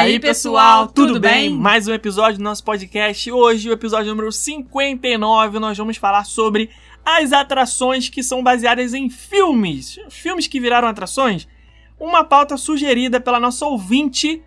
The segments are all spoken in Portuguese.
E aí, pessoal, tudo bem? Mais um episódio do nosso podcast. Hoje, o episódio número 59, nós vamos falar sobre as atrações que são baseadas em filmes. Filmes que viraram atrações. Uma pauta sugerida pela nossa ouvinte,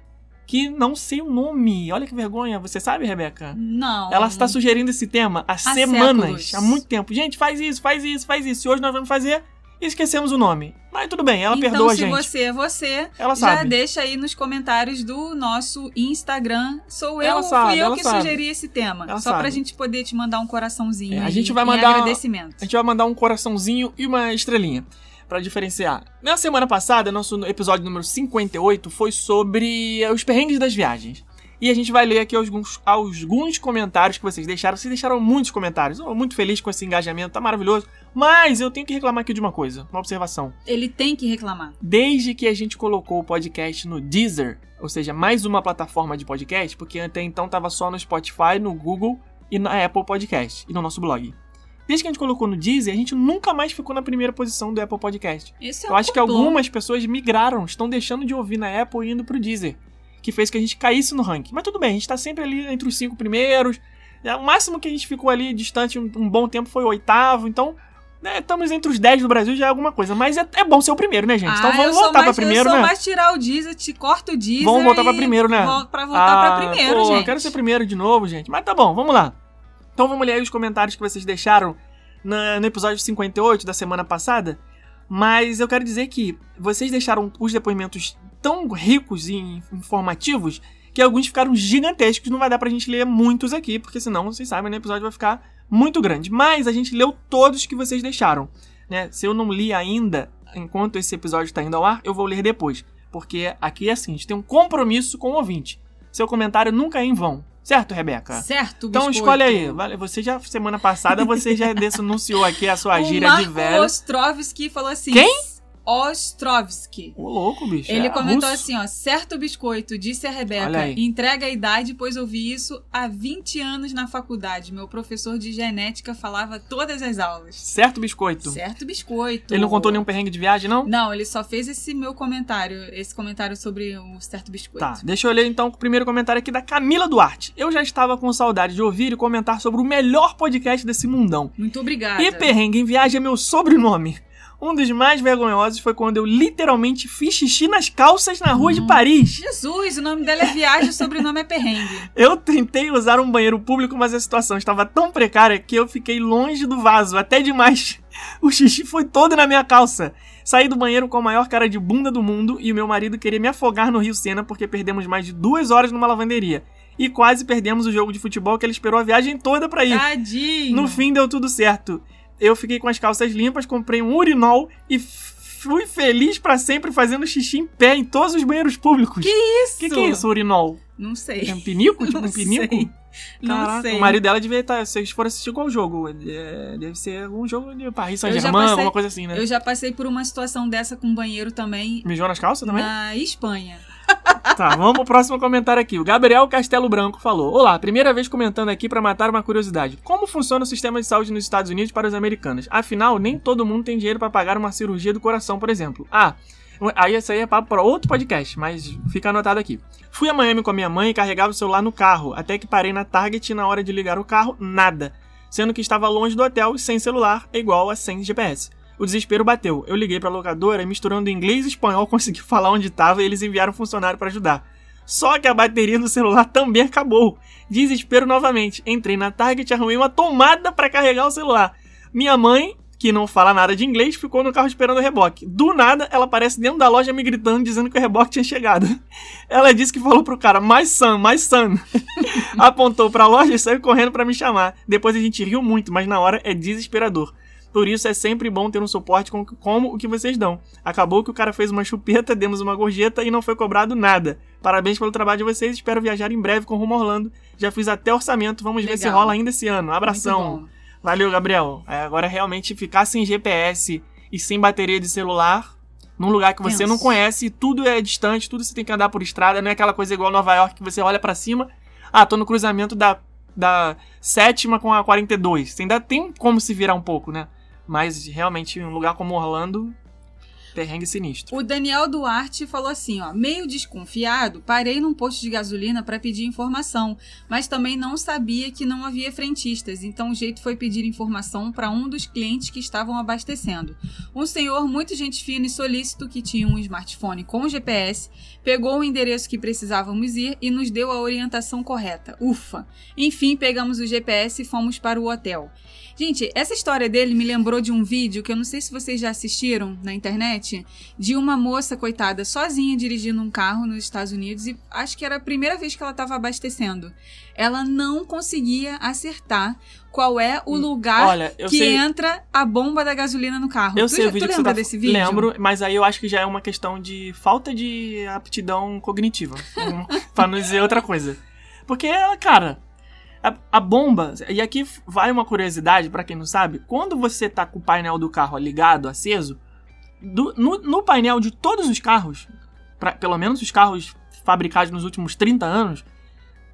que não sei o nome. Olha que vergonha. Você sabe, Rebeca? Não. Ela está sugerindo esse tema há, semanas, séculos. há muito tempo. Gente, faz isso, faz isso, faz isso. E hoje nós vamos fazer e esquecemos o nome. Mas tudo bem, ela então, perdoa a se gente. você é você, Ela já sabe. deixa aí nos comentários do nosso Instagram. Sou eu, Ela sabe, fui eu que sabe. sugeri esse tema. Ela Só sabe. pra gente poder te mandar um coraçãozinho. É, a gente vai mandar- agradecimento. A gente vai mandar um coraçãozinho e uma estrelinha pra diferenciar. Na semana passada, nosso episódio número 58 foi sobre os perrengues das viagens. E a gente vai ler aqui alguns, alguns comentários que vocês deixaram. Vocês deixaram muitos comentários. Eu tô muito feliz com esse engajamento, tá maravilhoso. Mas eu tenho que reclamar aqui de uma coisa, uma observação. Ele tem que reclamar. Desde que a gente colocou o podcast no Deezer, ou seja, mais uma plataforma de podcast, porque até então tava só no Spotify, no Google e na Apple Podcast e no nosso blog. Desde que a gente colocou no Deezer, a gente nunca mais ficou na primeira posição do Apple Podcast. Esse é Eu um acho que algumas pessoas migraram, estão deixando de ouvir na Apple e indo pro Deezer, que fez que a gente caísse no ranking. Mas tudo bem, a gente tá sempre ali entre os cinco primeiros. É, O máximo que a gente ficou ali distante um, um bom tempo foi o oitavo, então né, estamos entre os 10 do Brasil já é alguma coisa. Mas é, é bom ser o primeiro, né, gente? Ah, então vamos voltar mais, pra primeiro, eu sou né? mais tirar o Deezer, te corta o Deezer. Vamos voltar pra primeiro, né? vol- Pra voltar pra Ah, primeiro, pô, gente. Eu quero ser primeiro de novo, gente. Mas tá bom, vamos lá. Então vamos ler aí os comentários que vocês deixaram na- no episódio 58 da semana passada. Mas eu quero dizer que vocês deixaram os depoimentos tão ricos e informativos que alguns ficaram gigantescos. Não vai dar pra gente ler muitos aqui, porque senão, vocês sabem, né, o episódio vai ficar muito grande. Mas a gente leu todos que vocês deixaram. Né? Se eu não li ainda, enquanto esse episódio está indo ao ar, eu vou ler depois. Porque aqui é assim, a gente tem um compromisso com o ouvinte. Seu comentário nunca é em vão. Certo, Rebeca? Certo, Então biscoito. escolhe aí. Você já, semana passada, você já denunciou aqui a sua O gíria Marco de velho. Ostrovski falou assim. Quem? Ostrovski. Ô, louco, bicho. Ele é comentou russo. assim, ó, certo biscoito, disse a Rebeca, entrega a idade, pois ouvi isso há 20 anos na faculdade. Meu professor de genética falava todas as aulas. Certo, biscoito. Certo biscoito. Ele não contou nenhum perrengue de viagem, não? Não, ele só fez esse meu comentário, esse comentário sobre o certo biscoito. Tá, deixa eu ler então o primeiro comentário aqui da Camila Duarte. Eu já estava com saudade de ouvir e comentar sobre o melhor podcast desse mundão. Muito obrigada. E perrengue em viagem é meu sobrenome. Um dos mais vergonhosos foi quando eu literalmente fiz xixi nas calças na rua de Hum. Paris. Jesus, o nome dela é Viagem, o sobrenome é Perrengue. Eu tentei usar um banheiro público, mas a situação estava tão precária que eu fiquei longe do vaso, até demais. O xixi foi todo na minha calça. Saí do banheiro com a maior cara de bunda do mundo e o meu marido queria me afogar no Rio Sena porque perdemos mais de duas horas numa lavanderia. E quase perdemos o jogo de futebol que ele esperou a viagem toda pra ir. Tadinho. No fim deu tudo certo. Eu fiquei com as calças limpas, comprei um urinol e fui feliz pra sempre fazendo xixi em pé em todos os banheiros públicos. Que isso? O que, que é isso, urinol? Não sei. É um pinico? Tipo Não um pinico? sei. Não Caraca, sei. o marido dela devia estar. Se vocês forem assistir qual jogo? É, deve ser algum jogo de Paris Saint-Germain, alguma coisa assim, né? Eu já passei por uma situação dessa com banheiro também Mijou nas calças também? na Espanha. Tá, vamos pro próximo comentário aqui. O Gabriel Castelo Branco falou: Olá, primeira vez comentando aqui pra matar uma curiosidade. Como funciona o sistema de saúde nos Estados Unidos para os americanos? Afinal, nem todo mundo tem dinheiro pra pagar uma cirurgia do coração, por exemplo. Ah. Aí essa aí é papo para outro podcast, mas fica anotado aqui. Fui a Miami com a minha mãe e carregava o celular no carro, até que parei na Target e na hora de ligar o carro, nada. Sendo que estava longe do hotel e sem celular igual a sem GPS. O desespero bateu. Eu liguei pra locadora misturando inglês e espanhol consegui falar onde estava e eles enviaram um funcionário para ajudar. Só que a bateria do celular também acabou. Desespero novamente. Entrei na Target e arrumei uma tomada para carregar o celular. Minha mãe, que não fala nada de inglês, ficou no carro esperando o reboque. Do nada, ela aparece dentro da loja me gritando, dizendo que o reboque tinha chegado. Ela disse que falou pro cara, mais son, mais son. Apontou pra loja e saiu correndo para me chamar. Depois a gente riu muito, mas na hora é desesperador. Por isso é sempre bom ter um suporte com- como o que vocês dão. Acabou que o cara fez uma chupeta, demos uma gorjeta e não foi cobrado nada. Parabéns pelo trabalho de vocês, espero viajar em breve com rumo Orlando. Já fiz até orçamento, vamos ver se Legal. rola ainda esse ano. Abração. Valeu, Gabriel. É, agora realmente ficar sem GPS e sem bateria de celular, num lugar que você não conhece, tudo é distante, tudo você tem que andar por estrada, não é aquela coisa igual Nova York que você olha pra cima, ah, tô no cruzamento da, da sétima com a 42. Você ainda tem como se virar um pouco, né? Mas realmente um lugar como Orlando, Perrengue sinistro. O Daniel Duarte falou assim, ó, meio desconfiado, parei num posto de gasolina para pedir informação, mas também não sabia que não havia frentistas, então o jeito foi pedir informação para um dos clientes que estavam abastecendo. Um senhor muito gente fina e solícito que tinha um smartphone com GPS, pegou o endereço que precisávamos ir e nos deu a orientação correta. Ufa! Enfim, pegamos o GPS e fomos para o hotel. Gente, essa história dele me lembrou de um vídeo que eu não sei se vocês já assistiram na internet, de uma moça, coitada, sozinha dirigindo um carro nos Estados Unidos e acho que era a primeira vez que ela estava abastecendo. Ela não conseguia acertar qual é o lugar Olha, que sei- entra a bomba da gasolina no carro. Eu tu sei já- o vídeo tu lembra tá... desse vídeo? Lembro, mas aí eu acho que já é uma questão de falta de aptidão cognitiva. Hum, pra não dizer outra coisa. Porque, cara, a, a bomba... E aqui vai uma curiosidade pra quem não sabe. Quando você tá com o painel do carro ligado, aceso, do- no, no painel de todos os carros, pra- pelo menos os carros fabricados nos últimos 30 anos,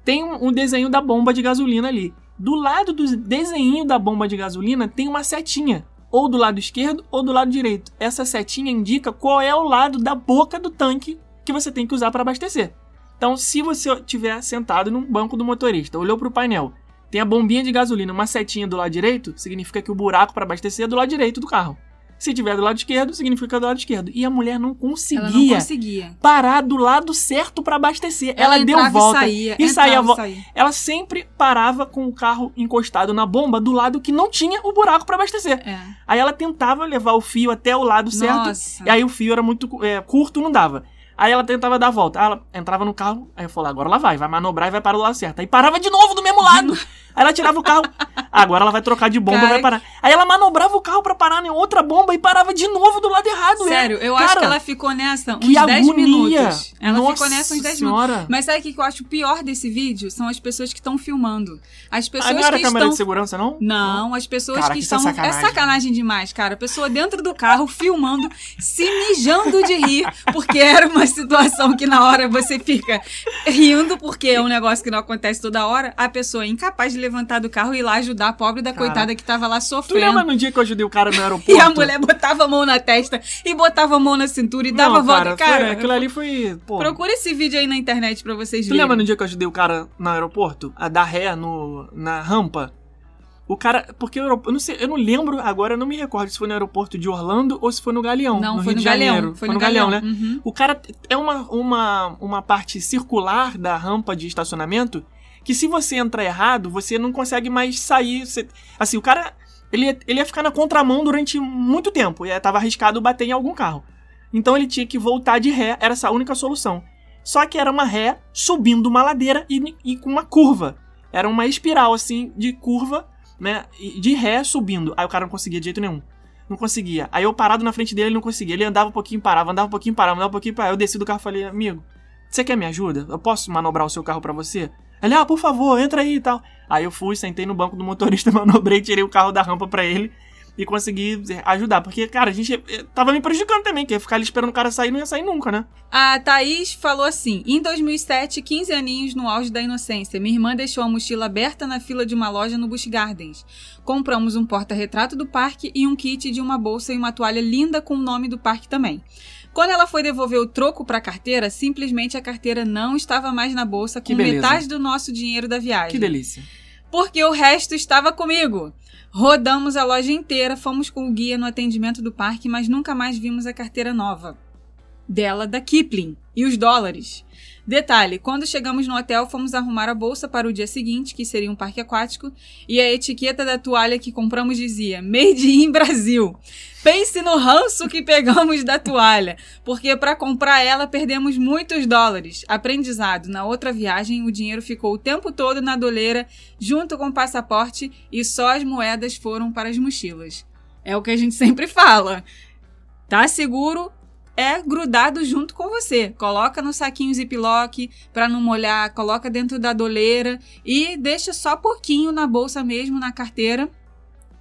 tem um, um desenho da bomba de gasolina ali. Do lado do desenho da bomba de gasolina tem uma setinha, ou do lado esquerdo ou do lado direito. Essa setinha indica qual é o lado da boca do tanque que você tem que usar para abastecer. Então, se você estiver sentado no banco do motorista, olhou para o painel, tem a bombinha de gasolina, uma setinha do lado direito, significa que o buraco para abastecer é do lado direito do carro. Se tiver do lado esquerdo, significa que é do lado esquerdo. E a mulher não conseguia Ela não conseguia. parar do lado certo para abastecer. Ela, deu entrava volta e saía, e saía vo- saía. ela sempre parava com o carro encostado na bomba do lado que não tinha o buraco para abastecer. É. Aí ela tentava levar o fio até o lado certo, Nossa. e aí o fio era muito é, curto, não dava. Aí ela tentava dar a volta. Aí ela entrava no carro, aí eu falei, agora ela vai, vai manobrar e vai para o lado certo. Aí parava de novo do mesmo lado. Ela tirava o carro. Agora ela vai trocar de bomba e Cara, vai parar. Aí ela manobrava o carro para parar em outra bomba e parava de novo do lado errado. Sério, É, eu cara, acho que ela ficou nessa uns que 10 agonia. minutos. Ela Nossa ficou nessa uns 10 minutos. Mas sabe o que eu acho pior desse vídeo? São as pessoas que estão filmando. As Ah, pessoas não era que câmera estão. de segurança, não? Não, as pessoas Cara, que que isso é estão. sacanagem. É sacanagem demais, cara. A pessoa dentro do carro filmando, se mijando de rir, porque era uma situação que na hora você fica rindo, porque é um negócio que não acontece toda hora. A pessoa é incapaz de levantar do carro e ir lá ajudar a pobre da Cara, coitada que tava lá Tu sofrendo. lembra no dia que eu ajudei o cara no aeroporto? E a mulher botava a mão na testa e botava a mão na cintura e dava não, volta. cara, Cara, foi- aquilo ali foi. Pô, procura esse vídeo aí na internet pra vocês Tu verem. lembra no dia que eu ajudei o cara no aeroporto? A dar ré no, na rampa? O cara. Porque. Eu não sei, eu não lembro agora, eu não me recordo se foi no aeroporto de Orlando ou se foi no Galeão. Não, no foi no de Janeiro. Galeão. Foi no Galeão, né? Uhum. O cara é uma, uma, uma parte circular da rampa de estacionamento que se você entrar errado, você não consegue mais sair. Você- assim, o cara. Ele ia, ele ia ficar na contramão durante muito tempo. E tava arriscado bater em algum carro. Então ele tinha que voltar de ré, era essa a única solução. Só que era uma ré subindo uma ladeira e, e com uma curva. Era uma espiral, assim, de curva, né? De ré subindo. Aí o cara não conseguia de jeito nenhum. Não conseguia. Aí eu parado na frente dele, ele não conseguia. Ele andava um pouquinho, parava, andava um pouquinho, parava, andava um pouquinho, parava. Eu desci do carro e falei, amigo, você quer me ajuda? Eu posso manobrar o seu carro pra você? Ele, ah, por favor, entra aí e tal. Aí eu fui, sentei no banco do motorista, manobrei, tirei o carro da rampa pra ele e consegui ajudar. Porque, cara, a gente eh, tava me prejudicando também, que ia ficar ali esperando o cara sair, não ia sair nunca, né? A Thaís falou assim: em 2007, 15 aninhos no auge da inocência, minha irmã deixou a mochila aberta na fila de uma loja no Busch Gardens. Compramos um porta-retrato do parque e um kit de uma bolsa e uma toalha linda com o nome do parque também. Quando ela foi devolver o troco para a carteira, simplesmente a carteira não estava mais na bolsa com metade do nosso dinheiro da viagem Que delícia. porque o resto estava comigo. Rodamos a loja inteira, fomos com o guia no atendimento do parque, mas nunca mais vimos a carteira nova. Dela da Kipling. E os dólares. Detalhe: quando chegamos no hotel, fomos arrumar a bolsa para o dia seguinte, que seria um parque aquático, e a etiqueta da toalha que compramos dizia Made in Brasil. Pense no ranço que pegamos da toalha, porque para comprar ela perdemos muitos dólares. Aprendizado: na outra viagem, o dinheiro ficou o tempo todo na doleira, junto com o passaporte, e só as moedas foram para as mochilas. É o que a gente sempre fala. Tá seguro? É grudado junto com você. Coloca no saquinho ziplock para não molhar, coloca dentro da doleira e deixa só pouquinho na bolsa mesmo, na carteira,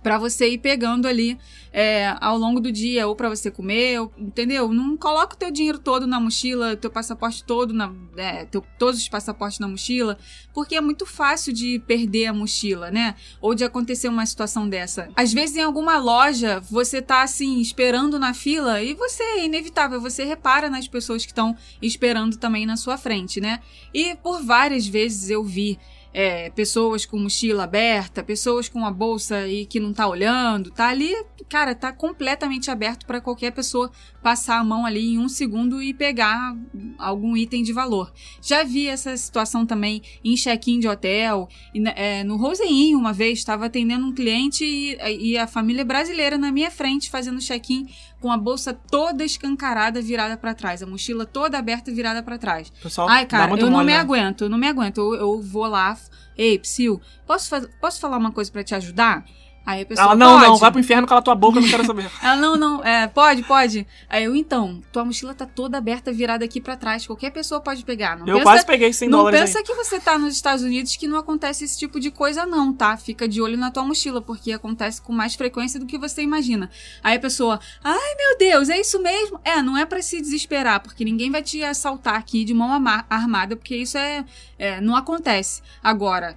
Pra você ir pegando ali é, ao longo do dia, ou pra você comer, ou- entendeu? Não coloca o teu dinheiro todo na mochila, teu passaporte todo, na, é, teu- todos os passaportes na mochila, porque é muito fácil de perder a mochila, né? Ou de acontecer uma situação dessa. Às vezes em alguma loja, você tá assim, esperando na fila, e você é inevitável, você repara nas pessoas que estão esperando também na sua frente, né? E por várias vezes eu vi é, pessoas com mochila aberta, pessoas com a bolsa e que não tá olhando, tá ali, cara, tá completamente aberto para qualquer pessoa passar a mão ali em um segundo e pegar algum item de valor. Já vi essa situação também em check-in de hotel, e, é, no Rosein uma vez estava atendendo um cliente e, e a família brasileira na minha frente fazendo check-in com a bolsa toda escancarada virada para trás, a mochila toda aberta virada para trás. Pessoal Ai, cara, eu não me né? aguento, eu não me aguento. Eu, eu vou lá. Ei, Psyu, posso, posso falar uma coisa pra te ajudar? Aí a pessoa. Ela, não, pode. não, vai pro inferno cala tua boca, eu não quero saber. Ela, não, não, é, pode, pode. Aí eu, então, tua mochila tá toda aberta, virada aqui pra trás. Qualquer pessoa pode pegar. Não eu pensa, quase peguei 100 não dólares pensa aí. que você tá nos Estados Unidos que não acontece esse tipo de coisa, não, tá? Fica de olho na tua mochila, porque acontece com mais frequência do que você imagina. Aí a pessoa, ai meu Deus, é isso mesmo? É, não é pra se desesperar, porque ninguém vai te assaltar aqui de mão armada, porque isso é, é, não acontece. Agora,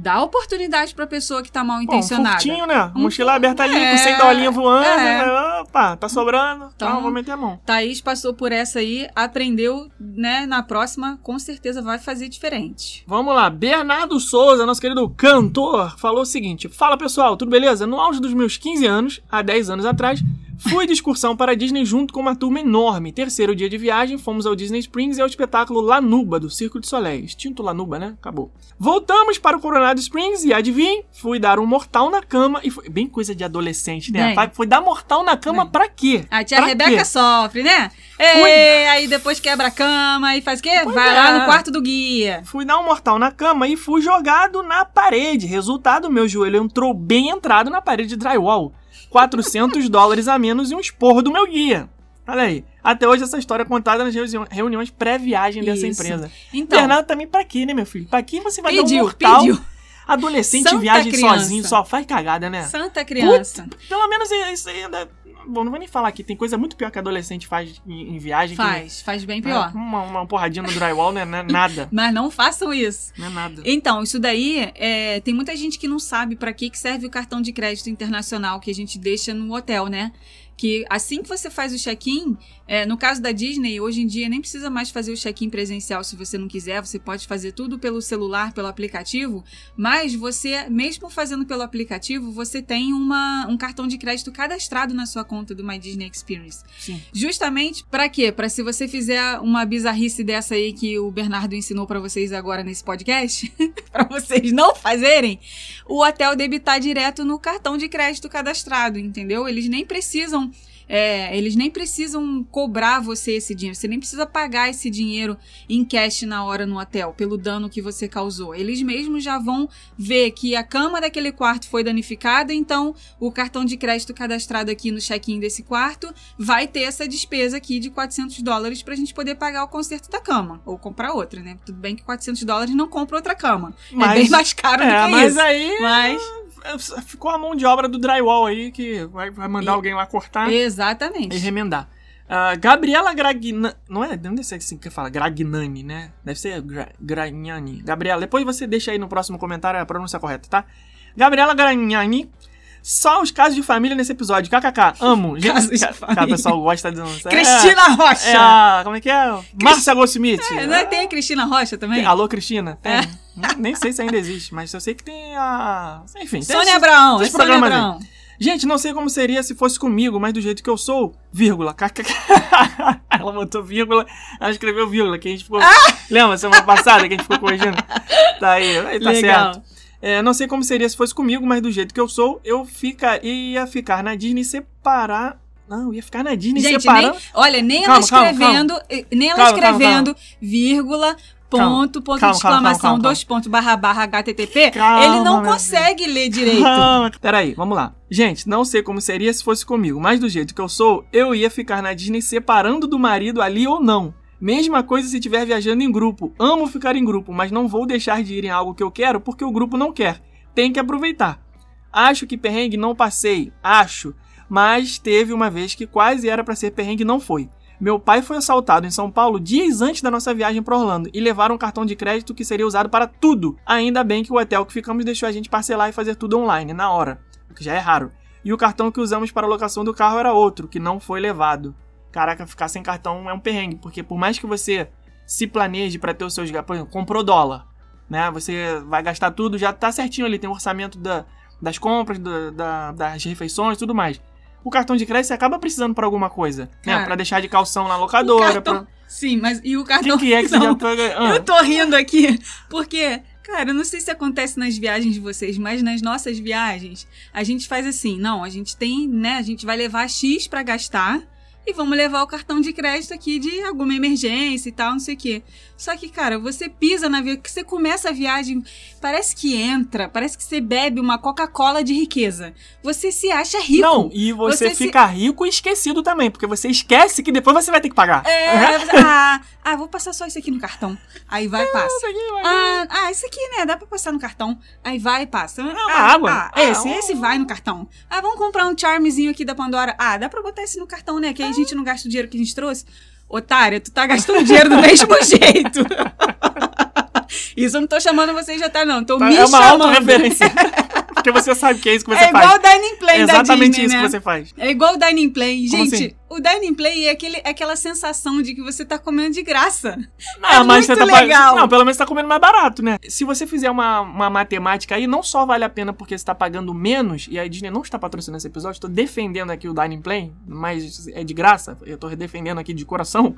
dá oportunidade pra pessoa que tá mal Bom, um intencionada. furtinho, né? Um Mochila aberta ali, é, com 100 dolinhas voando. é. né? Opa, tá sobrando. Então, Então- vou meter a mão. Thaís passou por essa aí, aprendeu, né? Na próxima, com certeza vai fazer diferente. Vamos lá, Bernardo Souza, nosso querido cantor, falou o seguinte: Fala pessoal, tudo beleza? No auge dos meus 15 anos, há 10 anos atrás, fui de excursão para a Disney junto com uma turma enorme. Terceiro dia de viagem, fomos ao Disney Springs e ao espetáculo Lanuba, do Circo de Soleil. Extinto Lanuba, né? Acabou. Voltamos para o Coronado Springs e adivinhem, fui dar um mortal na cama e foi. Bem coisa de adolescente, né? Bem. Foi dar mortal na cama Bem. pra quê? A tia Pra Rebeca quê? sofre, né? Ei, aí depois quebra a cama e faz o quê? Pois Vai é. lá no quarto do guia. Fui dar um mortal na cama e fui jogado na parede. Resultado, meu joelho entrou bem entrado na parede de drywall. 400 dólares a menos e um esporro do meu guia. Olha aí. Até hoje essa história é contada nas reuni- reuniões pré-viagem dessa Isso. empresa. Então, Bernardo também pra quê, né, meu filho? Pra quem você vai dar um pediu, mortal? pediu. Adolescente Santa viagem criança. sozinho, só faz cagada, né? Santa criança. Pelo menos isso aí ainda... Bom, não vou nem falar aqui. Tem coisa muito pior que adolescente faz em, em viagem. que- Faz, faz bem É, pior. uma, uma porradinha no drywall não é, não é nada. Mas não façam isso. Não é nada. Então, isso daí, é, tem muita gente que não sabe pra que que serve o cartão de crédito internacional que a gente deixa no hotel, né? Que assim que você faz o check-in, é, no caso da Disney, hoje em dia nem precisa mais fazer o check-in presencial se você não quiser, você pode fazer tudo pelo celular, pelo aplicativo, mas você, mesmo fazendo pelo aplicativo, você tem uma, um cartão de crédito cadastrado na sua conta do My Disney Experience. Sim. Justamente pra quê? Pra se você fizer uma bizarrice dessa aí que o Bernardo ensinou pra vocês agora nesse podcast, pra vocês não fazerem, o hotel debitar direto no cartão de crédito cadastrado, entendeu? Eles nem precisam é, eles nem precisam cobrar você esse dinheiro, você nem precisa pagar esse dinheiro em cash na hora no hotel, pelo dano que você causou. Eles mesmos já vão ver que a cama daquele quarto foi danificada, então o cartão de crédito cadastrado aqui no check-in desse quarto vai ter essa despesa aqui de 400 dólares pra gente poder pagar o conserto da cama, ou comprar outra, né? Tudo bem que 400 dólares não compra outra cama, é bem mais caro do é, que mas isso. aí Mas, é, ficou a mão de obra do drywall aí que vai, vai mandar E- alguém lá cortar exatamente. e remendar. Ah, Gabriela Gragnani. Não é? Não deve ser assim que fala. Gragnani, né? Deve ser Gra Gragnani. Gabriela, depois você deixa aí no próximo comentário a pronúncia correta, tá? Gabriela Gragnani. Só os casos de família nesse episódio. KKK. Amo. Gente, Casos de cara, família. o pessoal gosta de. É, Cristina Rocha! É a. Como é que é? Márcia Goldsmith. É, não é- tem a Cristina Rocha também? Tem- Alô, Cristina? Tem. É. Nem- sei se ainda existe, mas eu sei que tem a. Enfim, tem Sônia esses- Abraão, é Sônia aí. Abraão. Gente, não sei como seria se fosse comigo, mas do jeito que eu sou, vírgula. kkk. Ela botou vírgula, ela escreveu vírgula, que a gente ficou. Lembra semana passada que a gente ficou corrigindo? Tá aí, aí tá Legal. certo. É, não sei como seria se fosse comigo, mas do jeito que eu sou, eu fica, ia ficar na Disney separar. Não, ia ficar na Disney Gente, separando. nem, olha, nem Calma, ela calma, escrevendo, eh, nem ela Calma, calma, escrevendo, vírgula, ponto, ponto Calma, de calma, exclamação, calma, calma. dois pontos, barra, barra, http, Calma, ele não consegue ler direito. Calma. Peraí, vamos lá. Gente, não sei como seria se fosse comigo, mas do jeito que eu sou, eu ia ficar na Disney separando do marido ali ou não. Mesma coisa se estiver viajando em grupo. Amo ficar em grupo, mas não vou deixar de ir em algo que eu quero porque o grupo não quer. Tem que aproveitar. Acho que perrengue não passei, acho. Mas teve uma vez que quase era para ser perrengue e não foi. Meu pai foi assaltado em São Paulo dias antes da nossa viagem para Orlando e levaram um cartão de crédito que seria usado para tudo. Ainda bem que o hotel que ficamos deixou a gente parcelar e fazer tudo online, na hora, o que já é raro. E o cartão que usamos para a locação do carro era outro, que não foi levado. Caraca, ficar sem cartão é um perrengue, porque por mais que você se planeje para ter os seus. Por exemplo, comprou dólar, né? Você vai gastar tudo, já tá certinho ali, tem o orçamento da, das compras, da, da, das refeições e tudo mais o cartão de crédito você acaba precisando para alguma coisa, né? Pra deixar de calção na locadora. Cartão... Pra... Sim, mas e o cartão... O que, que é que não, você já paga? Ah. Eu tô rindo aqui, porque... Cara, eu não sei se acontece nas viagens de vocês, mas nas nossas viagens, a gente faz assim, não, a gente tem, né, a gente vai levar X para gastar, e vamos levar o cartão de crédito aqui de alguma emergência e tal, não sei o quê. Só que, cara, você pisa na viagem, você começa a viagem, parece que entra, parece que você bebe uma Coca-Cola de riqueza. Você se acha rico. Não, e você, você fica se... rico e esquecido também, porque você esquece que depois você vai ter que pagar. É, ah, ah, vou passar só isso aqui no cartão. Aí vai e passa. Ah, ah, isso aqui, né, dá pra passar no cartão. Aí vai e passa. É uma ah, água. Ah, esse, esse vai no cartão. Ah, vamos comprar um charmezinho aqui da Pandora. Ah, dá pra botar esse no cartão, né, que aí gente não gasta o dinheiro que a gente trouxe. Otária, tu tá gastando dinheiro do mesmo jeito. Isso eu não tô chamando vocês de otário, não. Tô tá, me é uma chamando. auto-referência. Porque você sabe que é isso que você é faz. É igual o Dining Play é exatamente Disney, isso né? que você faz. É igual o Dining Play. Gente, assim? o Dining Play é, aquele, é aquela sensação de que você tá comendo de graça. Não, é mas muito você tá legal. Não, pelo menos você tá comendo mais barato, né? Se você fizer uma, uma matemática aí, não só vale a pena porque você tá pagando menos, e a Disney não está patrocinando esse episódio, tô defendendo aqui o Dining Play, mas é de graça, eu tô defendendo aqui de coração,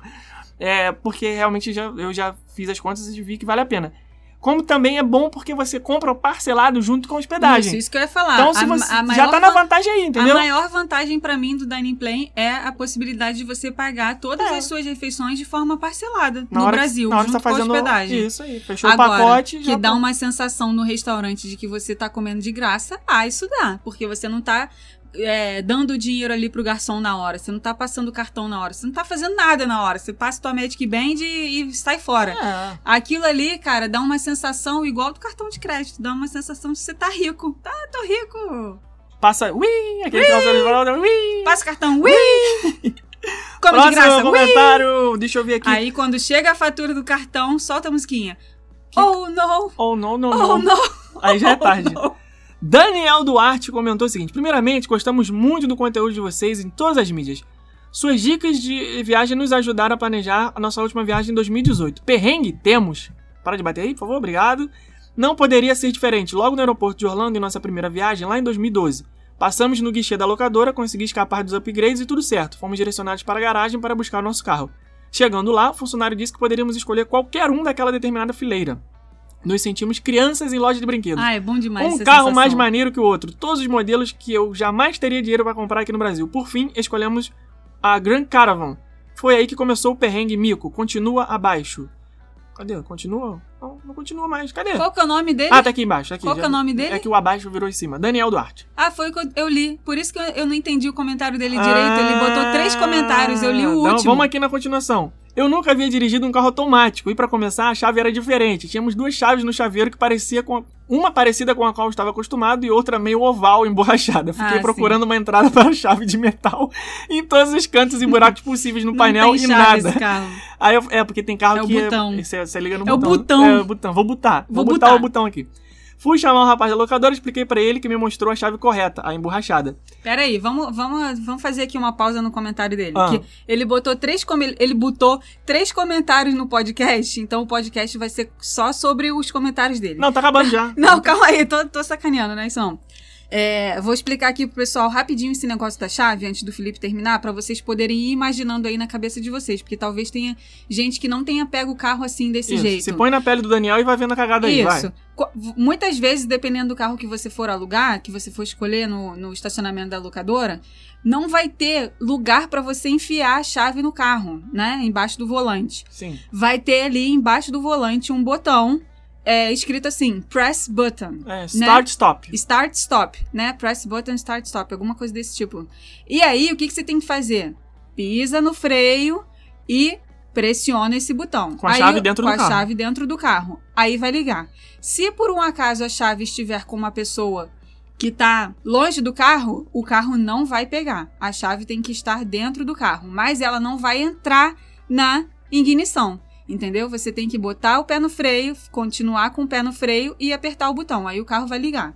é porque realmente já, eu já fiz as contas e vi que vale a pena como também é bom porque você compra parcelado junto com a hospedagem. Isso, isso que eu ia falar. Então, se você a, a já tá na vantagem aí, entendeu? A maior vantagem para mim do Dining Plan é a possibilidade de você pagar todas é. as suas refeições de forma parcelada na no hora Brasil, na hora junto que tá fazendo com a hospedagem. Isso aí, fechou Agora, o pacote. que dá tá... uma sensação no restaurante de que você tá comendo de graça, ah, isso dá, porque você não tá é, dando dinheiro ali pro garçom na hora, você não tá passando o cartão na hora, você não tá fazendo nada na hora, você passa tua Magic Band e, e sai fora. É. Aquilo ali, cara, dá uma sensação igual do cartão de crédito, dá uma sensação de você tá rico. Tá, tô rico. Passa, ui, aquele ui, ui. Passa o cartão, ui. Come Próximo de graça, comentário, deixa eu ver aqui. Aí quando chega a fatura do cartão, solta a musiquinha. Que... Oh, não. Oh, não, não, oh, não. não. Aí já é tarde. Oh, Daniel Duarte comentou o seguinte: Primeiramente, gostamos muito do conteúdo de vocês em todas as mídias. Suas dicas de viagem nos ajudaram a planejar a nossa última viagem em 2018. Perrengue? Temos. Para de bater aí, por favor, obrigado. Não poderia ser diferente. Logo no aeroporto de Orlando, em nossa primeira viagem, lá em 2012. Passamos no guichê da locadora, consegui escapar dos upgrades e tudo certo. Fomos direcionados para a garagem para buscar o nosso carro. Chegando lá, o funcionário disse que poderíamos escolher qualquer um daquela determinada fileira. Nos sentimos crianças em loja de brinquedos. Ah, é bom demais Um carro sensação. mais maneiro que o outro. Todos os modelos que eu jamais teria dinheiro para comprar aqui no Brasil. Por fim, escolhemos a Grand Caravan. Foi aí que começou o perrengue mico. Continua abaixo. Cadê? Continua? Não, não continua mais. Cadê? Qual que é o nome dele? Ah, tá aqui embaixo. Aqui, Qual que é o nome dele? É que o abaixo virou em cima. Daniel Duarte. Ah, foi o que eu, li. Por isso que eu, não entendi o comentário dele direito. Ele botou três comentários, eu li o Então, último. vamos aqui na continuação. Eu nunca havia dirigido um carro automático e para começar a chave era diferente. Tínhamos duas chaves no chaveiro que parecia com uma parecida com a qual eu estava acostumado e outra meio oval emborrachada. Fiquei Ah, procurando uma entrada para a chave de metal em todos os cantos e buracos possíveis no painel e nada. Aí eu- é porque tem carro É o que botão. você, você liga no É o botão. botão. É o botão. Vou botar. Vou, Vou botar, botar. o botão aqui. Fui chamar o rapaz da locadora, expliquei para ele que me mostrou a chave correta, a emborrachada. Pera aí, vamos, vamos, vamos fazer aqui uma pausa no comentário dele. Ah. Que ele botou três ele botou três comentários no podcast, então o podcast vai ser só sobre os comentários dele. Não, tá acabando já. Não, calma aí, tô, tô sacaneando, né, isso não. É, vou explicar aqui pro pessoal rapidinho esse negócio da chave, antes do Felipe terminar, pra vocês poderem ir imaginando aí na cabeça de vocês, porque talvez tenha gente que não tenha pego o carro assim desse Isso. jeito. Se põe na pele do Daniel e vai vendo a cagada aí, vai. Isso. Co- Muitas vezes, dependendo do carro que você for alugar, que você for escolher no, no estacionamento da locadora, não vai ter lugar pra você enfiar a chave no carro, né? Embaixo do volante. Sim. Vai ter ali embaixo do volante um botão é, escrito assim: press button. É, start, stop. Start, stop, né? Press button, start, stop, alguma coisa desse tipo. E aí, o que, que você tem que fazer? Pisa no freio e pressiona esse botão. Com a Aí, chave dentro com do a carro. chave dentro do carro. Aí vai ligar. Se por um acaso a chave estiver com uma pessoa que tá longe do carro, o carro não vai pegar. A chave tem que estar dentro do carro, mas ela não vai entrar na ignição. Entendeu? Você tem que botar o pé no freio, continuar com o pé no freio e apertar o botão. Aí o carro vai ligar.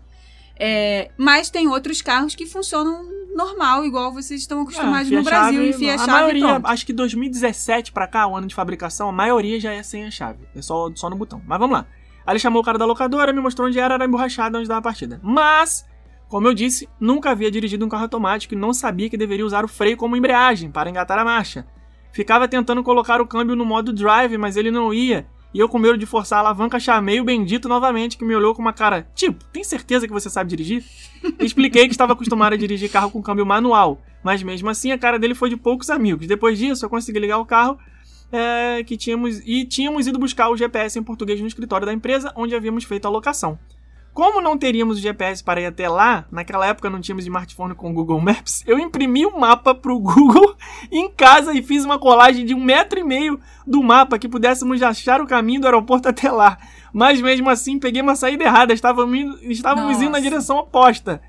É, mas tem outros carros que funcionam normal, igual vocês estão acostumados Ah, no Brasil, enfia a chave a maioria, acho que 2017 pra cá, o ano de fabricação, a maioria já é sem a chave. É só, só no botão. Mas vamos lá. Aí ele chamou o cara da locadora, me mostrou onde era, era emborrachada onde dava a partida. Mas, como eu disse, nunca havia dirigido um carro automático e não sabia que deveria usar o freio como embreagem para engatar a marcha. Ficava tentando colocar o câmbio no modo drive, mas ele não ia. E eu, com medo de forçar a alavanca, chamei o bendito novamente, que me olhou com uma cara, tipo, tem certeza que você sabe dirigir? Expliquei que estava acostumado a dirigir carro com câmbio manual, mas mesmo assim a cara dele foi de poucos amigos. Depois disso, eu consegui ligar o carro é, que tínhamos e tínhamos ido buscar o GPS em português no escritório da empresa onde havíamos feito a locação. Como não teríamos o GPS para ir até lá, naquela época não tínhamos smartphone com Google Maps, eu imprimi o mapa pro Google em casa e fiz uma colagem de um metro e meio do mapa que pudéssemos achar o caminho do aeroporto até lá. Mas mesmo assim peguei uma saída errada, estávamos indo, estávamos indo na direção oposta.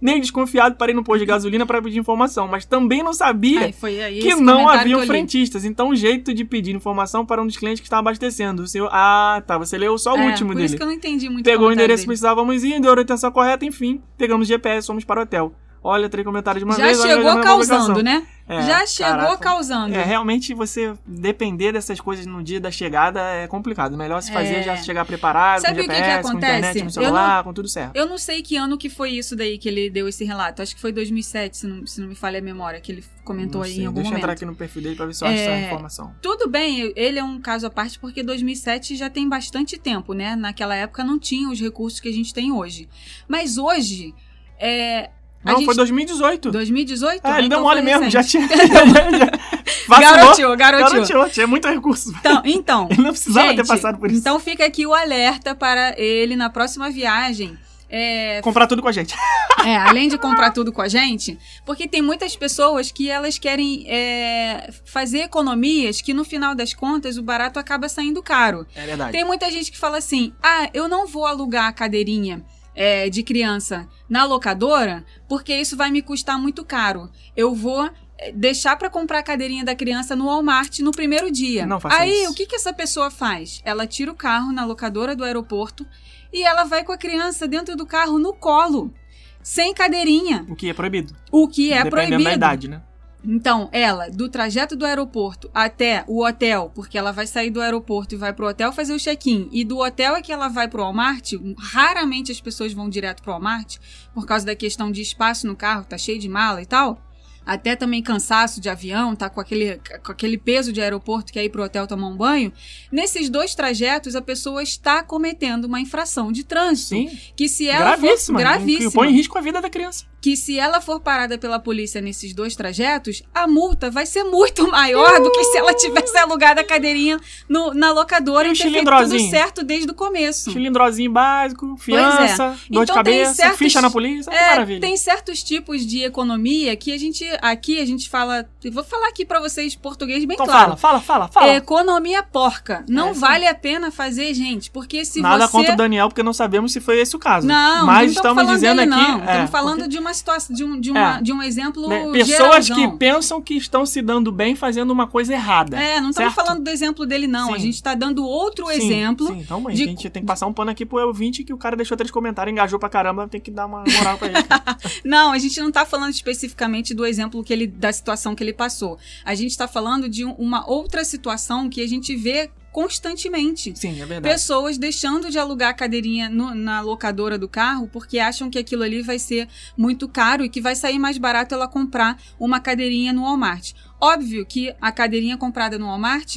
Meio desconfiado, parei no posto de gasolina para pedir informação, mas também não sabia aí que não haviam que frentistas. Então, o jeito de pedir informação para um dos clientes que estava abastecendo. O senhor, ah, tá, você leu só o É, último por dele. isso que eu não entendi muito Pegou o endereço que dele. precisávamos ir, deu a orientação correta, enfim, pegamos GPS, fomos para o hotel. Olha, três comentários de uma Já vez. olha, chegou já na causando, né? É, Já chegou caraca. causando. É, realmente você depender dessas coisas no dia da chegada é complicado. Melhor se fazer É. já chegar preparado, Sabe com o que que GPS, com acontece? internet, Eu celular, com tudo certo. Eu não sei que ano que foi isso daí que ele deu esse relato. Acho que foi 2007, se não, se não me falha a memória, que ele comentou Não aí sei, em algum Deixa eu momento. entrar aqui no perfil dele pra ver se eu acho É, essa informação. Tudo bem, ele é um caso à parte porque 2007 já tem bastante tempo, né? Naquela época não tinha os recursos que a gente tem hoje. Mas hoje, é... Não, gente... foi 2018. 2018? Ah, ele Então deu mole mesmo, já recente. tinha. já-. Garoteou, garoteou. Garoteou, tinha muito recurso. Então, então Ele não precisava ter gente, passado por isso. Então fica aqui o alerta para ele na próxima viagem. É, Comprar tudo com a gente. É, além de comprar tudo com a gente, porque tem muitas pessoas que elas querem é, fazer economias que no final das contas o barato acaba saindo caro. É verdade. Tem muita gente que fala assim: ah, eu não vou alugar a cadeirinha é, de criança na locadora porque isso vai me custar muito caro. Eu vou é, deixar para comprar a cadeirinha da criança no Walmart no primeiro dia. Não faça Aí isso. o que, que essa pessoa faz? Ela tira o carro na locadora do aeroporto e ela vai com a criança dentro do carro no colo. Sem cadeirinha, O que é proibido. o que é Dependendo proibido. da idade, né? Então, ela, do trajeto do aeroporto até o hotel, porque ela vai sair do aeroporto e vai pro hotel fazer o check-in, e do hotel é que ela vai pro Walmart, raramente as pessoas vão direto pro Walmart, por causa da questão de espaço no carro, tá cheio de mala e tal. Até também cansaço de avião, tá com aquele, com aquele peso de aeroporto que é ir pro hotel tomar um banho. Nesses dois trajetos, a pessoa está cometendo uma infração de trânsito. Sim. Que se ela Gravíssima. for gravíssima Que põe em risco a vida da criança. Que se ela for parada pela polícia nesses dois trajetos, a multa vai ser muito maior do que se ela tivesse alugado a cadeirinha no- na locadora E e ter feito cilindrozinho? tudo certo desde o começo. Cilindrozinho básico, fiança, dor de Então tem cabeça, certos- ficha na polícia. É, maravilha. tem certos tipos de economia que a gente aqui a gente fala, vou falar aqui pra vocês português bem Então claro. fala, fala, fala, fala. É economia porca. Não É, vale a pena fazer, gente, porque se Nada você contra o Daniel, porque não sabemos se foi esse o caso. Não, Mas não estamos estamos falando dizendo dele, aqui. não. é, Estamos falando porque, de uma situação, de um, de uma, É. de um exemplo né, pessoas geralzão. que pensam que estão se dando bem fazendo uma coisa errada. É, não estamos falando do exemplo dele, não. A Sim. gente está dando outro Sim, exemplo. Sim, então, mãe, de- a gente tem que passar um pano aqui pro ouvinte que o cara deixou três comentários, engajou pra caramba, tem que dar uma moral pra ele. Não, a gente não está falando especificamente do exemplo que ele, da situação que ele passou. A gente está falando de um- uma outra situação que a gente vê constantemente. Sim, é verdade. Pessoas deixando de alugar a cadeirinha no- na locadora do carro porque acham que aquilo ali vai ser muito caro e que vai sair mais barato ela comprar uma cadeirinha no Walmart. Óbvio que a cadeirinha comprada no Walmart,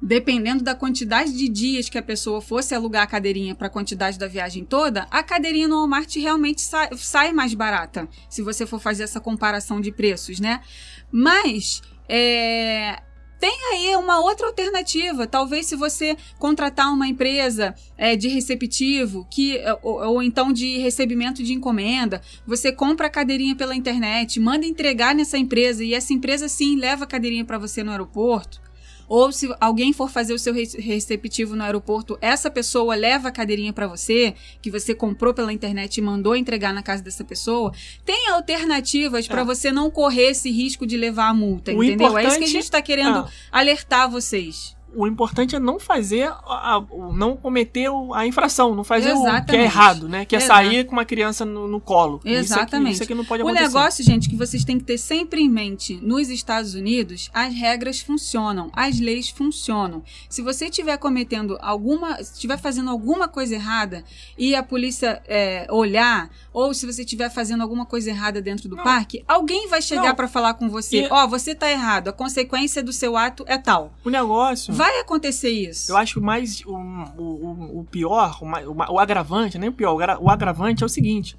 dependendo da quantidade de dias que a pessoa fosse alugar a cadeirinha para a quantidade da viagem toda, a cadeirinha no Walmart realmente sai, sai mais barata, se você for fazer essa comparação de preços, né? Mas é, tem aí uma outra alternativa. Talvez se você contratar uma empresa é, de receptivo, que ou, ou então de recebimento de encomenda, você compra a cadeirinha pela internet, manda entregar nessa empresa e essa empresa sim leva a cadeirinha para você no aeroporto. Ou se alguém for fazer o seu re- receptivo no aeroporto, essa pessoa leva a cadeirinha pra você, que você comprou pela internet e mandou entregar na casa dessa pessoa. Tem alternativas pra É. você não correr esse risco de levar a multa, O entendeu? É isso que a gente tá querendo Ah. alertar vocês. O importante é não fazer, a- a- o- não cometer o- a infração, não fazer o que Exatamente. é errado, né? Que é Exato. sair com uma criança no, no colo. Isso aqui- Exatamente. Isso aqui, não pode O acontecer. negócio, gente, que vocês têm que ter sempre em mente: nos Estados Unidos, as regras funcionam, as leis funcionam. Se você estiver cometendo alguma, se estiver fazendo alguma coisa errada e a polícia é, olhar, ou se você estiver fazendo alguma coisa errada dentro do Não. parque, alguém vai chegar pra falar com você: E- ó, você tá errado, a consequência do seu ato é tal. O negócio. Vai acontecer isso. Eu acho mais o, o, o- pior, o, o, agravante, nem o pior, o agra- o agravante é o seguinte: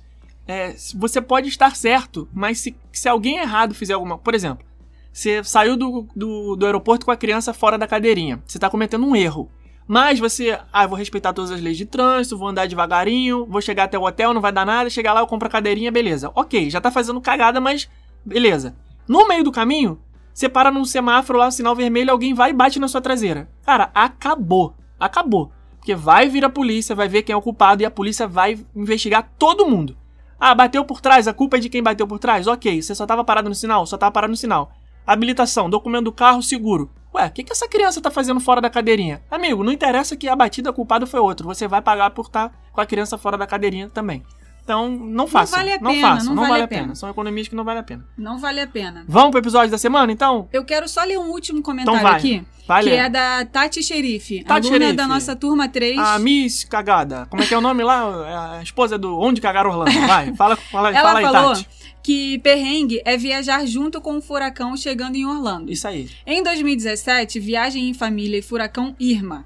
é, você pode estar certo, mas se, se alguém errado fizer alguma. Por exemplo, você saiu do, do, do aeroporto com a criança fora da cadeirinha. Você está cometendo um erro. Mas você, ah, vou respeitar todas as leis de trânsito, vou andar devagarinho, vou chegar até o hotel, não vai dar nada, chegar lá eu compro a cadeirinha, beleza. Ok, já tá fazendo cagada, mas beleza. No meio do caminho, você para num semáforo lá, sinal vermelho, alguém vai e bate na sua traseira. Cara, acabou. Acabou. Porque vai vir a polícia, vai ver quem é o culpado e a polícia vai investigar todo mundo. Ah, bateu por trás, a culpa é de quem bateu por trás? Ok, você só tava parado no sinal? Só tava parado no sinal. Habilitação, documento do carro, seguro. Ué, o que, que essa criança tá fazendo fora da cadeirinha? Amigo, não interessa que a batida culpada foi outro. Você vai pagar por estar com a criança fora da cadeirinha também. Então, não façam. vale a não pena, façam, não não vale vale a pena. pena. São economias que não vale a pena. Não vale a pena. Vamos pro episódio da semana, então? Eu quero só ler um último comentário Então aqui, Vai que é da Tati Xerife, Tati aluna Xerife. da nossa turma 3. A Miss Cagada. Como é que é o nome lá? É A esposa do Onde Cagar Orlando. Vai, fala, fala, Ela fala aí, falou Tati. que perrengue é viajar junto com o furacão chegando em Orlando. Isso aí. Em 2017, viagem em família e furacão Irma.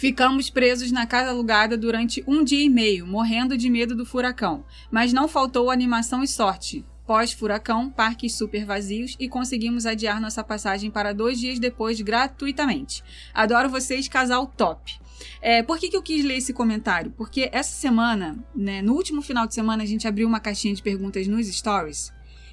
Ficamos presos na casa alugada durante um dia e meio, morrendo de medo do furacão. Mas não faltou animação e sorte. Pós-furacão, parques super vazios e conseguimos adiar nossa passagem para dois dias depois gratuitamente. Adoro vocês, casal top. É, por que, que eu quis ler esse comentário? Porque essa semana, né, no último final de semana, a gente abriu uma caixinha de perguntas nos stories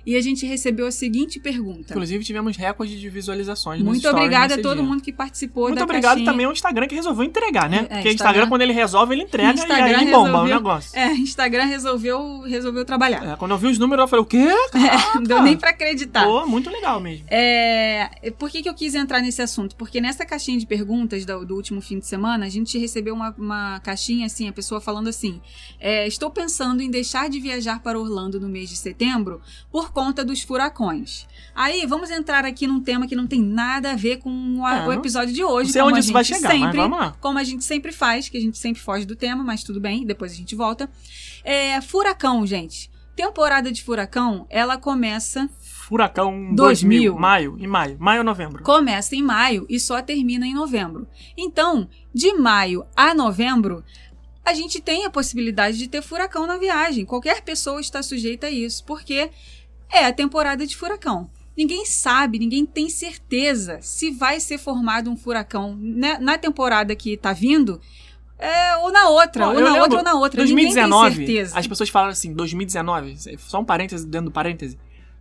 e a gente recebeu a seguinte pergunta. Inclusive, tivemos recorde de visualizações. Muito obrigada a todo dia. mundo que participou Muito da obrigado caixinha. também ao Instagram que resolveu entregar, né? É, é, Porque o Instagram, Instagram- quando ele resolve, ele entrega Instagram e aí bomba o resolveu- negócio. É, Instagram resolveu, resolveu trabalhar. É, quando eu vi os números, eu falei, o quê? Não deu nem pra acreditar. Pô, muito legal mesmo. É, por que, que eu quis entrar nesse assunto? Porque nessa caixinha de perguntas do, do último fim de semana, a gente recebeu uma, uma caixinha assim, a pessoa falando assim: é, Estou pensando em deixar de viajar para Orlando no mês de setembro por conta dos furacões. Aí, vamos entrar aqui num tema que não tem nada a ver com a- É, o episódio de hoje. Não sei como onde a isso vai chegar, mas sempre vamos lá. como a gente sempre faz, que a gente sempre foge do tema, mas tudo bem, depois a gente volta. É, furacão, gente. Temporada de furacão, ela começa Furacão 2000. 2000. Maio, em maio. Maio ou novembro? começa em maio e só termina em novembro. Então, de maio a novembro, a gente tem a possibilidade de ter furacão na viagem. Qualquer pessoa está sujeita a isso, porque é a temporada de furacão. Ninguém sabe, ninguém tem certeza se vai ser formado um furacão né, na temporada que tá vindo, é, ou na outra, Pô, ou na lembro, outra, ou na outra. Ninguém tem 2019, certeza. as pessoas falaram assim, 2019, só um parêntese dentro do parêntese.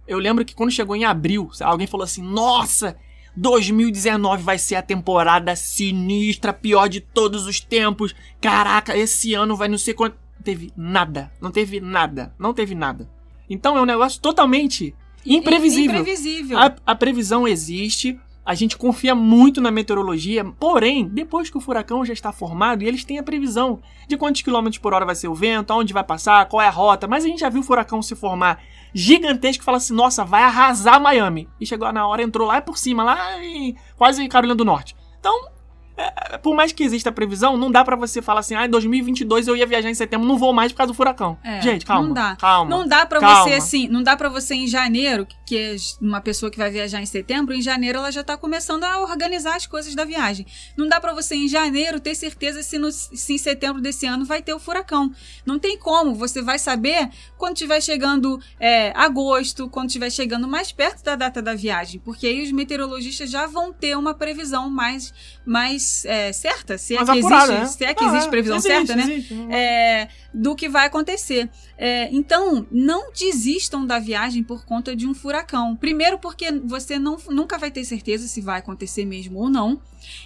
Eu lembro que quando chegou em abril, alguém falou assim: Nossa, 2019 vai ser a temporada sinistra, pior de todos os tempos. Caraca, esse ano vai não sei quanto. Não teve nada. Não teve nada. Não teve nada. Então é um negócio totalmente imprevisível. Imprevisível. A, a previsão existe, a gente confia muito na meteorologia, porém, depois que o furacão já está formado, e eles têm a previsão de quantos quilômetros por hora vai ser o vento, aonde vai passar, qual é a rota, mas a gente já viu o furacão se formar gigantesco e fala assim, nossa, vai arrasar Miami. E chegou na hora, entrou lá por cima, lá em quase Carolina do Norte. Então, é, por mais que exista a previsão, não dá pra você falar assim, ah, em 2022 eu ia viajar em setembro, não vou mais por causa do furacão. É, gente, calma. não dá. Calma. Não dá pra calma. você assim, não dá pra você em janeiro, que é uma pessoa que vai viajar em setembro, em janeiro ela já tá começando a organizar as coisas da viagem. Não dá pra você em janeiro ter certeza se, no, se em setembro desse ano vai ter o furacão. Não tem como, você vai saber quando tiver chegando é, agosto, quando tiver chegando mais perto da data da viagem, porque aí os meteorologistas já vão ter uma previsão mais mais é, certa, se é Mais que apurada, existe, né? se é que Ah, existe previsão existe, certa, né? existe. é, do que vai acontecer. É, então, não desistam da viagem por conta de um furacão. Primeiro, porque você não, nunca vai ter certeza se vai acontecer mesmo ou não.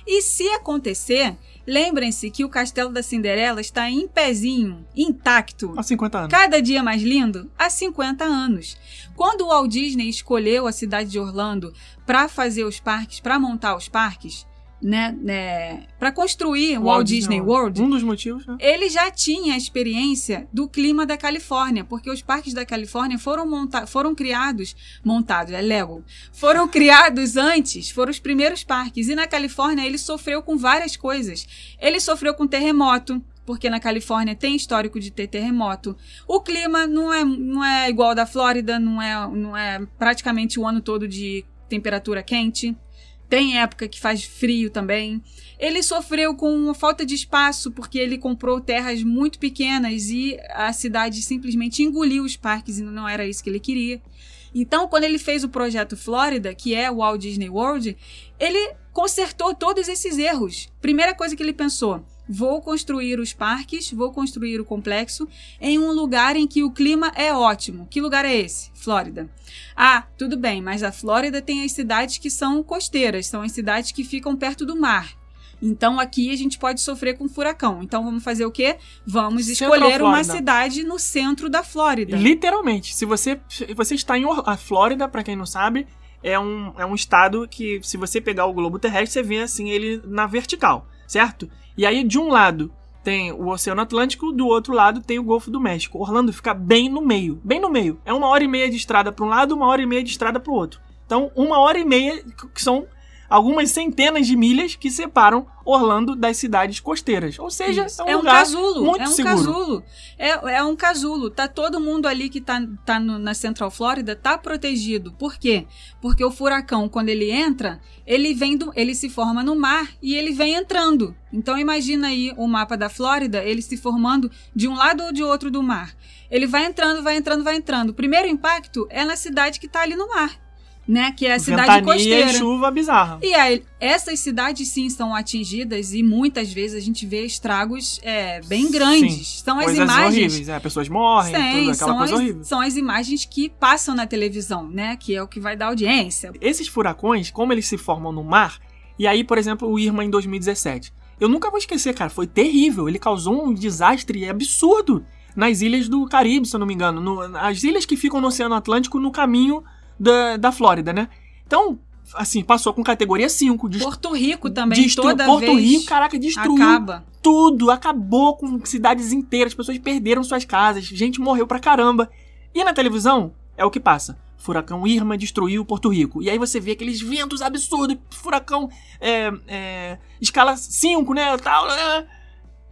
E se acontecer, lembrem-se que o castelo da Cinderela está em pezinho, intacto. Há 50 anos. Cada dia mais lindo há 50 anos. Quando o Walt Disney escolheu a cidade de Orlando para fazer os parques, para montar os parques, né, né para construir o Walt Disney World, Um dos motivos, né? ele já tinha a experiência do clima da Califórnia, porque os parques da Califórnia foram, monta foram criados, montados, é Lego, foram criados antes, foram os primeiros parques. E na Califórnia ele sofreu com várias coisas. Ele sofreu com terremoto, porque na Califórnia tem histórico de ter terremoto. O clima não é, não é igual ao da Flórida, não é, não é praticamente o ano todo de temperatura quente. Tem época que faz frio também. Ele sofreu com uma falta de espaço porque ele comprou terras muito pequenas e a cidade simplesmente engoliu os parques e não era isso que ele queria. Então, quando ele fez o projeto Flórida, que é o Walt Disney World, ele consertou todos esses erros. Primeira coisa que ele pensou: vou construir os parques, vou construir o complexo em um lugar em que o clima é ótimo. Que lugar é esse? Flórida. Ah, tudo bem, mas a Flórida tem as cidades que são costeiras, são as cidades que ficam perto do mar. Então aqui a gente pode sofrer com furacão. Então vamos fazer o quê? Vamos Central escolher uma cidade no centro da Flórida. Literalmente. Se você, você está em a Flórida, pra quem não sabe, é um, é um estado que, se você pegar o globo terrestre, você vê assim ele na vertical, certo? E aí, de um lado tem o Oceano Atlântico, do outro lado tem o Golfo do México. Orlando fica bem no meio, bem no meio. É uma hora e meia de estrada para um lado, uma hora e meia de estrada para o outro. Então, uma hora e meia, que são algumas centenas de milhas que separam Orlando das cidades costeiras. Ou seja, Isso. é um, é um lugar casulo, muito é um seguro. casulo. É, é um casulo. Tá todo mundo ali que tá, tá no- na Central Flórida tá protegido. Por quê? Porque o furacão, quando ele entra, ele vem do, ele se forma no mar e ele vem entrando. Então imagina aí o mapa da Flórida, ele se formando de um lado ou de outro do mar. Ele vai entrando, vai entrando, vai entrando. O primeiro impacto é na cidade que tá ali no mar, né? Que é a cidade Ventania costeira. e chuva bizarra. E aí, essas cidades sim são atingidas e muitas vezes a gente vê estragos é, bem grandes. Sim, são as Coisas imagens. horríveis, é, pessoas morrem, Sim, tudo, aquela são, coisa as, horrível. são as imagens que passam na televisão, né? Que é o que vai dar audiência. Esses furacões, como eles se formam no mar, e aí, por exemplo, o Irma em 2017. Eu nunca vou esquecer, cara, foi terrível. Ele causou um desastre absurdo nas ilhas do Caribe, se eu não me engano. No- as ilhas que ficam no Oceano Atlântico no caminho da, da Flórida, né? Então, assim, passou com categoria 5. dest- Porto Rico também, destru- toda Porto vez Rico, caraca, destruiu acaba. tudo, acabou com cidades inteiras, pessoas perderam suas casas, gente morreu pra caramba. E na televisão é o que passa. Furacão Irma destruiu Porto Rico. E aí você vê aqueles ventos absurdos, furacão é, é, escala 5, né, tal. é.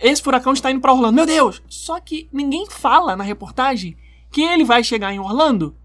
Esse furacão está indo pra Orlando. Meu Deus! Só que ninguém fala na reportagem que ele vai chegar em Orlando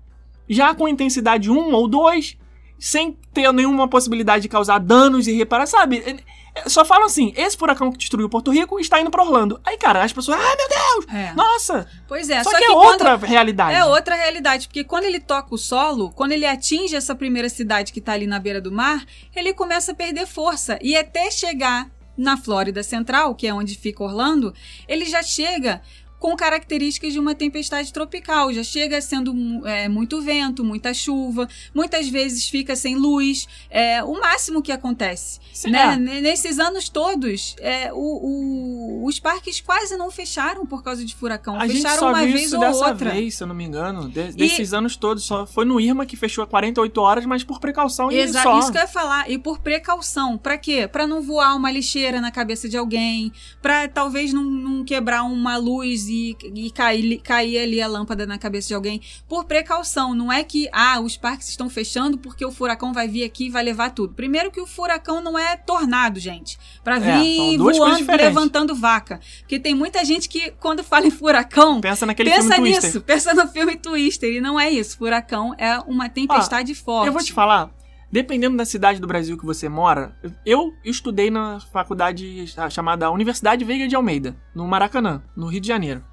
já com intensidade 1 ou 2, sem ter nenhuma possibilidade de causar danos e reparar, sabe? É, Só falam assim: esse furacão que destruiu Porto Rico está indo pra Orlando. Aí, cara, as pessoas, ah, meu Deus! É. Nossa! Pois é, só, só, que, é quando- outra realidade. É outra realidade, porque quando ele toca o solo, quando ele atinge essa primeira cidade que tá ali na beira do mar, ele começa a perder força. E até chegar na Flórida Central, que é onde fica Orlando, ele já chega com características de uma tempestade tropical. Já chega sendo é, muito vento, muita chuva, muitas vezes fica sem luz. É o máximo que acontece. Sim, Né? é. Nesses anos todos, é, o- o- os parques quase não fecharam por causa de furacão. A fecharam uma vez ou outra. vez, se eu não me engano. De- desses anos todos. Só foi no Irma que fechou a 48 horas, mas por precaução e Exato, só. isso que eu ia falar. E por precaução. Pra quê? Pra não voar uma lixeira na cabeça de alguém. Pra talvez não, não quebrar uma luz e, e cair, cair ali a lâmpada na cabeça de alguém. Por precaução. Não é que, ah, os parques estão fechando porque o furacão vai vir aqui e vai levar tudo. Primeiro que o furacão não é tornado, gente. Pra É, vir coisas voando, levantando vaca. Porque tem muita gente que, quando fala em furacão, Pensa naquele pensa filme nisso. Twister. Pensa no filme Twister. E não é isso. Furacão é uma tempestade forte. Eu vou te falar, dependendo da cidade do Brasil que você mora, eu estudei na faculdade chamada Universidade Veiga de Almeida, no Maracanã, no Rio de Janeiro.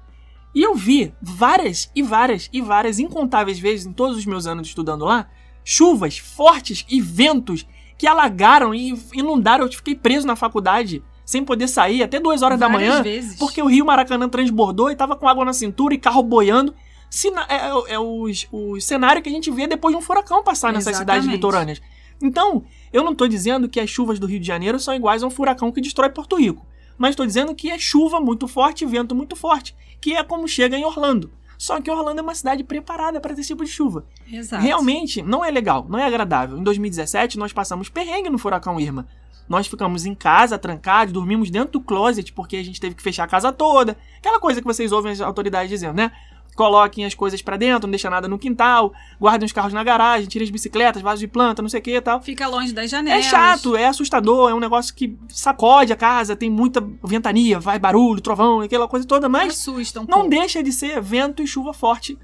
E eu vi várias e várias e várias incontáveis vezes em todos os meus anos estudando lá, chuvas fortes e ventos que alagaram e inundaram. Eu fiquei preso na faculdade sem poder sair até duas horas Várias da manhã. vezes. Porque o Rio Maracanã transbordou e tava com água na cintura e carro boiando. Sina- é é, é os- o cenário que a gente vê depois de um furacão passar nessas cidades Exatamente. litorâneas. Então, eu não tô dizendo que as chuvas do Rio de Janeiro são iguais a um furacão que destrói Porto Rico. Mas estou dizendo que é chuva muito forte, vento muito forte, que é como chega em Orlando. Só que Orlando é uma cidade preparada para esse tipo de chuva. Exato. Realmente não é legal, não é agradável. Em 2017 nós passamos perrengue no furacão Irma. Nós ficamos em casa, trancados, dormimos dentro do closet porque a gente teve que fechar a casa toda. Aquela coisa que vocês ouvem as autoridades dizendo, né? Coloquem as coisas pra dentro, não deixa nada no quintal, guardem os carros na garagem, tirem as bicicletas, vasos de planta, não sei o que e tal. Fica longe das É janelas. chato, é assustador, é um negócio que sacode a casa, tem muita ventania, vai barulho, trovão, aquela coisa toda, mas Assusta um não pouco. deixa de ser vento e chuva forte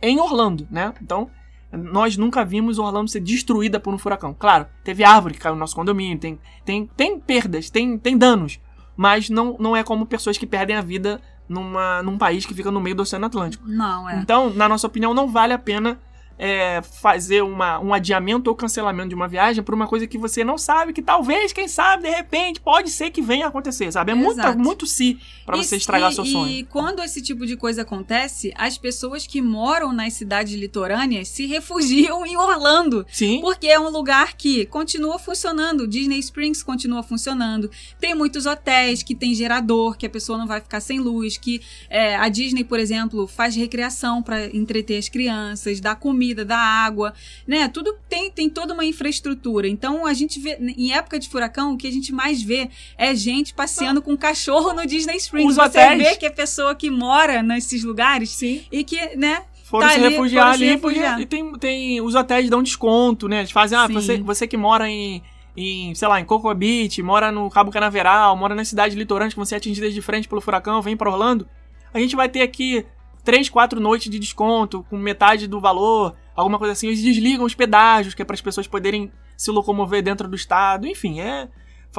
em Orlando, né? Então, nós nunca vimos Orlando ser destruída por um furacão. Claro, teve árvore que caiu no nosso condomínio, tem, tem, tem perdas, tem, tem danos, mas não, não é como pessoas que perdem a vida numa, num país que fica no meio do Oceano Atlântico. Não, é. Então, na nossa opinião, não vale a pena é, fazer uma, um adiamento ou cancelamento de uma viagem por uma coisa que você não sabe, que talvez, quem sabe, de repente, pode ser que venha a acontecer, sabe? É muito, Exato. muito si pra E- você estragar e- seu sonho. E quando esse tipo de coisa acontece, as pessoas que moram nas cidades litorâneas se refugiam em Orlando. Sim. Porque é um lugar que continua funcionando. Disney Springs continua funcionando. Tem muitos hotéis que tem gerador, que a pessoa não vai ficar sem luz. Que é, a Disney, por exemplo, faz recreação para entreter as crianças, dá comida, dá água, né? Tudo tem, tem toda uma infraestrutura. Então a gente vê, em época de furacão, o que a gente mais vê é gente passeando com cachorro no Disney Springs. Os Você hotéis. vê que é pessoa que mora nesses lugares Sim. e que, né? Foram Tá se ali, refugiar foram se ali, porque refugiar. e tem, tem. Os hotéis dão desconto, né? Eles fazem, ah, Sim. você, você que mora em, em, sei lá, em Cocoa Beach, mora no Cabo Canaveral, mora nas cidades litorâneas que vão ser atingidas de frente pelo furacão, vem pra Orlando. A gente vai ter aqui três, quatro noites de desconto, com metade do valor, alguma coisa assim. Eles desligam os pedágios, que é para as pessoas poderem se locomover dentro do estado. Enfim, é.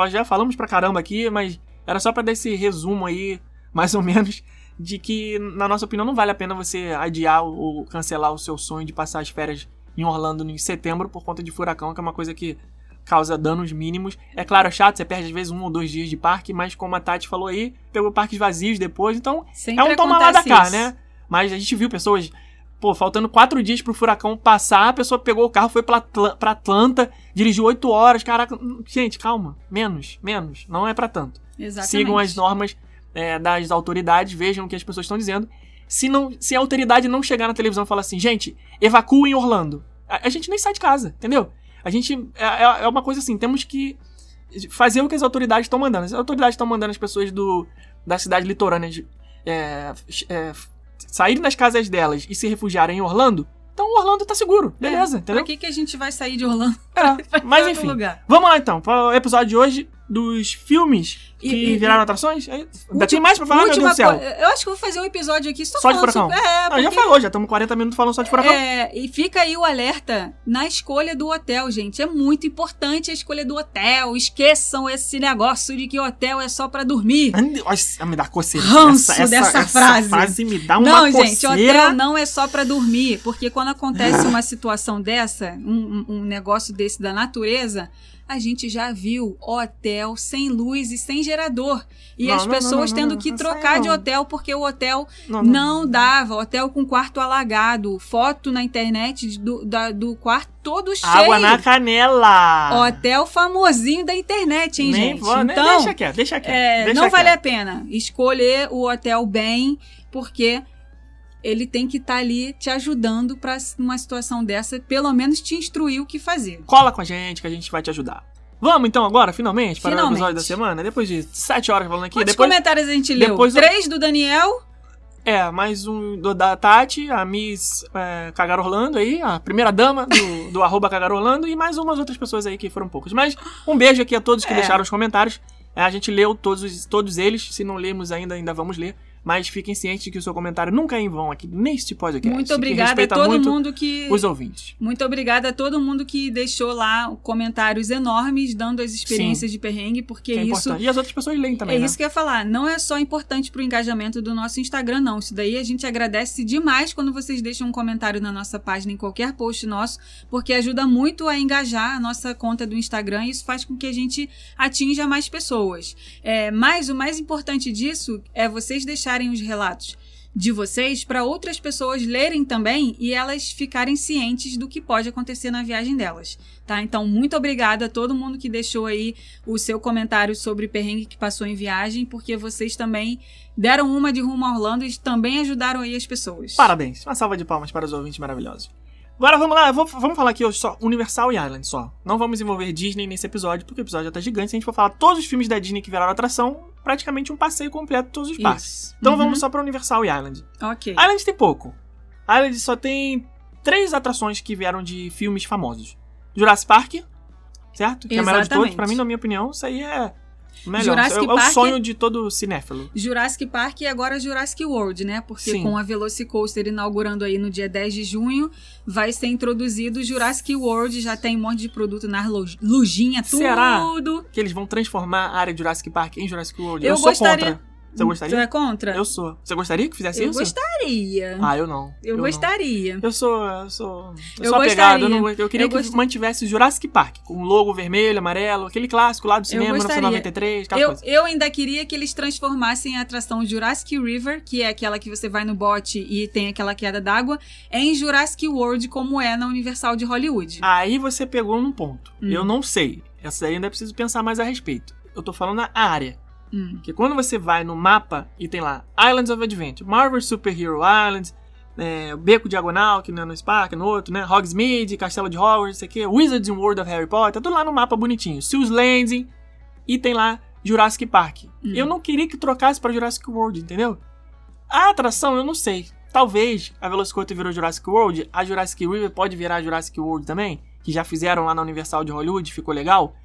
Já falamos pra caramba aqui, mas era só pra dar esse resumo aí, mais ou menos, de que, na nossa opinião, não vale a pena você adiar ou cancelar o seu sonho de passar as férias em Orlando em setembro por conta de furacão, que é uma coisa que causa danos mínimos. É claro, é chato, você perde às vezes um ou dois dias de parque, mas como a Tati falou aí, pegou parques vazios depois, então Sempre é um toma lá da cá, né? Mas a gente viu pessoas, pô, faltando quatro dias pro furacão passar, a pessoa pegou o carro, foi pra, pra Atlanta, dirigiu oito horas, caraca. hum, Gente, calma, menos, menos, não é pra tanto. Exatamente. Sigam as normas é, das autoridades, vejam o que as pessoas estão dizendo. Se, não, se a autoridade não chegar na televisão e falar assim, gente, evacuem Orlando, a, a gente nem sai de casa, entendeu? A gente. É, é- é uma coisa assim, temos que fazer o que as autoridades estão mandando. As autoridades estão mandando as pessoas do, da cidade litorânea de, é, é, saírem das casas delas e se refugiarem em Orlando. Então Orlando tá seguro, beleza, É, entendeu? Pra que, que a gente vai sair de Orlando? É, mas enfim. lugar? Vamos lá então, para o episódio de hoje dos filmes que E- e- viraram atrações. Ainda Última- tem mais pra falar, meu Deus do céu? Eu acho que vou fazer um episódio aqui só, Só de falando furacão? sobre- É, Não, já porque- falou, já estamos 40 minutos falando só de furacão. É, e fica aí o alerta na escolha do hotel, gente. É muito importante a escolha do hotel. Esqueçam esse negócio de que hotel é só pra dormir. Nossa, me dá coceira. Ranço dessa frase. frase me dá uma não, coceira. gente, hotel não é só pra dormir, porque quando acontece uma situação dessa, um- um negócio desse da natureza, a gente já viu hotel sem luz e sem gerador. E Não, as não, pessoas não, tendo que trocar de hotel porque o hotel Não, dava. Hotel com quarto alagado, foto na internet do, da- do quarto todo cheio. Água na canela. Hotel famosinho da internet, hein, Nem gente? vou, então, Deixa quieto, deixa quieto. é, deixa não vale a pena escolher o hotel bem, porque ele tem que estar ali te ajudando para numa situação dessa, pelo menos te instruir o que fazer. Cola com a gente que a gente vai te ajudar. Vamos então agora, finalmente, para o Finalmente. episódio da semana? Depois de sete horas falando aqui. Quantos depois, comentários a gente leu? depois Três do Daniel. É, mais um do, da Tati, a Miss é, Cagar Orlando aí, a primeira dama do, do arroba Cagar Orlando e mais umas outras pessoas aí que foram poucas. Mas um beijo aqui a todos que É. deixaram os comentários. É, a gente leu todos, os- todos eles, se não lemos ainda, ainda vamos ler. Mas fiquem cientes de que o seu comentário nunca é em vão aqui neste podcast. Muito obrigada a todo muito mundo que. Os ouvintes. Muito obrigada a todo mundo que deixou lá comentários enormes dando as experiências de perrengue, porque Que é isso. importante. E as outras pessoas leem também, é né? isso que eu ia falar. Não é só importante pro engajamento do nosso Instagram, não. Isso daí a gente agradece demais quando vocês deixam um comentário na nossa página, em qualquer post nosso, porque ajuda muito a engajar a nossa conta do Instagram e isso faz com que a gente atinja mais pessoas. É, mas o mais importante disso é vocês deixarem os relatos de vocês para outras pessoas lerem também e elas ficarem cientes do que pode acontecer na viagem delas, tá? Então, muito obrigada a todo mundo que deixou aí o seu comentário sobre perrengue que passou em viagem, porque vocês também deram uma de rumo a Orlando e também ajudaram aí as pessoas. Parabéns. Uma salva de palmas para os ouvintes maravilhosos. Agora vamos lá, vou- vamos falar aqui hoje só Universal e Island só. Não vamos envolver Disney nesse episódio, porque o episódio já tá gigante. Se a gente for falar todos os filmes da Disney que viraram atração, praticamente um passeio completo de todos os parques. Então Uhum. vamos só pra Universal e Island. Ok. Island tem pouco. Island só tem três atrações que vieram de filmes famosos. Jurassic Park, certo? Que é a melhor de todos. Exatamente. Pra mim, na minha opinião, isso aí é melhor. Jurassic é, é o Park- sonho de todo cinéfilo. Jurassic Park e agora Jurassic World, né? Porque Sim. com a Velocicoaster inaugurando aí no dia 10 de junho, vai ser introduzido o Jurassic World, já tem um monte de produto na lo- lojinha, tudo. Será? Que eles vão transformar a área de Jurassic Park em Jurassic World. Eu Eu, sou gostaria- contra. Você Tu gostaria? é contra? Eu sou. Você gostaria que fizesse Eu isso? gostaria. Ah, eu não. eu não. gostaria. Eu sou, eu sou, eu Eu sou apegado. Eu, não- eu queria Eu que gost- mantivesse o Jurassic Park, com o logo vermelho, amarelo, aquele clássico lá do cinema, gostaria. 1993, aquela Eu, coisa. eu ainda queria que eles transformassem a atração Jurassic River, que é aquela que você vai no bote e tem aquela queda d'água, em Jurassic World, como é na Universal de Hollywood. Aí você pegou num ponto. Hum. Eu não sei. Essa daí ainda preciso pensar mais a respeito. Eu tô falando na área. Hum. Porque quando você vai no mapa e tem lá Islands of Adventure, Marvel Super Hero Islands, é, Beco Diagonal, que não é no Spark, é no outro, né? Hogsmeade, Castelo de Hogwarts, isso aqui, Wizards in World of Harry Potter, tá tudo lá no mapa bonitinho. Seals Landing e tem lá Jurassic Park. Hum. Eu não queria que trocasse pra Jurassic World, entendeu? A atração, eu não sei. Talvez a Velocicoaster virou Jurassic World, a Jurassic River pode virar Jurassic World também, que já fizeram lá na Universal de Hollywood, ficou legal.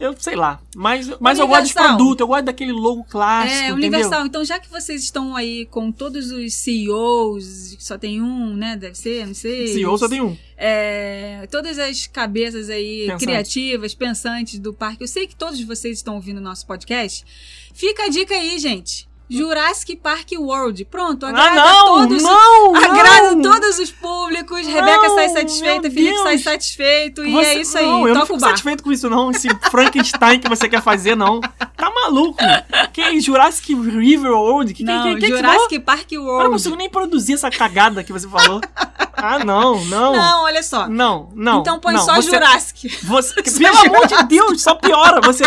Eu sei lá, mas, mas eu gosto Universal. produtos, eu gosto daquele logo clássico, É, entendeu? Universal. Então, já que vocês estão aí com todos os CEOs, só tem um, né? Deve ser, não sei. CEO só tem um. É, todas as cabeças aí Pensantes. criativas, pensantes do parque. Eu sei que todos vocês estão ouvindo o nosso podcast. Fica a dica aí, gente. Jurassic Park World. Pronto, agrada Ah, não! todos não! Agrada não! todos os públicos. Rebeca sai Não, satisfeita, Felipe sai Deus. satisfeito. E Você- é isso aí. Não, eu não fico satisfeito com isso, não. Esse Frankenstein que você quer fazer, não. Tá maluco? Que Jurassic River World? Que, Não, que, que, que, que Jurassic Park Eu não World. consigo nem produzir essa cagada que você falou. Ah, não, não. Não, olha só. Não, não. então põe não. só você, Jurassic. Você, pelo amor de Deus, só piora. Você.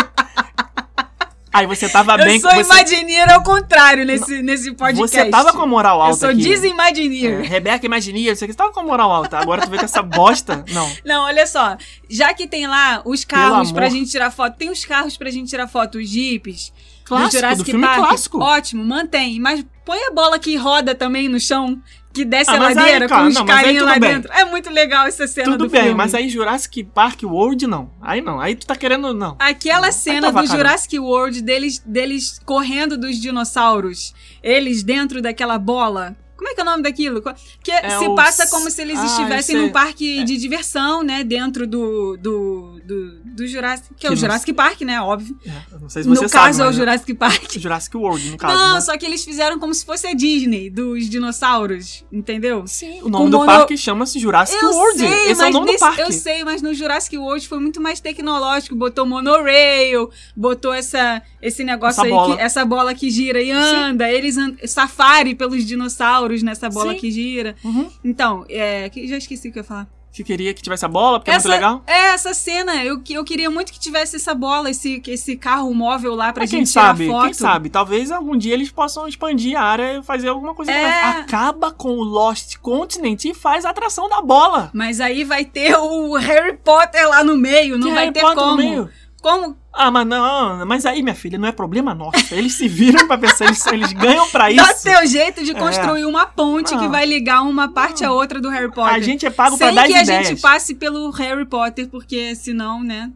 Aí você tava bem eu sou você. Ao contrário nesse, nesse podcast. Você tava com a moral alta Eu sou aqui. É, Desimagineer. Rebeca Imagineer, você que tava com a moral alta. Agora tu vê com essa bosta. Não. Não, olha só. Já que tem lá os carros pra gente tirar foto, tem os carros pra gente tirar foto, os jipes. Clássico, do Jurassic do filme Park. clássico. Ótimo, mantém. Mas põe a bola que roda também no chão, que desce Ah, a mas aí, ladeira cara, com os carinhos lá bem. dentro. É muito legal essa cena Tudo do bem, filme. mas aí Jurassic Park World não. Aí não. Aí tu tá querendo. Não. Aquela Não, cena vai do. Jurassic World deles, deles correndo dos dinossauros, eles dentro daquela bola. Como é que é o nome daquilo? Que se o passa s- como se eles Ah, estivessem num parque de diversão, né? Dentro do, do, do, do Jurassic. Que é o Que não- Jurassic Park, né? Óbvio. É, não sei se você no sabe. caso é o mas Jurassic Park. Jurassic World, no caso. Não, né? só que eles fizeram como se fosse a Disney dos dinossauros, entendeu? Sim, o nome Com do mono- parque chama-se Jurassic Eu World. sei, Esse é o nome do nesse- parque. eu sei, mas no Jurassic World foi muito mais tecnológico. Botou monorail, botou essa, esse negócio Essa aí, bola. Que, essa bola que gira e anda. Eles and, safari pelos dinossauros nessa bola Sim. que gira. Uhum. Então, é, que- já esqueci o que eu ia falar. Que queria que tivesse a bola, porque essa, é muito legal. É, essa cena. Eu, que- eu queria muito que tivesse essa bola, esse, esse carro móvel lá pra Mas gente quem tirar sabe, foto. quem sabe? Talvez algum dia eles possam expandir a área e fazer alguma coisa. É. mais. Acaba com o Lost Continent e faz a atração da bola. Mas aí vai ter o Harry Potter lá no meio, não Que vai Harry ter Potter no como. meio? Como? Ah, mas não, mas aí, minha filha, não é problema nosso. Eles se viram pra pensar, eles, eles ganham pra isso. Dá teu jeito de É. construir uma ponte Não. que vai ligar uma parte à outra do Harry Potter. A gente é pago pra Sem dar que ideias. a gente passe pelo Harry Potter, porque senão, né?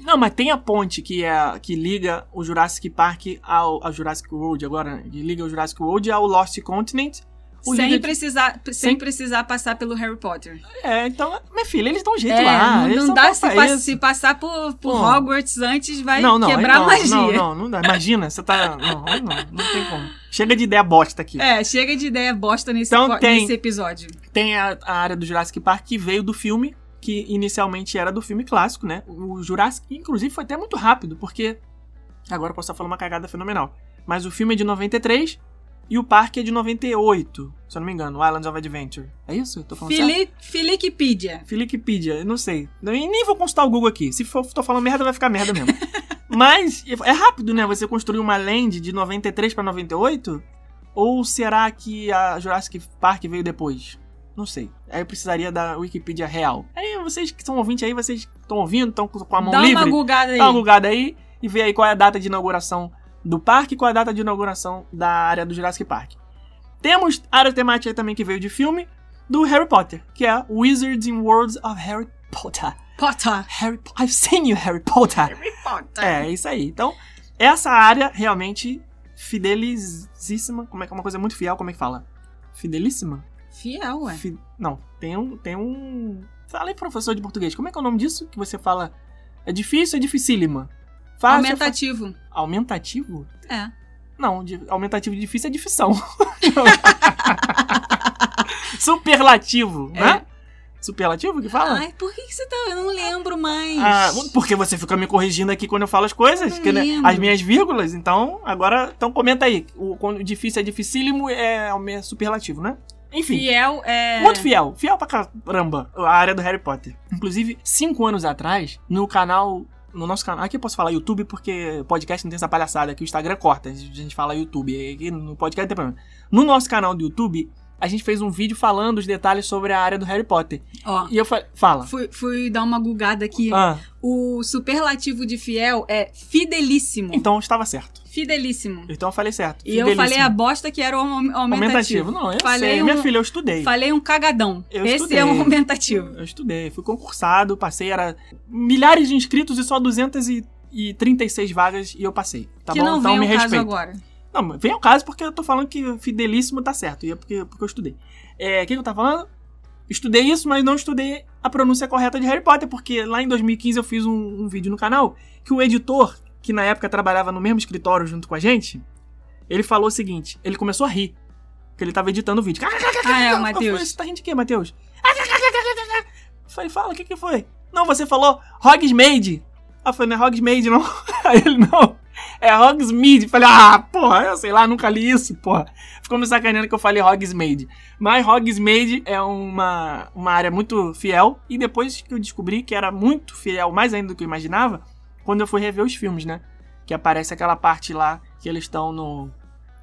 Não, mas tem a ponte que é que liga o Jurassic Park ao, ao Jurassic World agora, que liga o Jurassic World ao Lost Continent. O Sem precisar, sem, Sem- precisar passar pelo Harry Potter. É, então, minha filha, eles dão jeito É, lá. não, não dá se, pa- se passar por, por. Hogwarts antes vai não, não, quebrar não, a magia. Não, não, não dá. Imagina, você tá. Não, não, não tem como. Chega de ideia bosta aqui. É, chega de ideia bosta nesse, Então tem- nesse episódio. Tem a, a área do Jurassic Park que veio do filme, que inicialmente era do filme clássico, né? O Jurassic, inclusive, foi até muito rápido, porque. Agora eu posso estar falando uma cagada fenomenal. Mas o filme é de 93 e o parque é de 98, se eu não me engano, Islands of Adventure. É isso? Eu tô falando? Fili Filiquipedia. Filipipedia, eu não sei. Eu nem vou consultar o Google aqui. Se for, tô falando merda, vai ficar merda mesmo. Mas é rápido, né? Você construir uma land de 93 pra 98? Ou será que a Jurassic Park veio depois? Não sei. Aí eu precisaria da Wikipedia real. Aí vocês que são ouvintes aí, vocês estão ouvindo, estão com a mão Dá livre? uma gugada aí. Dá uma gugada aí e vê aí qual é a data de inauguração do parque é a data de inauguração da área do Jurassic Park. Temos área temática também que veio de filme do Harry Potter, que é Wizards in Worlds of Harry Potter. Potter. Harry Po- I've seen you, Harry Potter. Harry Potter. É, isso aí. Então, essa área realmente fidelizíssima. Como é que é uma coisa muito fiel? Como é que fala? Fidelíssima? Fiel, ué. Fi- Não, tem um. Tem um. Fala aí, professor de português. Como é que é o nome disso? Que você fala. É difícil, é dificílima. Fácil, é Aumentativo. Aumentativo? É. Não, de- aumentativo difícil é difícil. Superlativo, né? Superlativo que fala? Ai, por que, que você tá. Eu não lembro mais. Ah, porque você fica me corrigindo aqui quando eu falo as coisas, que, né, as minhas vírgulas, então agora então comenta aí. O difícil é dificílimo é, é superlativo, né? Enfim, Fiel é. muito fiel, fiel pra caramba a área do Harry Potter. Inclusive, cinco anos atrás, no canal. No nosso canal. Aqui eu posso falar YouTube porque podcast não tem essa palhaçada. Aqui o Instagram corta. A gente fala YouTube. Aqui no podcast não tem problema. No nosso canal do YouTube, a gente fez um vídeo falando os detalhes sobre a área do Harry Potter. Ó, E eu falei. Fala. fui, fui dar uma gugada aqui. Ah, O superlativo de fiel é fidelíssimo. então estava certo. Fidelíssimo. Então eu falei certo. E eu falei a bosta que era o aum- aumentativo. Aumentativo. Não, eu Falei sei. um- Minha filha, eu estudei. Falei um cagadão. Eu Esse estudei. é um aumentativo. Eu estudei. Fui concursado, passei, era milhares de inscritos e só 236 vagas e eu passei. Tá que bom? não então vem me respeita. agora. Não, vem ao caso porque eu tô falando que fidelíssimo tá certo. E é porque, porque eu estudei. É, o que, que eu tava falando? Estudei isso, mas não estudei a pronúncia correta de Harry Potter, porque lá em 2015 eu fiz um, um vídeo no canal que o editor, que na época trabalhava no mesmo escritório junto com a gente, ele falou o seguinte: ele começou a rir. Porque ele tava editando o vídeo. Ah, é, o Matheus. Você tá rindo de quê, Matheus? Eu falei, fala, o que que foi? Não, você falou Hogsmeade. Ah, eu falei, não é Hogsmeade, não. Aí ele, não, é Hogsmeade. Eu falei, ah, porra, eu sei lá, nunca li isso, porra. Ficou me sacaneando que eu falei Hogsmeade. Mas Hogsmeade é uma, uma área muito fiel. E depois que eu descobri que era muito fiel, mais ainda do que eu imaginava, quando eu fui rever os filmes, né? Que aparece aquela parte lá que eles estão no...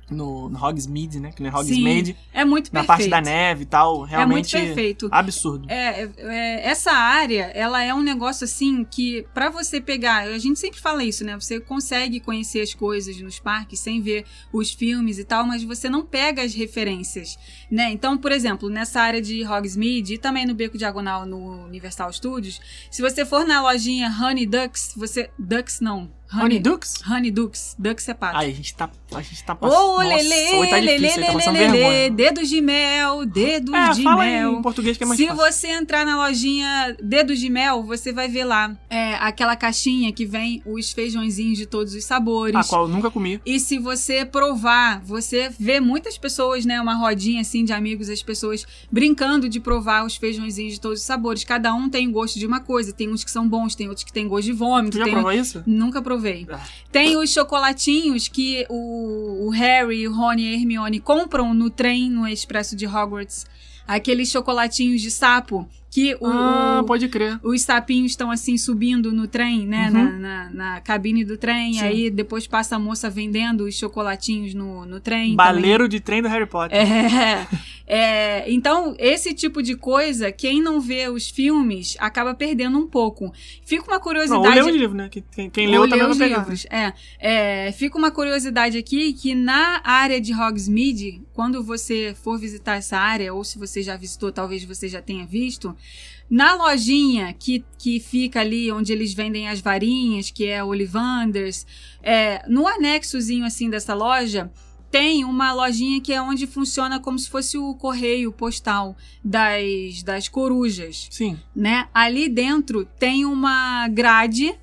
No, no Hogsmeade, né? Que não é Hogsmeade. É muito Na perfeito. parte da neve e tal. Realmente É muito perfeito. absurdo. É, é, é, essa área, ela é um negócio assim que, pra você pegar, a gente sempre fala isso, né? Você consegue conhecer as coisas nos parques sem ver os filmes e tal, mas você não pega as referências, né? Então, por exemplo, nessa área de Hogsmeade e também no Beco Diagonal no Universal Studios, se você for na lojinha Honey Ducks, você. Ducks não. Honey Dukes? Honey Ducks. Ducks é pato. Aí, a gente tá. A gente tá Ô, passando. aí tá passando lelê, vergonha. dedos de mel, dedos É, de fala mel. em português que é mais Se fácil. você entrar na lojinha Dedos de Mel, você vai ver lá é, aquela caixinha que vem os feijõezinhos de todos os sabores. A qual eu nunca comi. E se você provar, você vê muitas pessoas, né? Uma rodinha assim de amigos, as pessoas brincando de provar os feijõezinhos de todos os sabores. Cada um tem gosto de uma coisa. Tem uns que são bons, tem outros que tem gosto de vômito. Tu já tem provou isso? Nunca provei. Ah. Tem os chocolatinhos que o, o Harry, o Rony e a Hermione compram no trem, no expresso de Hogwarts. Aqueles chocolatinhos de sapo que o, ah, o- pode crer. os sapinhos estão assim subindo no trem, né? Uhum. Na, na, na cabine do trem. Sim. Aí depois passa a moça vendendo os chocolatinhos no, no trem. também. Baleiro de trem do Harry Potter. É, é, então, esse tipo de coisa, quem não vê os filmes acaba perdendo um pouco. Fica uma Não, curiosidade. ou leu os livros, né? Que- Quem, quem leu também vai os livros. É, é, fica uma curiosidade aqui que na área de Hogsmeade, quando você for visitar essa área, ou se você já visitou, talvez você já tenha visto, Na lojinha que, que fica ali onde eles vendem as varinhas, que é Ollivanders, é, no anexozinho assim dessa loja, tem uma lojinha que é onde funciona como se fosse o correio postal das, das corujas, Sim. né? Ali dentro tem uma grade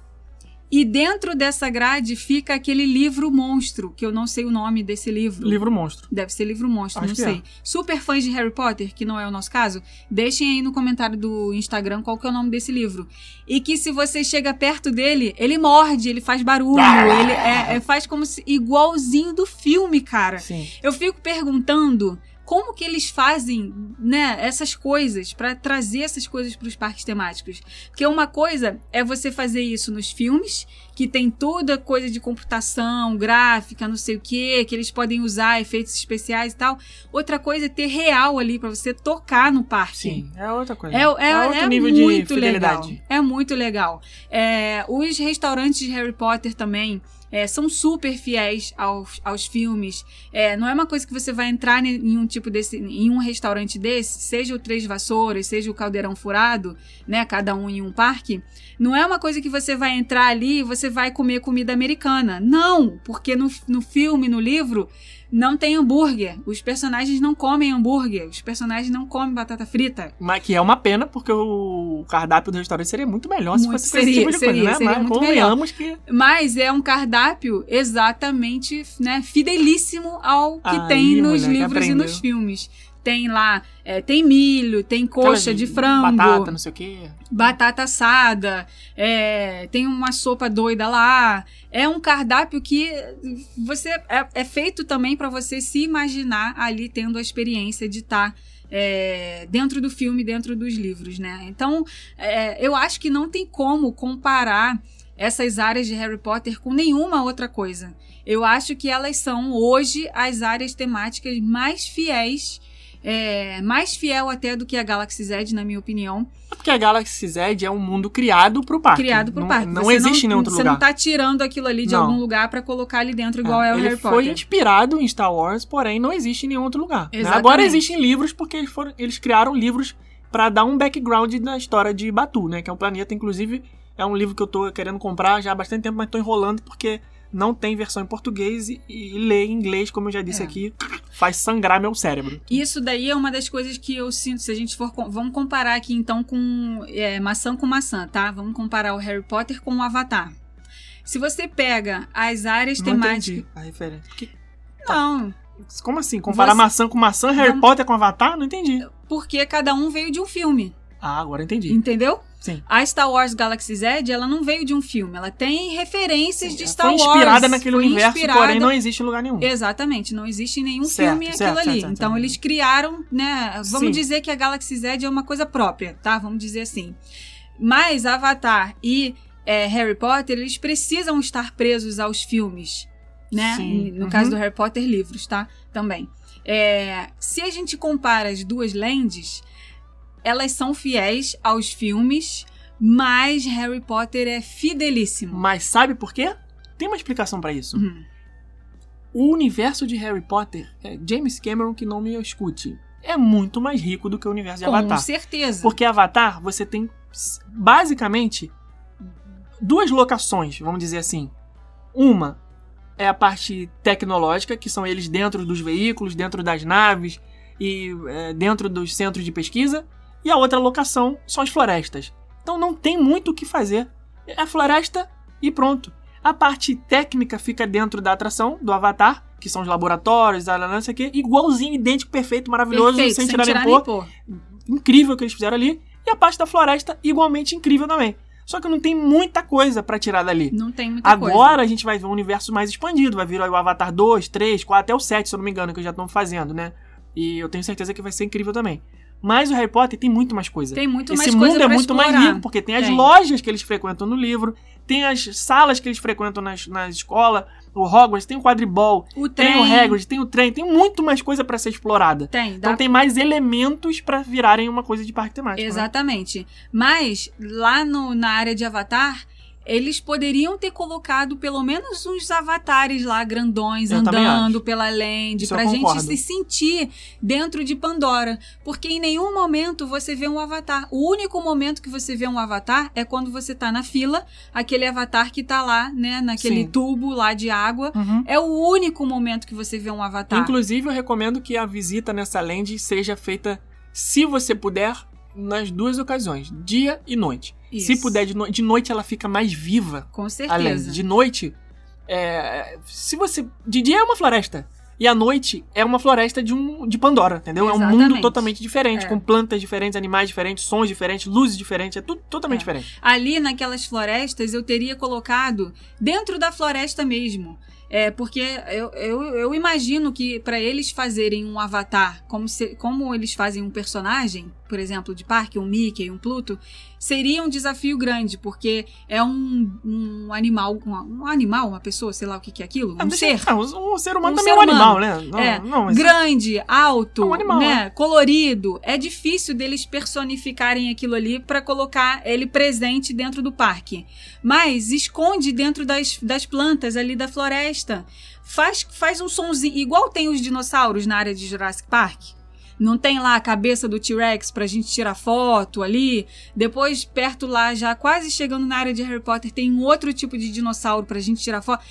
e dentro dessa grade fica aquele livro monstro, que eu não sei o nome desse livro. Livro monstro. Deve ser livro monstro, Acho não que sei. é. Super fãs de Harry Potter, que não é o nosso caso, deixem aí no comentário do Instagram qual que é o nome desse livro. E que se você chega perto dele, ele morde, ele faz barulho, Ah! ele é, é- faz como se igualzinho do filme, cara. Sim. Eu fico perguntando como que eles fazem, né, essas coisas pra trazer essas coisas para os parques temáticos. Porque uma coisa é você fazer isso nos filmes, que tem toda coisa de computação, gráfica, não sei o quê, que eles podem usar efeitos especiais e tal. Outra coisa é ter real ali pra você tocar no parque. Sim. É outra coisa. É, é, outro é nível muito de fidelidade. legal. É muito legal. É, os restaurantes de Harry Potter também é, são super fiéis aos, aos filmes. É, não é uma coisa que você vai entrar em um tipo desse, em um restaurante desse, seja o Três Vassouras, seja o Caldeirão Furado, né? Cada um em um parque. Não é uma coisa que você vai entrar ali e você vai comer comida americana. Não, porque no, no filme, no livro, não tem hambúrguer. Os personagens não comem hambúrguer. Os personagens não comem batata frita. Mas que é uma pena, porque o cardápio do restaurante seria muito melhor se Muito- fosse seria, tipo seria, coisa, né? seria Mas muito convenhamos que Mas é um cardápio exatamente, né, fidelíssimo ao que Aí, tem nos livros e nos filmes. Tem lá, é, tem milho, tem coxa aquelas de frango, Batata, não sei o quê. batata assada, é, tem uma sopa doida lá. É um cardápio que você é, é feito também para você se imaginar ali tendo a experiência de estar dentro do filme, dentro dos livros, né? Então, é, eu acho que não tem como comparar essas áreas de Harry Potter com nenhuma outra coisa. Eu acho que elas são hoje as áreas temáticas mais fiéis, é, mais fiel até do que a Galaxy Z, na minha opinião. É porque a Galaxy Z é um mundo criado pro parque. criado pro não, parque. Não Você existe em nenhum outro Você lugar. não tá tirando aquilo ali de Não. algum lugar pra colocar ali dentro, igual é, o ele Harry foi Potter. inspirado em Star Wars, porém não existe em nenhum outro lugar. né? Agora existem livros porque eles, foram, eles criaram livros pra dar um background na história de Batu, né? Que é um planeta, inclusive, é um livro que eu tô querendo comprar já há bastante tempo, mas tô enrolando porque não tem versão em português e, e ler em inglês, como eu já disse É. aqui, faz sangrar meu cérebro. Isso daí é uma das coisas que eu sinto, se a gente for. Vamos comparar aqui então com é, maçã com maçã, tá? Vamos comparar o Harry Potter com o Avatar. Se você pega as áreas Não temáticas. entendi a referência. Que- Não, como assim? Comparar Você- maçã com maçã, Harry Vamos- Potter com Avatar? Não entendi. porque cada um veio de um filme, Ah, agora entendi. entendeu? Sim. A Star Wars Galaxy Z, ela não veio de um filme, ela tem referências de Ela Star foi Wars. inspirada naquele foi universo, inspirada- porém não existe em lugar nenhum. Exatamente, não existe em nenhum Certo, filme certo, aquilo ali. certo, certo, então eles criaram, né? Vamos Sim. dizer que a Galaxy Z é uma coisa própria, tá? Vamos dizer assim. Mas Avatar e é, Harry Potter, eles precisam estar presos aos filmes, né? Sim, No uhum. caso do Harry Potter, livros, tá? Também. É, se a gente compara as duas lentes, elas são fiéis aos filmes, mas Harry Potter é fidelíssimo. Mas sabe por quê? Tem uma explicação pra isso. Uhum. O universo de Harry Potter, é James Cameron que não me escute, é muito mais rico do que o universo de Com Avatar. certeza. Porque Avatar, você tem basicamente duas locações, vamos dizer assim. Uma é a parte tecnológica, que são eles dentro dos veículos, dentro das naves e é, dentro dos centros de pesquisa. E a outra locação são as florestas. Então não tem muito o que fazer. É a floresta e pronto. A parte técnica fica dentro da atração do Avatar, que são os laboratórios, a não sei o quê, igualzinho, idêntico, perfeito, maravilhoso, Perfeito, sem sem tirar nem tirar pôr nem pôr. incrível que eles fizeram ali. E a parte da floresta, igualmente incrível também. Só que não tem muita coisa pra tirar dali. Não tem muita Agora coisa. a gente vai ver um universo mais expandido. Vai vir o Avatar 2, 3, 4, até o 7, se eu não me engano, que já estão fazendo, né? E eu tenho certeza que vai ser incrível também. Mas o Harry Potter tem muito mais coisa. Tem muito Esse mais mundo coisa é pra muito mais explorar. rico, porque tem as Tem. lojas que eles frequentam no livro, tem as salas que eles frequentam nas, na escola, o Hogwarts, tem o quadribol, O tem o Hagrid, tem o trem, tem muito mais coisa pra ser explorada. Tem, dá Então tem mais elementos pra virarem uma coisa de parque temático. né? Exatamente. Mas lá no- na área de Avatar eles poderiam ter colocado pelo menos uns avatares lá grandões Eu andando pela land Isso pra gente concordo. se sentir dentro de Pandora, porque em nenhum momento você vê um avatar. O único momento que você vê um avatar é quando você tá na fila, aquele avatar que tá lá, né, naquele Sim. tubo lá de água. Uhum. É o único momento que você vê um avatar. Inclusive, eu recomendo que a visita nessa land seja feita, se você puder, nas duas ocasiões, dia e noite. Isso. Se puder, de, no- de noite ela fica mais viva. Com certeza. De noite, é, se você. De dia é uma floresta. E à noite é uma floresta de, um, de Pandora, entendeu? É um mundo Exatamente. totalmente diferente, É. com plantas diferentes, animais diferentes, sons diferentes, luzes diferentes, é tudo totalmente É. diferente. ali naquelas florestas eu teria colocado dentro da floresta mesmo. É, porque eu, eu, eu imagino que para eles fazerem um avatar, como, se, como eles fazem um personagem, por exemplo, de parque, um Mickey, um Pluto, seria um desafio grande, porque é um, um animal, um, um animal, uma pessoa, sei lá o que, que é aquilo, Ah, um deixa- ser. o, o ser humano Um também ser é um animal, né? humano. Não, É, não, mas grande, alto, É um animal, né, colorido. É difícil deles personificarem aquilo ali para colocar ele presente dentro do parque. Mas esconde dentro das, das plantas ali da floresta. Faz, faz um sonzinho, igual tem os dinossauros na área de Jurassic Park. Não tem lá a cabeça do T-Rex pra gente tirar foto ali. Depois, perto lá, já quase chegando na área de Harry Potter, tem um outro tipo de dinossauro pra gente tirar foto.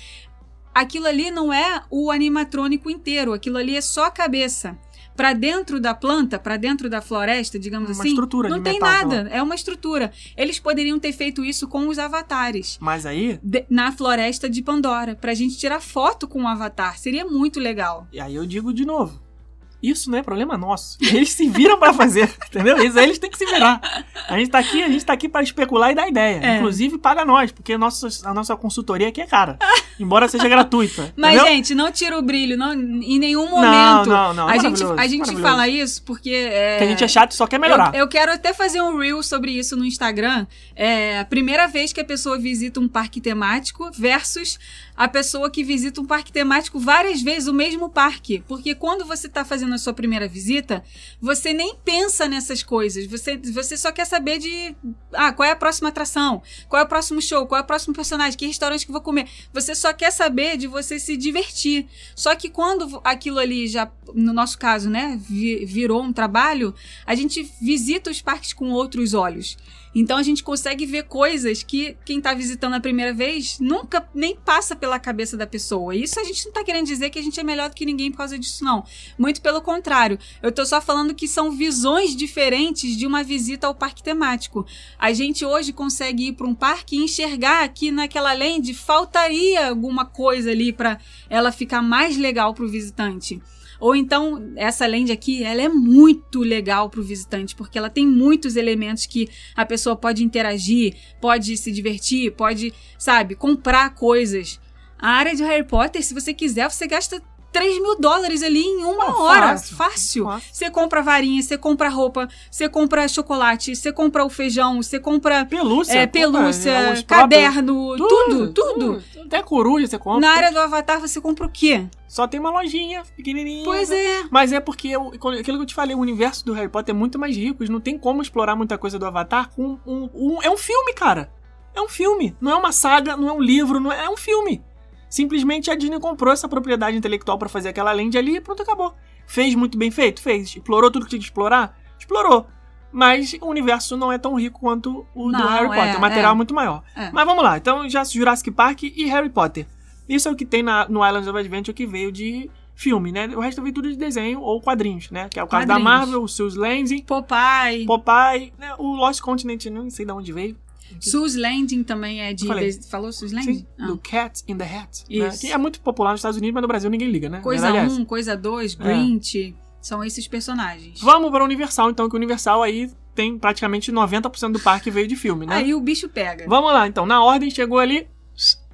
Aquilo ali não é o animatrônico inteiro, aquilo ali é só a cabeça. Pra dentro da planta, pra dentro da floresta, digamos Uma assim, estrutura não tem nada, é uma estrutura. Eles poderiam ter feito isso com os avatares Mas aí, de- na floresta de Pandora, pra gente tirar foto com o avatar, seria muito legal. e aí eu digo de novo. Isso não é problema nosso. Eles se viram pra fazer, entendeu? Eles, eles têm que se virar. A gente tá aqui, a gente tá aqui para especular e dar ideia. É. Inclusive paga nós, porque a nossa, a nossa consultoria aqui é cara. Embora seja gratuita. Mas, entendeu? gente, não tira o brilho, não, em nenhum não, momento. não, não. a gente, a gente fala isso porque. É, Que a gente é chato e só quer melhorar. Eu, eu quero até fazer um reel sobre isso no Instagram. É a primeira vez que a pessoa visita um parque temático versus a pessoa que visita um parque temático várias vezes o mesmo parque. Porque quando você está fazendo a sua primeira visita, você nem pensa nessas coisas. Você, você só quer saber de ah, qual é a próxima atração, qual é o próximo show, qual é o próximo personagem, que restaurante que vou comer. Você só quer saber de você se divertir. Só que quando aquilo ali já, no nosso caso, né, vi- virou um trabalho, a gente visita os parques com outros olhos. Então a gente consegue ver coisas que quem tá visitando a primeira vez nunca nem passa pela cabeça da pessoa. Isso a gente não tá querendo dizer que a gente é melhor do que ninguém por causa disso, não. Muito pelo contrário. Eu tô só falando que são visões diferentes de uma visita ao parque temático. A gente hoje consegue ir para um parque e enxergar que naquela land faltaria alguma coisa ali para ela ficar mais legal para o visitante. Ou então, essa land aqui, ela é muito legal para o visitante, porque ela tem muitos elementos que a pessoa pode interagir, pode se divertir, pode, sabe, comprar coisas. A área de Harry Potter, se você quiser, você gasta 3 mil dólares ali em uma Ah, hora. fácil. Fácil. Fácil. Você compra varinha, você compra roupa, você compra chocolate, você compra o feijão, você compra Pelúcia. é, compra, pelúcia, é, os próprios- caderno, tudo, tudo. Até coruja você compra. Na área do Avatar você compra o quê? Só tem uma lojinha pequenininha. Pois é. Mas é porque, eu- aquilo que eu te falei, o universo do Harry Potter é muito mais rico. Não tem como explorar muita coisa do Avatar com um, um- É um filme, cara. É um filme. Não é uma saga, não é um livro, não é, é um filme. Simplesmente a Disney comprou essa propriedade intelectual pra fazer aquela land ali e pronto, acabou. Fez muito bem feito? Fez. Explorou tudo que tinha que explorar? Explorou. Mas o universo não é tão rico quanto o do Não, Harry Potter. é, o material é. é muito maior. É. Mas vamos lá. Então já Jurassic Park e Harry Potter. Isso é o que tem na- no Islands of Adventure que veio de filme, né? O resto veio tudo de desenho ou quadrinhos, né? Que é o caso da. Marvel, o Seus Landing, Popeye. Popeye, né? o Lost Continent, não sei de onde veio. Sue's Landing também é de. Falei. de- falou Sue's Landing? Sim, Ah. do Cat in the Hat. Né? Isso. Que é muito popular nos Estados Unidos, mas no Brasil ninguém liga, né? Coisa Verdade é 1, essa. coisa 2, É. Grinch. São esses personagens. Vamos para o Universal, então, que o Universal aí tem praticamente 90% do parque veio de filme, né? Aí o bicho pega. Vamos lá, então. Na ordem, chegou ali.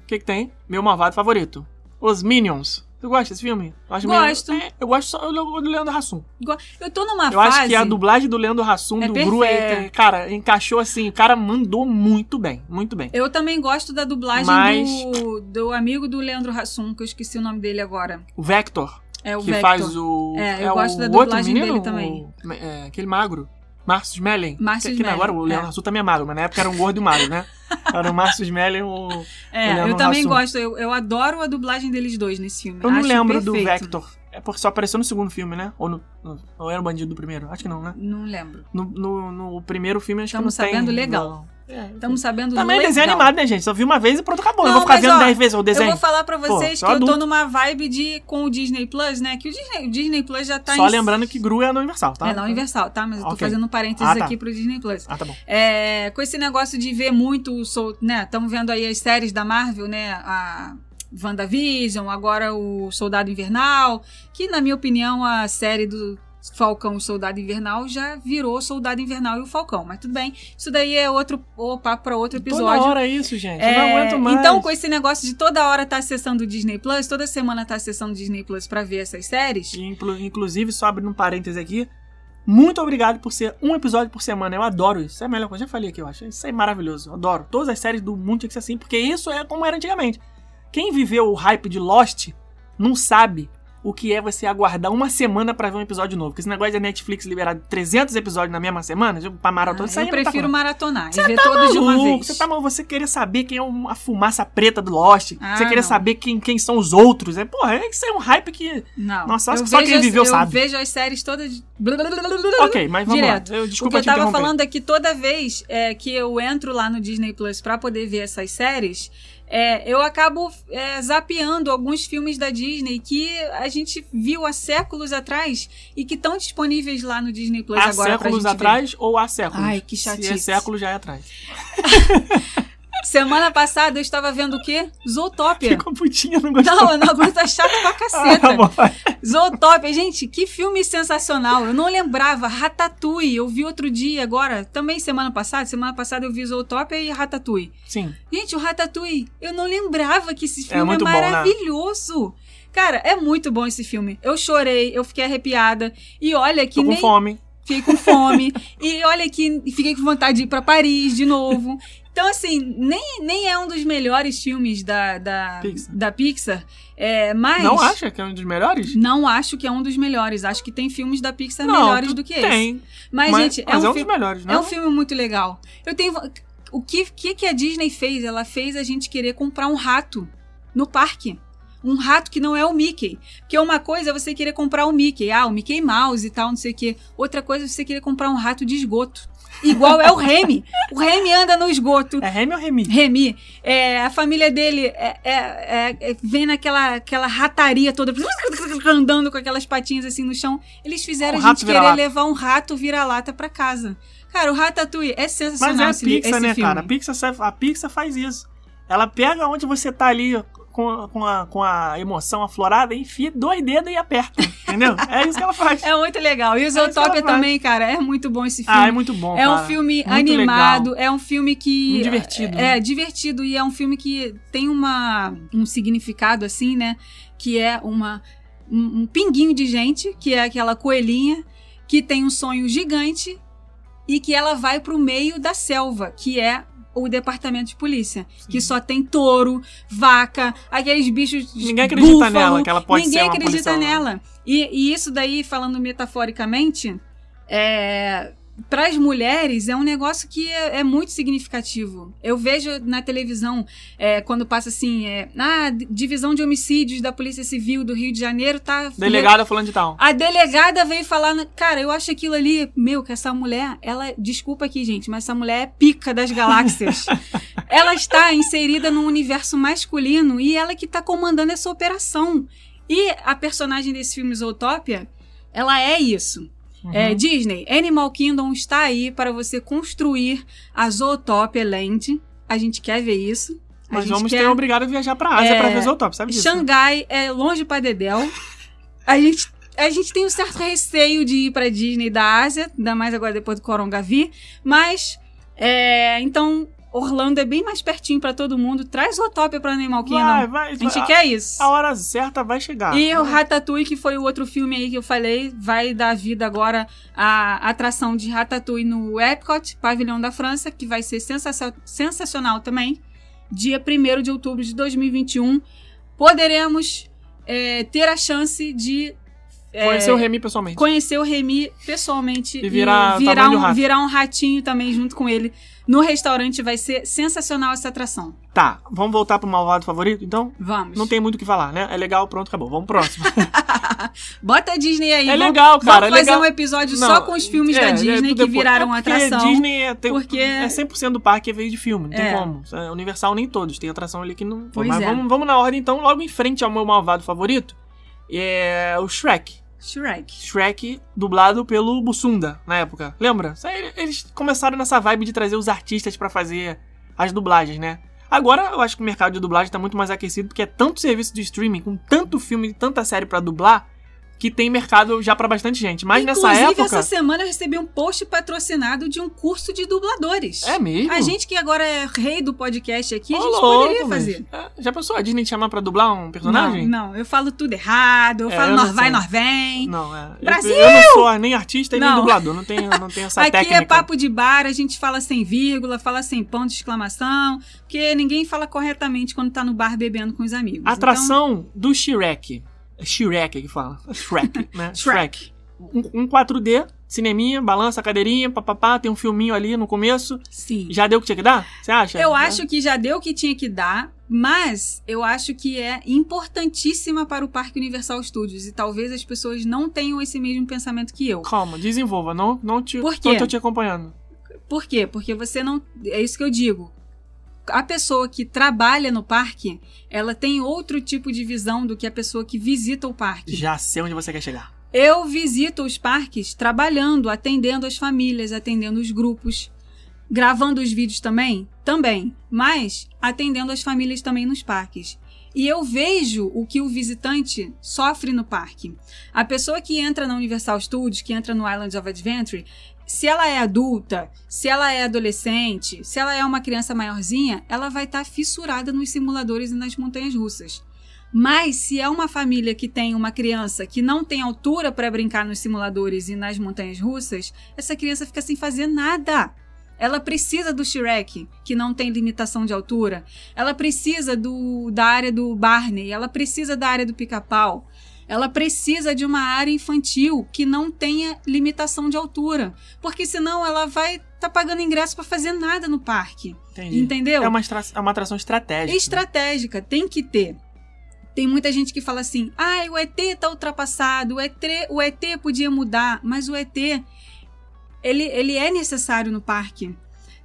O que, que tem? Meu malvado favorito. Os Minions. Tu gosta desse filme? Eu acho Gosto. Meio... É, eu gosto só do Leandro Hassum. Eu tô numa Eu fase. acho que a dublagem do Leandro Hassum, É do Gru, é. perfeita. Cara, encaixou assim. O cara mandou muito bem. Muito bem. Eu também gosto da dublagem Mas- do, do amigo do Leandro Hassum, que eu esqueci o nome dele agora. O Vector, É o que Vector. faz o. É, eu o gosto da dublagem menino, dele também. o- é, aquele magro. Márcio Smelling. Márcio que, que Smelling, agora o Leandro é. Hassum também é magro, mas na época era um gordo e magro, né? Era o Márcio Smelling o... É, Leandro eu também Hassum. gosto. Eu, eu adoro a dublagem deles dois nesse filme. Eu não Acho lembro do perfeito. Vector. É porque só apareceu no segundo filme, né? Ou, no, no- ou era o bandido do primeiro? Acho que não, né? Não lembro. No, no, no primeiro filme acho Estamos que não tem. sabendo legal. É, Estamos sabendo Também é legal. desenho animado, né, gente? Só vi uma vez e pronto, acabou. Não, eu vou ficar mas, vendo ó, 10 vezes o Eu desenho. vou falar pra vocês sou que eu tô adulto. numa vibe de com o Disney Plus, né? Que o Disney, o Disney Plus já tá Só em... lembrando que Gru é no Universal, tá? É na Universal, tá? Mas eu tô Ok. fazendo um parênteses Ah, tá. aqui pro Disney Plus. Ah, tá bom. É, com esse negócio de ver muito, sou, né? Estamos vendo aí as séries da Marvel, né? A WandaVision, agora o Soldado Invernal, que na minha opinião a série do Falcão e Soldado Invernal já virou Soldado Invernal e o Falcão, mas tudo bem. Isso daí é outro o papo para outro episódio. Toda hora é isso, gente. Eu É, não aguento mais. Então, com esse negócio de toda hora estar acessando o Disney Plus, toda semana estar acessando o Disney Plus pra ver essas séries, inclu- Inclusive, só abrindo um parêntese aqui. Muito obrigado por ser um episódio por semana. Eu adoro isso. Isso é a melhor coisa. Já falei aqui, eu acho. Isso é maravilhoso. Eu adoro. Todas as séries do mundo tinha que ser assim, porque isso é como era antigamente. Quem viveu o hype de Lost não sabe o que é você aguardar uma semana pra ver um episódio novo. Porque esse negócio da Netflix liberar 300 episódios na mesma semana, tipo, pra maratona, isso Ah, aí eu tá prefiro rolando. maratonar Você e ver tá todos de uma vez. Você tá maluco, você querer saber quem é a fumaça preta do Lost. Ah, você querer não. saber quem, quem são os outros. É, porra, isso é um hype que. Não. Nossa, eu só quem viveu eu sabe. vejo as séries todas. Ok, mas vamos Direto. lá. Eu, O desculpa que eu tava falando é que toda vez é, que eu entro lá no Disney Plus pra poder ver essas séries, é, eu acabo é, zapeando alguns filmes da Disney que a gente viu há séculos atrás e que estão disponíveis lá no Disney Plus Há agora pra séculos gente ver. atrás ou há séculos? Ai, que Se é chatice. século, já é atrás. Semana passada eu estava vendo o quê? Zootopia. Ficou putinha, não gostou. Não, não aguento, é chato pra Ah, caceta. tá bom. Zootopia, gente, que filme sensacional. Eu não lembrava. Ratatouille, eu vi outro dia agora, também semana passada. Semana passada eu vi Zootopia e Ratatouille. Sim. Gente, o Ratatouille, eu não lembrava que esse filme é, muito bom, né? maravilhoso. Cara, é muito bom esse filme. Eu chorei, eu fiquei arrepiada. E olha que Tô com nem fome. fiquei com fome. e olha que fiquei com vontade de ir pra Paris de novo. Então, assim, nem, nem é um dos melhores filmes da, da, Pixar. da Pixar. É, mas. Não acha que é um dos melhores? Não acho que é um dos melhores. Acho que tem filmes da Pixar Não, melhores do que esse. Tem. Mas, Mas, gente, mas é é um, um fi- dos melhores, né? é um filme muito legal. Eu tenho. O que, que, que a Disney fez? Ela fez a gente querer comprar um rato no parque. Um rato que não é o Mickey. Porque uma coisa é você querer comprar o Mickey. Ah, o Mickey Mouse e tal, não sei o quê. Outra coisa é você querer comprar um rato de esgoto. Igual é o Remy. O Remy anda no esgoto. É Remy ou Remy? Remy, é, a família dele é, é- é- é- vem naquela aquela rataria toda, andando com aquelas patinhas assim no chão. Eles fizeram Um a gente querer levar um rato vira-lata pra casa. Cara, o Ratatouille é sensacional Mas é a esse, Pixar, esse né, filme. cara? A Pixar, a Pixar faz isso. Ela pega onde você tá ali com, com, a, com a emoção aflorada, enfia dois dedos e aperta. Entendeu? É isso que ela faz. É muito legal. E o ela Zootopia faz. também, cara, é muito bom esse filme. Ah, é muito bom. É um cara. filme Muito animado, é um filme que. Muito divertido, É, né? divertido e é um filme que tem uma, um significado, assim, né? Que é uma, um, um pinguinho de gente, que é aquela coelhinha, que tem um sonho gigante e que ela vai pro meio da selva, que é o departamento de polícia, que só tem touro, vaca, aqueles bichos. Ninguém acredita búfalo, nela, que ela pode Ninguém ser uma acredita policial. nela. E, e isso daí, falando metaforicamente, é, para as mulheres é um negócio que é, é muito significativo. Eu vejo na televisão, é, quando passa assim, é, ah, divisão de homicídios da Polícia Civil do Rio de Janeiro tá. Delegada falando de tal. A delegada veio falar, cara, eu acho aquilo ali, meu, que essa mulher, ela, desculpa aqui, gente, mas essa mulher é pica das galáxias. ela está inserida num universo masculino e ela que tá comandando essa operação. E a personagem desse filme Zootopia, ela é isso. Uhum. É, Disney, Animal Kingdom está aí para você construir a Zootopia Land. A gente quer ver isso. A Mas vamos quer... ter obrigado a viajar pra Ásia É, pra ver Zootopia, sabe disso? né? Xangai é longe pra Dedel. A gente, a gente tem um certo receio de ir pra Disney da Ásia, ainda mais agora depois do Corongavi. Mas, é, então, Orlando é bem mais pertinho pra todo mundo. Traz Zootopia pra Animal Kingdom. Vai, vai. a gente a, quer isso. A hora certa vai chegar. E o Ratatouille, que foi o outro filme aí que eu falei, vai dar vida agora à atração de Ratatouille no Epcot, Pavilhão da França, que vai ser sensacio- sensacional também. Dia 1 de outubro de 2021. Poderemos é, ter a chance de é, Conhecer o Remy pessoalmente. conhecer o Remy pessoalmente E virar virar, tamanho do um, virar um ratinho também junto com ele no restaurante. Vai ser sensacional essa atração. Tá, vamos voltar pro malvado favorito, então? Vamos. Não tem muito o que falar, né? É legal, pronto, acabou. Vamos pro próximo. Bota a Disney aí. É vamos- legal, cara, Vamos é fazer legal. um episódio Não, só com os filmes é, da é, Disney que depois- viraram é atração. Disney é, tem, porque- é 100% do parque é veio de filme, não tem É. como. É, Universal nem todos, tem atração ali que não. Pois Mas é. vamos, vamos na ordem então, logo em frente ao meu malvado favorito. É o Shrek. Shrek. Shrek, dublado pelo Bussunda, na época. Lembra? Eles começaram nessa vibe de trazer os artistas pra fazer as dublagens, né? Agora eu acho que o mercado de dublagem tá muito mais aquecido porque é tanto serviço de streaming, com tanto filme e tanta série pra dublar, que tem mercado já pra bastante gente. Mas Inclusive, nessa época. essa semana eu recebi um post patrocinado de um curso de dubladores. É mesmo? A gente que agora é rei do podcast aqui, a gente louco, poderia fazer. É, já pensou a Disney te chamar pra dublar um personagem? Não, não, eu falo tudo errado, eu É, falo eu nós vai, nós vem. Não, é. Eu- Brasil! Eu, não sou nem artista e nem dublador, não tenho, não tenho essa Aqui técnica. é papo de bar, a gente fala sem vírgula, fala sem ponto de exclamação, porque ninguém fala corretamente quando tá no bar bebendo com os amigos. Então, Atração do Shrek. Shrek que fala. Shrek, né? Shrek. Um, um 4D, cineminha, balança a cadeirinha, papapá, tem um filminho ali no começo. Sim. Já deu o que tinha que dar? Você acha? Eu É. acho que já deu o que tinha que dar, mas eu acho que é importantíssima para o Parque Universal Studios e talvez as pessoas não tenham esse mesmo pensamento que eu. Calma, desenvolva, não, não, te, Por quê? não tô te acompanhando. Por quê? Porque você não. É isso que eu digo. A pessoa que trabalha no parque, ela tem outro tipo de visão do que a pessoa que visita o parque. Já sei onde você quer chegar. Eu visito os parques trabalhando, atendendo as famílias, atendendo os grupos, gravando os vídeos também, também, mas atendendo as famílias também nos parques. E eu vejo o que o visitante sofre no parque. A pessoa que entra na Universal Studios, que entra no Island of Adventure, se ela é adulta, se ela é adolescente, se ela é uma criança maiorzinha, ela vai estar fissurada nos simuladores e nas montanhas russas. Mas se é uma família que tem uma criança que não tem altura para brincar nos simuladores e nas montanhas russas, essa criança fica sem fazer nada. Ela precisa do Shrek, que não tem limitação de altura. Ela precisa do, da área do Barney. Ela precisa da área do pica-pau. Ela precisa de uma área infantil que não tenha limitação de altura. Porque senão ela vai estar tá pagando ingresso para fazer nada no parque. Entendi. Entendeu? É uma, é uma atração estratégica. Estratégica, tem que ter. Tem muita gente que fala assim: ah, o ET tá ultrapassado, o ET, o ET podia mudar, mas o ET ele, ele é necessário no parque.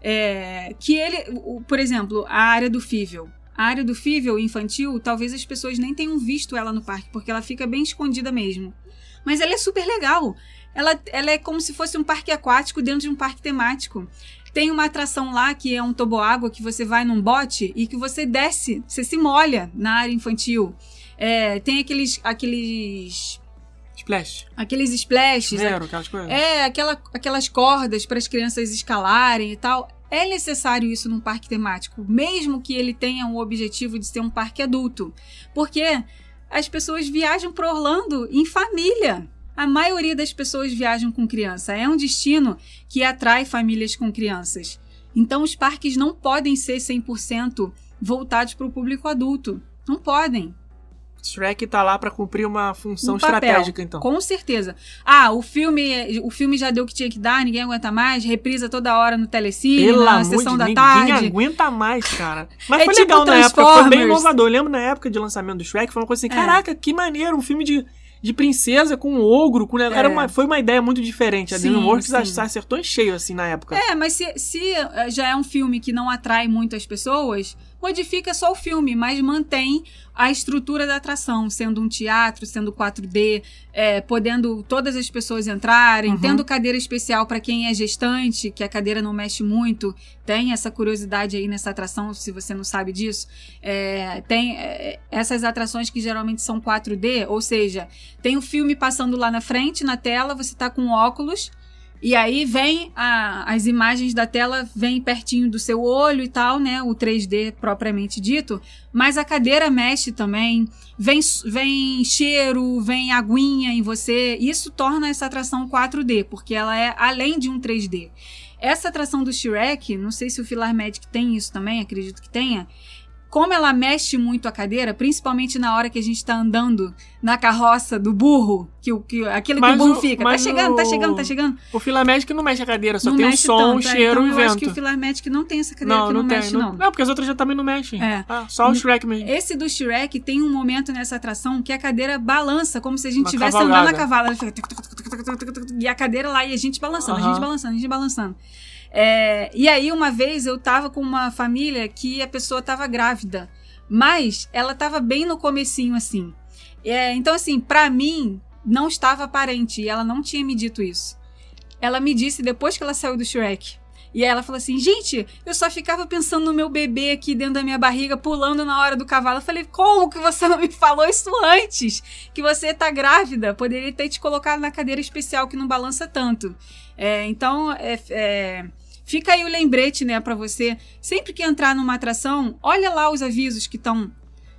É, que ele, por exemplo, a área do Fível. A área do Fível infantil, talvez as pessoas nem tenham visto ela no parque, porque ela fica bem escondida mesmo. Mas ela é super legal. Ela, ela é como se fosse um parque aquático dentro de um parque temático. Tem uma atração lá que é um toboágua que você vai num bote e que você desce, você se molha na área infantil. É, tem aqueles aqueles Splash. aqueles splashes, Zero, aquelas coisas. é, aquela, aquelas cordas para as crianças escalarem e tal. É necessário isso num parque temático, mesmo que ele tenha o objetivo de ser um parque adulto. Porque as pessoas viajam para Orlando em família. A maioria das pessoas viajam com criança. É um destino que atrai famílias com crianças. Então os parques não podem ser 100% voltados para o público adulto. Não podem. Shrek tá lá pra cumprir uma função Um estratégica, então. Com certeza. Ah, o filme, o filme já deu o que tinha que dar, ninguém aguenta mais, reprisa toda hora no telecine, Pelo na sessão de da ninguém tarde. aguenta mais, cara. Mas É foi tipo legal na época, foi bem inovador. Eu lembro na época de lançamento do Shrek, foi uma coisa assim, É. caraca, que maneiro, um filme de, de princesa com um ogro, com... Era uma, foi uma ideia muito diferente. A Sim, DreamWorks sim. acertou em cheio, assim, na época. É, mas se, se eh, já é um filme que não atrai muito as pessoas, modifica só o filme, mas mantém a estrutura da atração, sendo um teatro, sendo 4D, é, podendo todas as pessoas entrarem, Uhum. tendo cadeira especial para quem é gestante, que a cadeira não mexe muito. Tem essa curiosidade aí nessa atração, se você não sabe disso. É, tem é, essas atrações que geralmente são 4D, ou seja, tem o filme passando lá na frente, na tela, você tá com óculos. E aí vem a- as imagens da tela, vem pertinho do seu olho e tal, né? O 3D propriamente dito. Mas a cadeira mexe também. Vem, vem cheiro, vem aguinha em você. Isso torna essa atração 4D, porque ela é além de um 3D. Essa atração do Shrek, não sei se o Filar Magic tem isso também, acredito que tenha. Como ela mexe muito a cadeira, principalmente na hora que a gente tá andando na carroça do burro, que, o- que, aquilo que Mas o burro o- fica. Tá chegando, tá o- chegando, tá chegando. O Fila Magic não mexe a cadeira, só não tem o som, tanto, o é, cheiro então e o eu vento. acho que o Filar Magic não tem essa cadeira não, que não, não, tem. mexe, não, não. porque as outras já também não mexem. É. Ah, só o Shrek mesmo. Esse do Shrek tem um momento nessa atração que a cadeira balança, como se a gente estivesse andando a tuc, tuc, E a cadeira lá, e a gente balançando, a Aham. gente balançando, a gente balançando. É, e aí, uma vez, eu tava com uma família que a pessoa tava grávida. Mas ela tava bem no comecinho, assim. É, então, assim, pra mim, não estava aparente. E ela não tinha me dito isso. Ela me disse depois que ela saiu do Shrek. E aí ela falou assim: gente, eu só ficava pensando no meu bebê aqui dentro da minha barriga, pulando na hora do cavalo. Eu falei: como que você não me falou isso antes? Que você tá grávida? Poderia ter te colocado na cadeira especial que não balança tanto. É, então, é, é, fica aí o lembrete, né, pra você. Sempre que entrar numa atração, olha lá os avisos que estão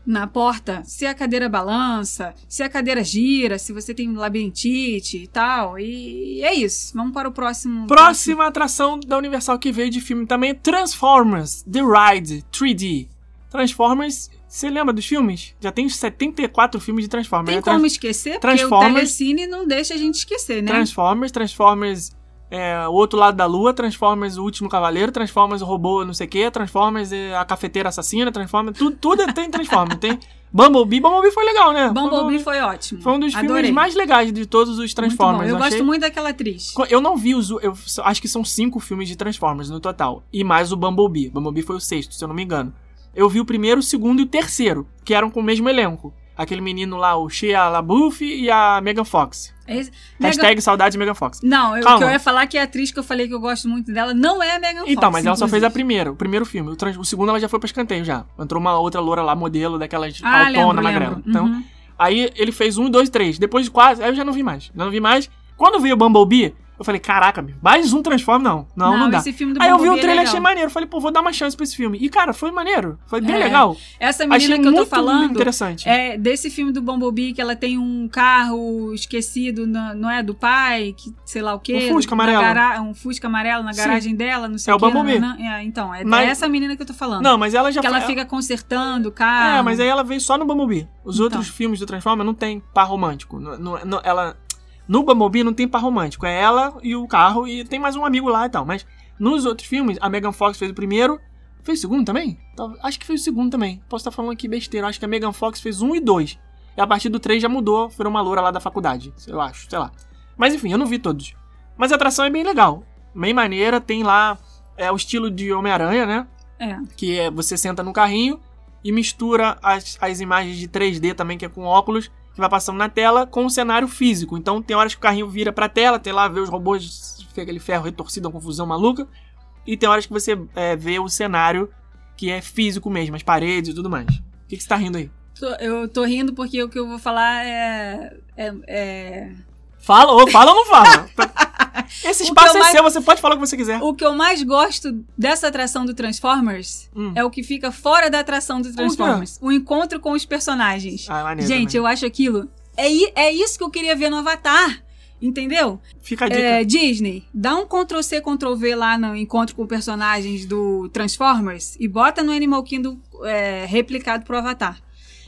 na porta, se a cadeira balança, se a cadeira gira, se você tem labirintite e tal. E é isso. Vamos para o próximo. Próxima atração da Universal que veio de filme também é Transformers The Ride 3D. Transformers, você lembra dos filmes? Já tem 74 filmes de Transformers. Tem né? Trans- como esquecer? Porque o Transformers- Telecine não deixa a gente esquecer, né? Transformers, Transformers é, O Outro Lado da Lua, Transformers O Último Cavaleiro, Transformers O Robô não sei o que, Transformers é, A Cafeteira Assassina, Transformers, tudo, tudo tem Transformers. tem Bumblebee, Bumblebee foi legal, né? Bumblebee foi ótimo. foi um dos Adorei. filmes mais legais de todos os Transformers. bom. Eu, achei- gosto muito daquela atriz. Eu não vi os. Eu acho que são cinco filmes de Transformers no total. E mais o Bumblebee. Bumblebee foi o sexto, se eu não me engano. Eu vi o primeiro, o segundo e o terceiro, que eram com o mesmo elenco. Aquele menino lá, o Shia LaBeouf e a Megan Fox. Esse- Megan- Hashtag saudade Megan Fox. Não, eu, que eu ia falar é que a atriz que eu falei que eu gosto muito dela não é a Megan Fox. Então, mas ela só fez a inclusive. primeira, o primeiro filme. O, trans- o segundo ela já foi pra escanteio já. Entrou uma outra loura lá, modelo, daquelas Ah, autona, magrela. Então, Uhum. Aí ele fez um, dois, três. Depois de quase. Aí eu já não vi mais. Já não vi mais. Quando veio o Bumblebee, eu falei, caraca, mais um Transform? Não, não, não, dá. esse filme do Aí eu vi o é trailer e legal. achei maneiro. Falei, pô, vou dar uma chance pra esse filme. E, cara, foi maneiro. Foi bem É. legal. Essa menina Achei que eu tô falando interessante. é desse filme do Bumblebee que ela tem um carro esquecido, na- não é? Do pai, que sei lá o quê. Um Fusca amarelo. gara- Um Fusca amarelo na Sim. garagem dela, não sei É o o quê. Bumblebee. nananã. É, então, é Mas- dessa menina que eu tô falando. Não, mas ela já que ela fica consertando o carro. É, mas aí ela veio só no Bumblebee. Os Então. outros filmes do Transformer não tem par romântico. No- no- ela, no Bumblebee não tem par romântico. É ela e o carro e tem mais um amigo lá e tal. Mas nos outros filmes, a Megan Fox fez o primeiro. Fez o segundo também? Acho que fez o segundo também. Posso estar falando aqui besteira. Acho que a Megan Fox fez um e dois. E a partir do três já mudou. Virou uma loura lá da faculdade. Eu acho, sei lá. Mas enfim, eu não vi todos. Mas a atração é bem legal. Bem maneira. Tem lá é, o estilo de Homem-Aranha, né? É. que é você senta no carrinho e mistura as, as imagens de 3D também, que é com óculos, que vai passando na tela, com o cenário físico. Então tem horas que o carrinho vira pra tela, tem lá, vê os robôs, fica aquele ferro retorcido, uma confusão maluca. E tem horas que você é, vê o cenário que é físico mesmo, as paredes e tudo mais. O que, que você tá rindo aí? Eu tô rindo porque o que eu vou falar é. é, é- Fala, ou fala ou não fala? Esse O espaço é mais- seu, você pode falar o que você quiser. O que eu mais gosto dessa atração do Transformers Hum. é o que fica fora da atração do Transformers. O encontro com os personagens. Ah, maneiro Gente, também. eu acho aquilo. É, é isso que eu queria ver no Avatar. Entendeu? Fica a dica. É, Disney, dá um Ctrl C, Ctrl V lá no encontro com personagens do Transformers e bota no Animal Kingdom é, replicado pro Avatar.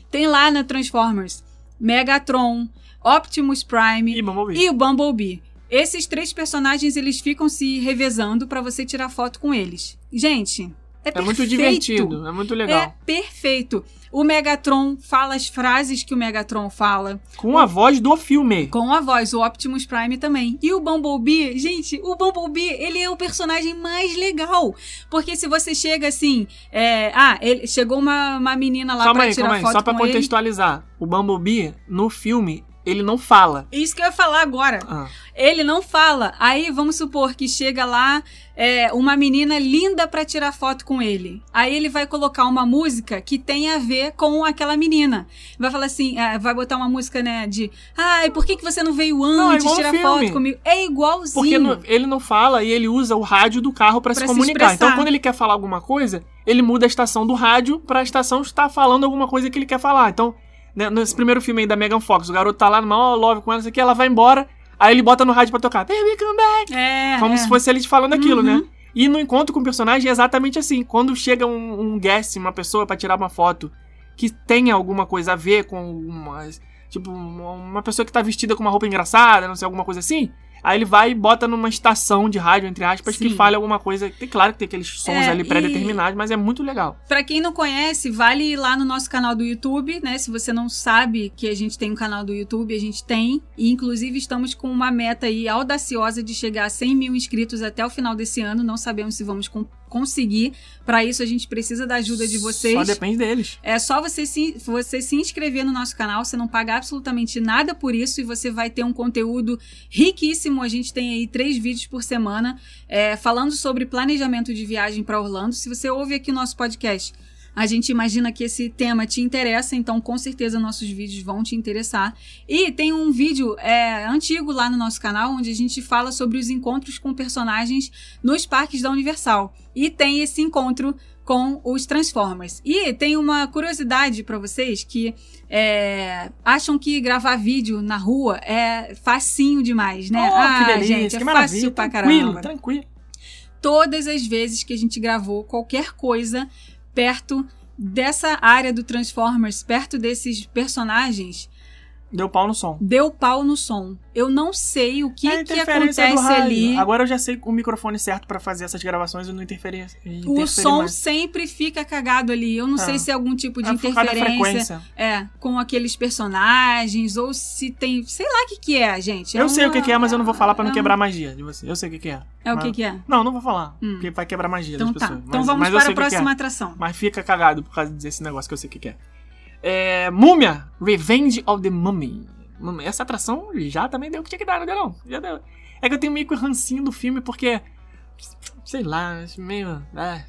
Tem lá na Transformers Megatron, Optimus Prime vamos ouvir. e o Bumblebee. Esses três personagens eles ficam se revezando pra você tirar foto com eles. Gente, é, É muito perfeito. divertido, é muito legal. É perfeito. O Megatron fala as frases que o Megatron fala. Com a voz do filme. Com a voz, o Optimus Prime também. E o Bumblebee, gente, o Bumblebee, ele é o personagem mais legal. Porque se você chega assim, é, ah, ele, chegou uma, uma menina lá calma pra aí, tirar calma aí. foto Só pra com ele. contextualizar. O Bumblebee, no filme, ele não fala. Isso que eu ia falar agora. Ah, Ele não fala. Aí vamos supor que chega lá é, uma menina linda pra tirar foto com ele. Aí ele vai colocar uma música que tem a ver com aquela menina. Vai falar assim, é, vai botar uma música, né, de ai, por que, que você não veio Não, é antes igual no tirar foto comigo? É igualzinho. porque no- ele não fala e ele usa o rádio do carro pra se comunicar. então, quando ele quer falar alguma coisa, ele muda a estação do rádio pra estação estar falando alguma coisa que ele quer falar. Então, né, nesse primeiro filme aí da Megan Fox, o garoto tá lá no maior love com ela, aqui, ela vai embora, aí ele bota no rádio pra tocar, Baby, come back. É, Como é. se fosse ele falando aquilo, Uhum. né? E no encontro com o personagem é exatamente assim. Quando chega um, um guest, uma pessoa pra tirar uma foto que tenha alguma coisa a ver com uma. Tipo, uma pessoa que tá vestida com uma roupa engraçada, não sei, alguma coisa assim. Aí ele vai e bota numa estação de rádio, entre aspas, que Sim. fale alguma coisa. Tem claro que tem aqueles sons É, ali pré-determinados, mas é muito legal. Pra quem não conhece, vale ir lá no nosso canal do YouTube, né? Se você não sabe que a gente tem um canal do YouTube, a gente tem. E inclusive estamos com uma meta aí audaciosa de chegar a 100 mil inscritos até o final desse ano. Não sabemos se vamos conseguir. Pra isso a gente precisa da ajuda de vocês. Só depende deles. É só você se, você se inscrever no nosso canal, você não paga absolutamente nada por isso e você vai ter um conteúdo riquíssimo. A gente tem aí três vídeos por semana é, falando sobre planejamento de viagem para Orlando. Se você ouve aqui o nosso podcast, a gente imagina que esse tema te interessa, então com certeza nossos vídeos vão te interessar. E tem um vídeo é, antigo lá no nosso canal onde a gente fala sobre os encontros com personagens nos parques da Universal. E tem esse encontro com os Transformers. E tem uma curiosidade pra vocês que é, acham que gravar vídeo na rua é facinho demais, né? Oh, ah, que delícia, gente, é que fácil pra tranquilo, caramba. tranquilo. Todas as vezes que a gente gravou qualquer coisa perto dessa área do Transformers, perto desses personagens, Deu pau no som. deu pau no som. Eu não sei o que, É que acontece ali. Agora eu já sei o microfone certo pra fazer essas gravações e não interferir. O som mais. sempre fica cagado ali. Eu não sei se é algum tipo de É interferência. É, com aqueles personagens, ou se tem. Sei lá o que, que é, gente. Eu sei o que, que é, mas eu não vou falar pra não é quebrar a magia de você. Eu sei o que, que é. É o Mas- que, que é? Não, não vou falar. Hum. Porque vai quebrar a magia Então das tá. pessoas. Então Mas- vamos mas para a o é. próxima atração. Mas fica cagado por causa desse negócio que eu sei o que, que é. É. Múmia, Revenge of the Mummy. Essa atração já também deu o que tinha que dar, não deu não? Já deu. É que eu tenho meio que o rancinho do filme porque. Sei lá, meio. É,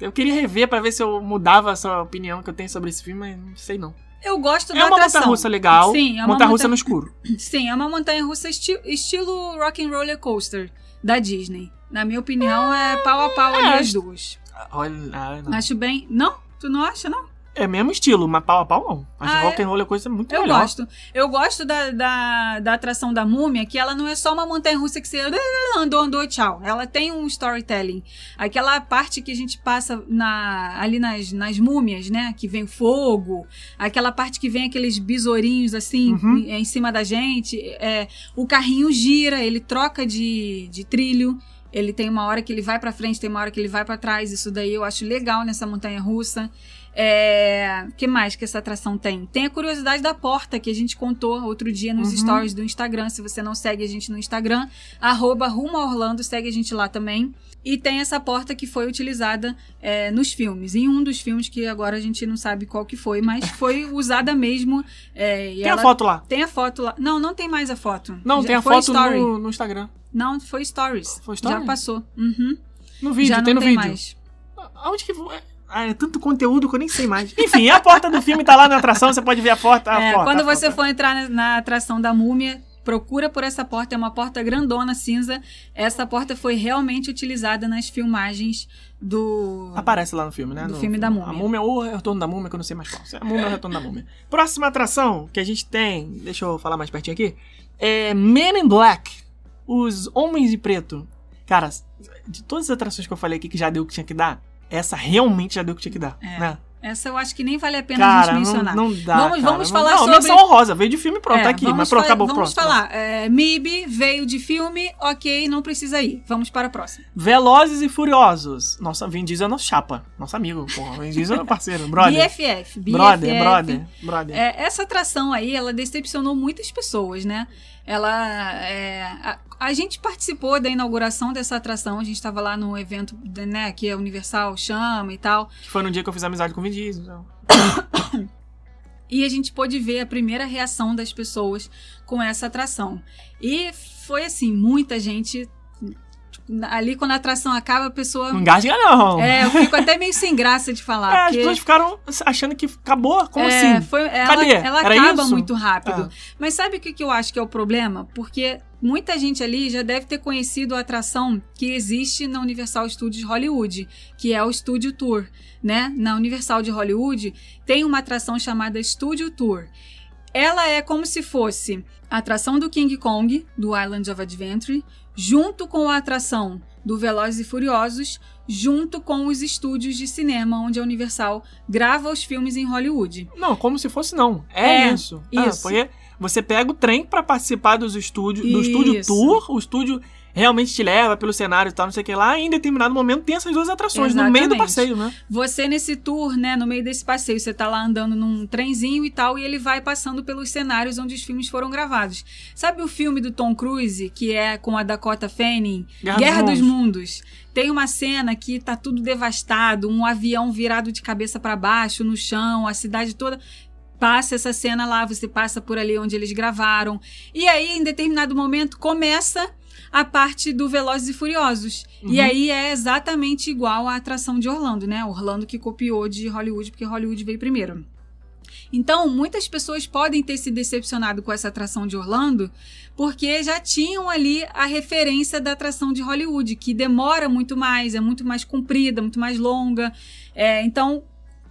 eu queria rever pra ver se eu mudava essa opinião que eu tenho sobre esse filme, mas não sei não. Eu gosto É da uma atração. montanha-russa legal. Sim, é uma montanha-russa monta- no escuro. Sim, é uma montanha russa esti- estilo Rock and Roller Coaster da Disney. Na minha opinião, é pau a pau ali É, as duas. Olha, não. Acho bem. Não? Tu não acha, não? É mesmo estilo, mas pau a pau não. Acho Ah, rock and roll é coisa muito Eu melhor. gosto. Eu gosto da, da, da atração da múmia, que ela não é só uma montanha russa que você andou, andou, tchau. Ela tem um storytelling. Aquela parte que a gente passa na, ali nas, nas múmias, né? Que vem fogo. Aquela parte que vem aqueles besourinhos assim Uhum. em, em cima da gente. É, o carrinho gira, ele troca de, de trilho. Ele tem uma hora que ele vai pra frente, tem uma hora que ele vai pra trás. Isso daí eu acho legal nessa montanha russa. É, que mais que essa atração tem? Tem a curiosidade da porta que a gente contou outro dia nos Uhum. stories do Instagram. Se você não segue a gente no Instagram, arroba Rumo Orlando, segue a gente lá também. E tem essa porta que foi utilizada é, nos filmes. Em um dos filmes que agora a gente não sabe qual que foi, mas foi usada mesmo. é, Tem ela- a foto lá. Tem a foto lá. Não, não tem mais a foto. Não, Já tem a foi foto no, no Instagram. Não, foi stories. Foi story? Já passou. Uhum. No vídeo, Já não tem no tem vídeo. mais. Aonde que. vo- Ah, é tanto conteúdo que eu nem sei mais. Enfim, a porta do filme tá lá na atração, você pode ver a porta. a É, porta, quando a você porta. for entrar na, na atração da múmia, procura por essa porta. É uma porta grandona, cinza. Essa porta foi realmente utilizada nas filmagens do. Aparece lá no filme, né? Do No- filme da múmia. A múmia ou o retorno da múmia, que eu não sei mais qual. A múmia ou o retorno da múmia. Próxima atração que a gente tem, deixa eu falar mais pertinho aqui, é Men in Black. Os Homens de Preto. Cara, de todas as atrações que eu falei aqui que já deu o que tinha que dar, essa realmente já deu o que tinha que dar, É. né? Essa eu acho que nem vale a pena a Cara, gente não, mencionar. não dá. Vamos- cara. vamos Não- falar não, sobre- menção honrosa, veio de filme pronto, É, tá aqui. Mas pronto, acabou, Vamos pronto. falar. É, MIB veio de filme, ok, não precisa ir. Vamos para a próxima. Velozes e Furiosos. Nossa, Vin Diesel é nosso chapa. Nosso amigo, porra. Vin Diesel é parceiro, brother. BFF. BFF. Brother, brother, brother. É, essa atração aí, ela decepcionou muitas pessoas, né? Ela. é, a, a gente participou da inauguração dessa atração, a gente estava lá no evento, né, que a Universal chama e tal. Que foi no dia que eu fiz amizade com o Vin Diesel. então. E a gente pôde ver a primeira reação das pessoas com essa atração. E foi assim, muita gente. Ali, quando a atração acaba, a pessoa. Não engasga, não. É, eu fico até meio sem graça de falar. É, as porque- pessoas ficaram achando que acabou. Como É, assim? foi- ela, Cadê? ela Era acaba isso? muito rápido. Ah. Mas sabe o que, que eu acho que é o problema? Porque muita gente ali já deve ter conhecido a atração que existe na Universal Studios Hollywood, que é o Studio Tour, né? Na Universal de Hollywood tem uma atração chamada Studio Tour. ela é como se fosse a atração do King Kong, do Island of Adventure, junto com a atração do Velozes e Furiosos, junto com os estúdios de cinema onde a Universal grava os filmes em Hollywood. Não, como se fosse não. É, É, isso. Ah, isso. porque você pega o trem pra participar dos estúdios, do estúdio tour, o estúdio realmente te leva pelo cenário e tal, não sei o que lá, e em determinado momento tem essas duas atrações no meio do Exatamente. passeio, né? Você nesse tour, né, no meio desse passeio, você tá lá andando num trenzinho e tal, e ele vai passando pelos cenários onde os filmes foram gravados. Sabe o filme do Tom Cruise, que é com a Dakota Fanning, Guerra Guerra, dos dos, Mundos? Tem uma cena que tá tudo devastado, um avião virado de cabeça para baixo no chão, a cidade toda passa essa cena lá, você passa por ali onde eles gravaram. E aí, em determinado momento, começa a parte do Velozes e Furiosos. E Uhum. aí é exatamente igual à atração de Orlando, né? Orlando que copiou de Hollywood, porque Hollywood veio primeiro. Então, muitas pessoas podem ter se decepcionado com essa atração de Orlando, porque já tinham ali a referência da atração de Hollywood, que demora muito mais, é muito mais comprida, muito mais longa. É, então,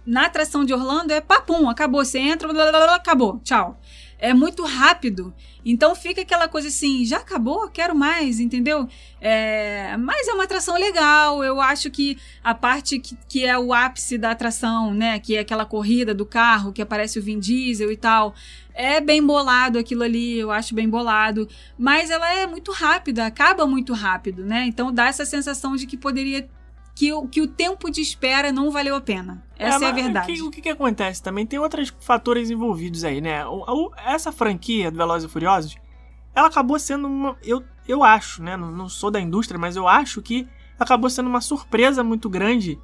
na atração de Orlando é papum, acabou, você entra, blá, blá, blá, acabou, tchau. É muito rápido. Então fica aquela coisa assim, já acabou, quero mais, entendeu? É, mas é uma atração legal. Eu acho que a parte que, que é o ápice da atração, né? Que é aquela corrida do carro, que aparece o Vin Diesel e tal. É bem bolado aquilo ali, eu acho bem bolado. Mas ela é muito rápida, acaba muito rápido, né? Então dá essa sensação de que poderia. Que, o- que o tempo de espera não valeu a pena. Essa é, a mas verdade. O que, o que que acontece também? Tem outros fatores envolvidos aí, né? O- o- essa franquia do Velozes e Furiosos, ela acabou sendo uma... Eu, eu acho, né? Não, não sou da indústria, mas eu acho que acabou sendo uma surpresa muito grande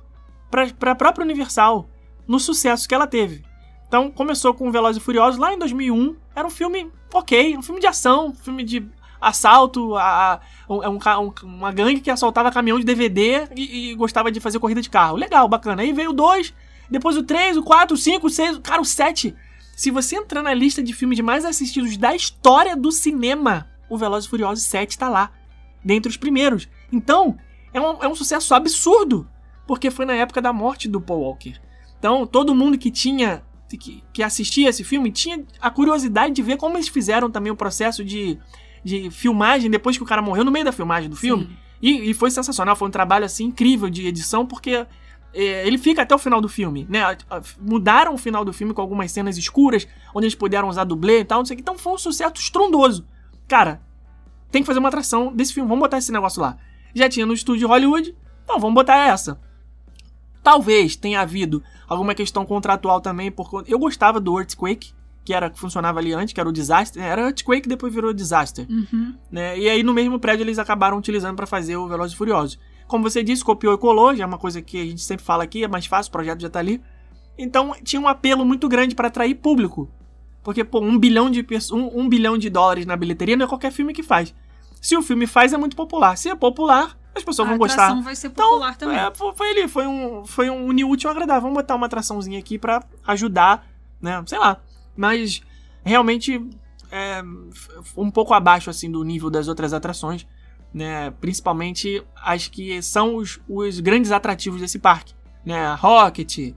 pra, pra própria Universal no sucesso que ela teve. Então, começou com Velozes e Furiosos lá em 2001. Era um filme ok, um filme de ação, um filme de assalto, a, a- um- ca- um- uma gangue que assaltava caminhão de DVD e, e gostava de fazer corrida de carro. Legal, bacana. Aí veio o 2, depois o 3, o 4, o 5, o 6, cara, o 7. Se você entrar na lista de filmes mais assistidos da história do cinema, o Velozes e Furiosos 7 tá lá, dentre os primeiros. Então, é um, é um sucesso absurdo, porque foi na época da morte do Paul Walker. Então, todo mundo que tinha que, que assistia esse filme tinha a curiosidade de ver como eles fizeram também o processo de, de filmagem depois que o cara morreu no meio da filmagem do filme. E, e foi sensacional, foi um trabalho assim incrível de edição, porque é, ele fica até o final do filme, né? Mudaram o final do filme com algumas cenas escuras, onde eles puderam usar dublê e tal, não sei o que. Então foi um sucesso estrondoso. Cara, tem que fazer uma atração desse filme, vamos botar esse negócio lá. Já tinha no estúdio Hollywood, então vamos botar essa. Talvez tenha havido alguma questão contratual também, por conta. Eu gostava do Earthquake, que era que funcionava ali antes, que era o Disaster. Era Earthquake, depois virou Disaster Uhum. né? E aí no mesmo prédio eles acabaram utilizando pra fazer o Velozes e Furiosos. Como você disse, copiou e colou, já é uma coisa que a gente sempre fala aqui, é mais fácil, o projeto já tá ali. Então tinha um apelo muito grande pra atrair público. Porque, pô, um bilhão, de, um, um bilhão de dólares na bilheteria não é qualquer filme que faz. Se o filme faz, é muito popular. Se é popular, as pessoas A vão gostar. atração vai ser popular também. É, foi, ali, foi um, foi um unir útil agradável. Vamos botar uma atraçãozinha aqui pra ajudar, né? Sei lá. Mas realmente é um pouco abaixo assim do nível das outras atrações, né? Principalmente as que são os, os grandes atrativos desse parque, né? Rocket,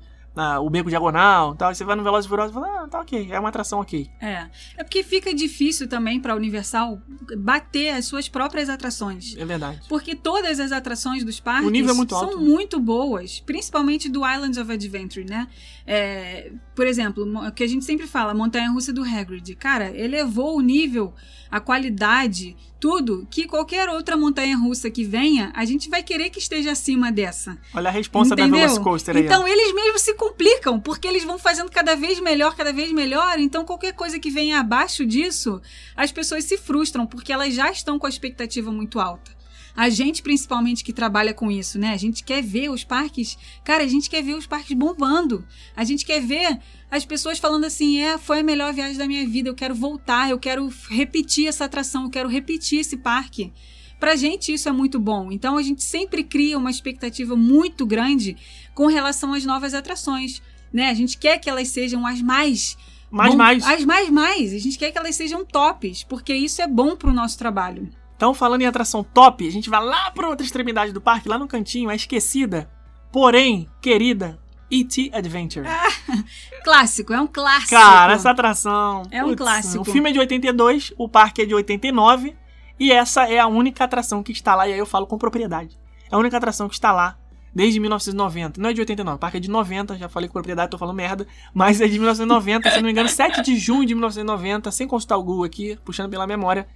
o Beco Diagonal, tal. Você vai no Velozes e Furiosos e fala, ah, tá ok, é uma atração ok. É. É porque fica difícil também pra Universal bater as suas próprias atrações. É verdade. Porque todas as atrações dos parques é muito são alto. muito boas, principalmente do Islands of Adventure, né? É, por exemplo, o que a gente sempre fala, montanha russa do Hagrid. Cara, elevou o nível, a qualidade, tudo, que qualquer outra montanha russa que venha, a gente vai querer que esteja acima dessa. Olha a responsa da Entendeu? Velocicoaster aí. ó. Então eles mesmos se complicam, porque eles vão fazendo cada vez melhor, cada vez melhor. Então qualquer coisa que venha abaixo disso, as pessoas se frustram, porque elas já estão com a expectativa muito alta. A gente, principalmente, que trabalha com isso, né? A gente quer ver os parques. Cara, a gente quer ver os parques bombando. A gente quer ver as pessoas falando assim: é, foi a melhor viagem da minha vida, eu quero voltar, eu quero repetir essa atração, eu quero repetir esse parque. Pra gente isso é muito bom. Então a gente sempre cria uma expectativa muito grande com relação às novas atrações, né? A gente quer que elas sejam as mais Mais, bom- mais. as mais mais. A gente quer que elas sejam tops, porque isso é bom pro nosso trabalho. Então, falando em atração top, a gente vai lá pra outra extremidade do parque, lá no cantinho, a esquecida, porém querida E.T. Adventure. Clássico, é um clássico. Cara, essa atração. É um clássico. O filme é de 82, o parque é de 89. E essa é a única atração que está lá. E aí eu falo com propriedade. É a única atração que está lá desde 1990. Não é de 89, o parque é de 90. Já falei com propriedade, tô falando merda. Mas é de 1990, se não me engano, 7 de junho de 1990. Sem consultar o Google aqui, puxando pela memória.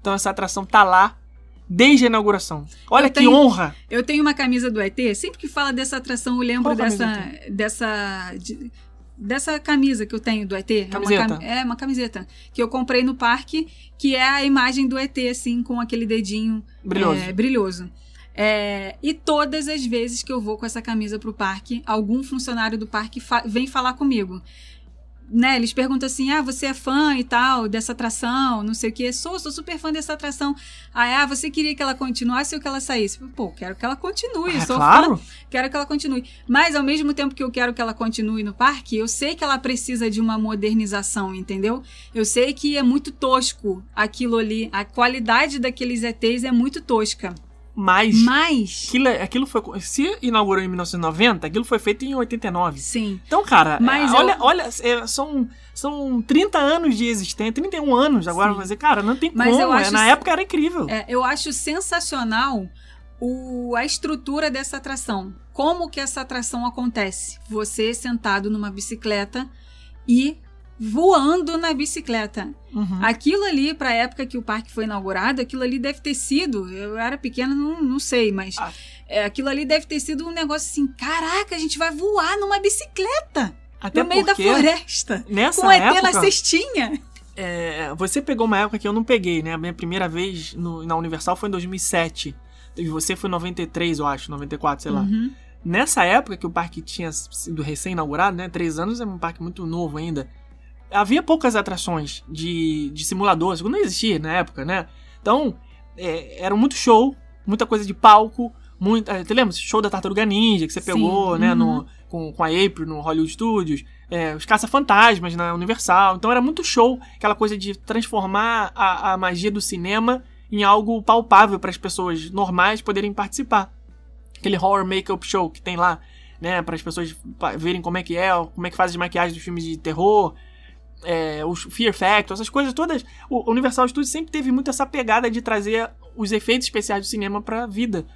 Então essa atração tá lá desde a inauguração. Olha Eu que tenho- honra! Eu tenho uma camisa do ET, sempre que fala dessa atração, eu lembro Qual dessa. dessa. de- dessa camisa que eu tenho do ET. É uma Camiseta? cam- É uma camiseta. Que eu comprei no parque, que é a imagem do ET, assim, com aquele dedinho Brilhoso. é, brilhoso. É, e todas as vezes que eu vou com essa camisa pro parque, algum funcionário do parque fa- vem falar comigo. Né, eles perguntam assim: ah, você é fã e tal dessa atração, não sei o que. Sou, sou super fã dessa atração. Ah, ah, você queria que ela continuasse ou que ela saísse? Pô, quero que ela continue. Ah, sou claro. fã, quero que ela continue. Mas ao mesmo tempo que eu quero que ela continue no parque, eu sei que ela precisa de uma modernização, entendeu? Eu sei que é muito tosco aquilo ali. A qualidade daqueles ETs é muito tosca. Mas Mas. aquilo, aquilo foi. Se inaugurou em 1990, aquilo foi feito em 89. Sim. Então, cara, Mas é, olha, eu- olha é, são, são 30 anos de existência, 31 anos agora, Sim. vai dizer, cara, não tem Mas como. eu é, acho na época era incrível. É, eu acho sensacional o, a estrutura dessa atração. Como que essa atração acontece? Você sentado numa bicicleta e voando na bicicleta. Uhum. Aquilo ali, pra época que o parque foi inaugurado, aquilo ali deve ter sido. Eu era pequena, não, não sei, mas. Ah. é, aquilo ali deve ter sido um negócio assim: caraca, a gente vai voar numa bicicleta Até no meio da floresta. nessa Com o ET na época, cestinha. é, você pegou uma época que eu não peguei, né? A minha primeira vez no- na Universal foi em 2007. E você foi em 93, eu acho, 94, sei lá. Uhum. Nessa época que o parque tinha sido recém-inaugurado, né? Três anos é um parque muito novo ainda. Havia poucas atrações de, de simulador, não existia na época, né? Então, é, era muito show, muita coisa de palco, muita. Você lembra? Show da Tartaruga Ninja que você Sim, pegou, né? uhum. No, com, com a April no Hollywood Studios, é, os Caça-Fantasmas na Universal. Então era muito show, aquela coisa de transformar a, a magia do cinema em algo palpável para as pessoas normais poderem participar. Aquele horror make-up show que tem lá, né, para as pessoas verem como é que é, como é que faz as maquiagens dos filmes de terror, é, os Fear Factor, essas coisas todas. O Universal Studios sempre teve muito essa pegada de trazer os efeitos especiais do cinema pra vida.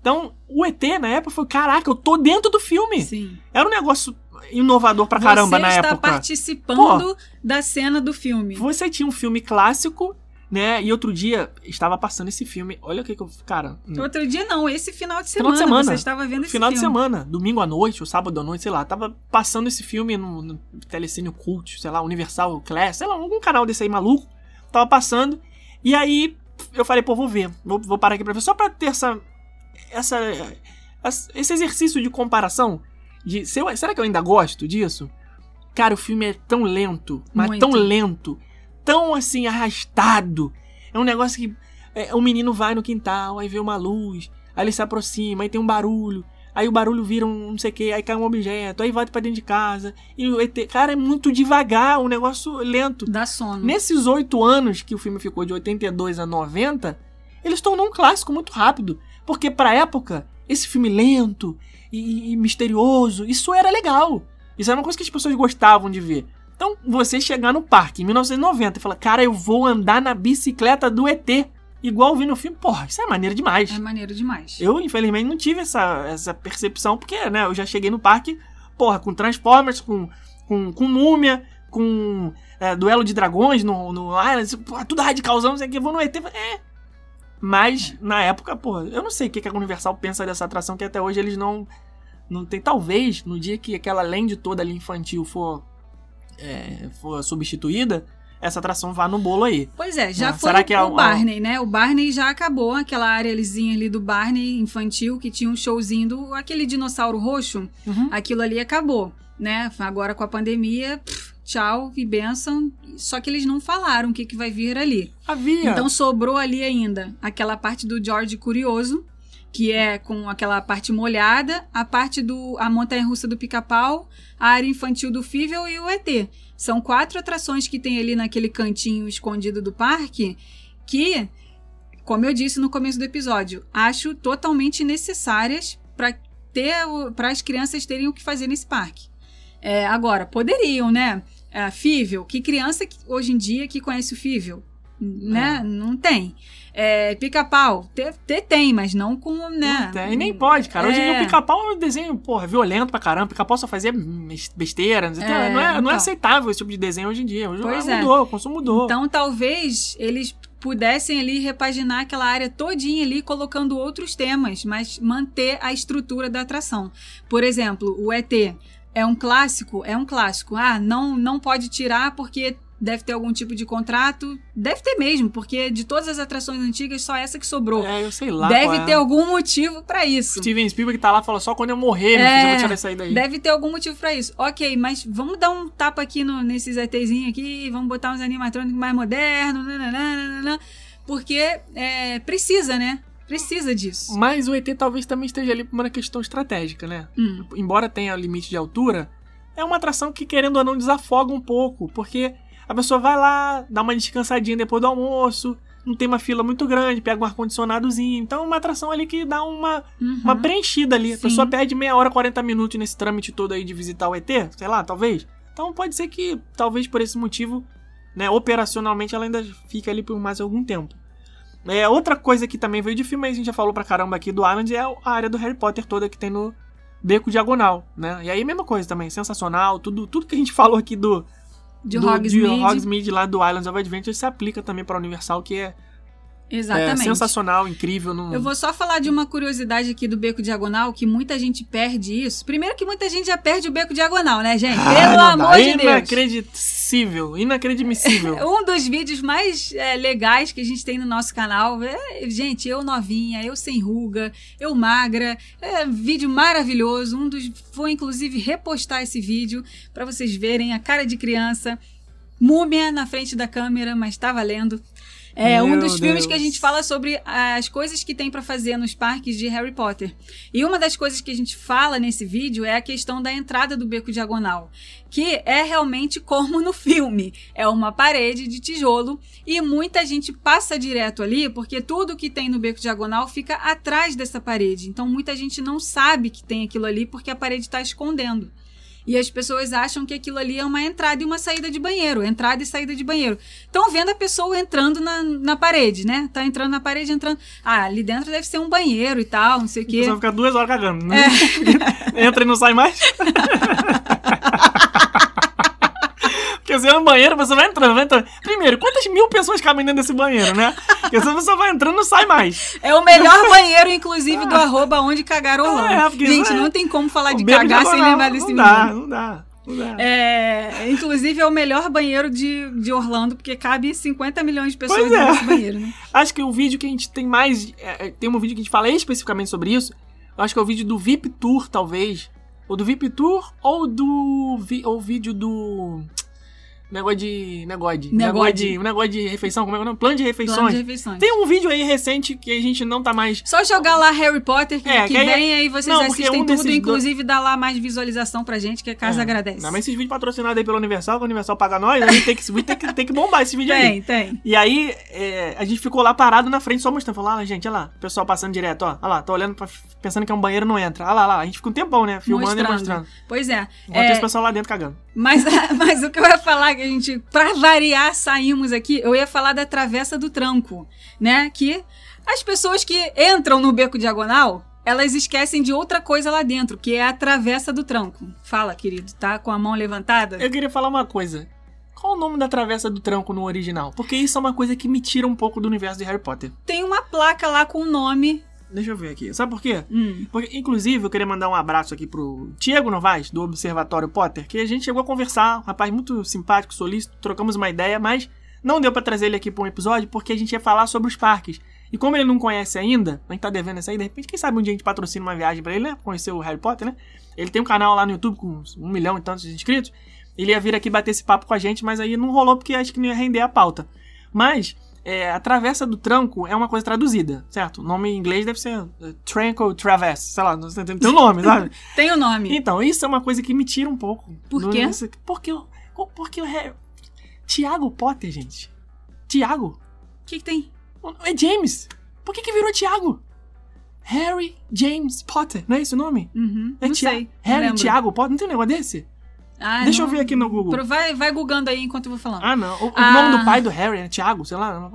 Então, o ET na época foi, caraca, eu tô dentro do filme. Sim. Era um negócio inovador pra caramba Você na está época. participando da cena do filme. Você tinha um filme clássico, né? E outro dia estava passando esse filme. Olha o que que eu. Cara, no Outro dia não, esse final de Final semana, de semana. você estava vendo esse final de filme. semana, domingo à noite, ou sábado à noite, sei lá, tava passando esse filme no, no Telecine Cult, sei lá, Universal Class, sei lá, algum canal desse aí maluco. Tava passando. E aí eu falei, pô, vou ver. Vou, vou parar aqui pra ver. Só pra ter essa. essa, esse exercício de comparação. De, será que eu ainda gosto disso? Cara, o filme é tão lento, mas Muito. tão lento, tão assim, arrastado. É um negócio que. É, o menino vai no quintal, aí vê uma luz, aí ele se aproxima, aí tem um barulho. Aí o barulho vira um não sei o que, aí cai um objeto, aí volta pra dentro de casa. E o ET. Cara, é muito devagar, um negócio lento. Dá sono. Nesses oito anos que o filme ficou de 82 a 90, ele se tornou um clássico muito rápido. Porque pra época, esse filme lento e, e misterioso, isso era legal. Isso era uma coisa que as pessoas gostavam de ver. Então, você chegar no parque em 1990 e falar, cara, eu vou andar na bicicleta do ET, igual vi no filme, porra, isso é maneiro demais. É maneiro demais. Eu, infelizmente, não tive essa, essa percepção, porque, né, eu já cheguei no parque, porra, com Transformers, com, com, com Múmia, com é, Duelo de Dragões no, no Island, porra, tudo radicalzão, não sei o que, vou no ET, é. Mas, na época, porra, eu não sei o que, que a Universal pensa dessa atração, que até hoje eles não, não tem. Talvez, no dia que aquela land toda ali infantil for, é, for substituída, essa atração vá no bolo aí. Pois é, já Ah, foi será o, que é o Barney, né? O Barney já acabou, aquela areazinha ali do Barney infantil, que tinha um showzinho do aquele dinossauro roxo. Uhum. Aquilo ali acabou, né? Agora com a pandemia, pff, tchau e benção. Só que eles não falaram o que, que vai vir ali. Havia. Então sobrou ali ainda aquela parte do George Curioso, que é com aquela parte molhada, a parte do a montanha russa do Pica-Pau, a área infantil do Fível e o ET. São quatro atrações que tem ali naquele cantinho escondido do parque que, como eu disse no começo do episódio, acho totalmente necessárias para ter para as crianças terem o que fazer nesse parque. É, agora, poderiam, né? É, Fível, que criança que, hoje em dia que conhece o Fível? Né? Não tem. É, pica-pau, tem, mas não com, né? Não tem, nem pode, cara. Hoje em dia o é. pica-pau é um desenho, porra, violento pra caramba. Pica-pau só fazia besteira. Não é, não, é, não é então. aceitável esse tipo de desenho hoje em dia. Hoje pois mudou, é. o consumo mudou. Então talvez eles pudessem ali repaginar aquela área todinha ali, colocando outros temas, mas manter a estrutura da atração. Por exemplo, o ET é um clássico, é um clássico. Ah, não, não pode tirar porque deve ter algum tipo de contrato. Deve ter mesmo, porque de todas as atrações antigas, só essa que sobrou. É, eu sei lá. Deve é. ter algum motivo para isso. Steven Spielberg tá lá e fala só quando eu morrer, é, eu vou tirar isso aí daí. Deve ter algum motivo para isso. Ok, mas vamos dar um tapa aqui no, nesses ETzinhos aqui, vamos botar uns animatrônicos mais modernos, nananana, porque é, precisa, né? Precisa disso. Mas o ET talvez também esteja ali por uma questão estratégica, né? Hum. Embora tenha limite de altura, é uma atração que, querendo ou não, desafoga um pouco, porque a pessoa vai lá, dá uma descansadinha depois do almoço, não tem uma fila muito grande, pega um ar-condicionadozinho. Então é uma atração ali que dá uma, uhum. uma preenchida ali. Sim. A pessoa perde meia hora, 40 minutos nesse trâmite todo aí de visitar o ET, sei lá, talvez. Então pode ser que, talvez por esse motivo, né, operacionalmente ela ainda fique ali por mais algum tempo. É, outra coisa que também veio de filme, a gente já falou pra caramba aqui do Island, é a área do Harry Potter toda que tem no Beco Diagonal, né? E aí mesma coisa também, sensacional, tudo, tudo que a gente falou aqui do, de do, Hogsmeade. De Hogsmeade lá do Islands of Adventure se aplica também para Universal, que é Exatamente. É sensacional, incrível. Não... Eu vou só falar de uma curiosidade aqui do Beco Diagonal, que muita gente perde isso. Primeiro que muita gente já perde o Beco Diagonal, né, gente? Ah, Pelo amor de Deus. Inacreditável, inacreditável. um dos vídeos mais é, legais que a gente tem no nosso canal. É, gente, eu novinha, eu sem ruga, eu magra. É vídeo maravilhoso. Um dos... Vou, inclusive, repostar esse vídeo para vocês verem a cara de criança. Múmia na frente da câmera, mas tá valendo. É Meu um dos Deus. filmes que a gente fala sobre as coisas que tem para fazer nos parques de Harry Potter. E uma das coisas que a gente fala nesse vídeo é a questão da entrada do beco diagonal, que é realmente como no filme. É uma parede de tijolo e muita gente passa direto ali porque tudo que tem no beco diagonal fica atrás dessa parede. Então muita gente não sabe que tem aquilo ali porque a parede está escondendo. E as pessoas acham que aquilo ali é uma entrada e uma saída de banheiro, entrada e saída de banheiro. Estão vendo a pessoa entrando na, na parede, né? Tá entrando na parede, entrando. Ah, ali dentro deve ser um banheiro e tal, não sei o quê. Só ficar duas horas cagando, né? É. Entra e não sai mais. Porque você é um banheiro, você vai entrando, vai entrando. Primeiro, quantas mil pessoas cabem dentro desse banheiro, né? Porque se você vai entrando, não sai mais. É o melhor banheiro, inclusive, do arroba onde cagar Orlando. É, Gente, não tem como falar de cagar sem lembrar desse não dá, não dá. Não dá. É, inclusive é o melhor banheiro de, de Orlando, porque cabe 50 milhões de pessoas é. nesse banheiro, né? Acho que o vídeo que a gente tem mais. É, é, tem um vídeo que a gente fala especificamente sobre isso. Eu acho que é o vídeo do VIP Tour, talvez. Ou do VIP Tour, ou do. Ou o vídeo do. Negócio de. Negócio de. Negócio de. Um negócio de refeição, como é que é o nome? Plano de refeições. Plano de refeições. Tem um vídeo aí recente que a gente não tá mais. Só jogar lá Harry Potter, que, é, que, que aí, vem aí vocês não, assistem um tudo, inclusive do... dá lá mais visualização pra gente, que a casa é. agradece. Não, mas esses vídeos patrocinados aí pelo Universal, que o Universal paga nós, a gente tem que, tem que, tem que bombar esse vídeo tem, aí. Tem, tem. E aí, é, a gente ficou lá parado na frente, só mostrando. Falou, ah, gente, olha lá, o pessoal passando direto, ó. Olha lá, tô olhando, pra, pensando que é um banheiro, não entra. Olha lá, lá. A gente fica um tempão, né? Filmando mostrando. e mostrando. Pois é. Enquanto é... esse pessoal lá dentro cagando. Mas, mas o que eu ia falar, que a gente, pra variar, saímos aqui, eu ia falar da Travessa do Tranco, né? Que as pessoas que entram no beco diagonal, elas esquecem de outra coisa lá dentro, que é a Travessa do Tranco. Fala, querido, tá com a mão levantada? Eu queria falar uma coisa. Qual o nome da Travessa do Tranco no original? Porque isso é uma coisa que me tira um pouco do universo de Harry Potter. Tem uma placa lá com o nome Deixa eu ver aqui. Sabe por quê? Hum. Porque, inclusive, eu queria mandar um abraço aqui pro Tiago Novaes, do Observatório Potter, que a gente chegou a conversar, um rapaz muito simpático, solícito, trocamos uma ideia, mas não deu para trazer ele aqui para um episódio porque a gente ia falar sobre os parques. E como ele não conhece ainda, a gente tá devendo essa aí, de repente, quem sabe um dia a gente patrocina uma viagem para ele, né? Conhecer o Harry Potter, né? Ele tem um canal lá no YouTube com um milhão e tantos de inscritos. Ele ia vir aqui bater esse papo com a gente, mas aí não rolou porque acho que não ia render a pauta. Mas é, a travessa do tranco é uma coisa traduzida, certo? O nome em inglês deve ser uh, Tranquil Traverse, sei lá, tem, tem um nome, sabe? tem o nome. Então, isso é uma coisa que me tira um pouco. Por quê? Porque, porque o. Tiago Potter, gente. Tiago. O que, que tem? É James. Por que, que virou Tiago? Harry James Potter, não é esse o nome? Uhum, É não Tia- sei. não Harry. Thiago Potter, não tem um negócio desse? Ah, Deixa eu não- ver aqui no Google. Vai, vai googando aí enquanto eu vou falando. Ah, não. O, o Ah. nome do pai do Harry é Thiago, sei lá.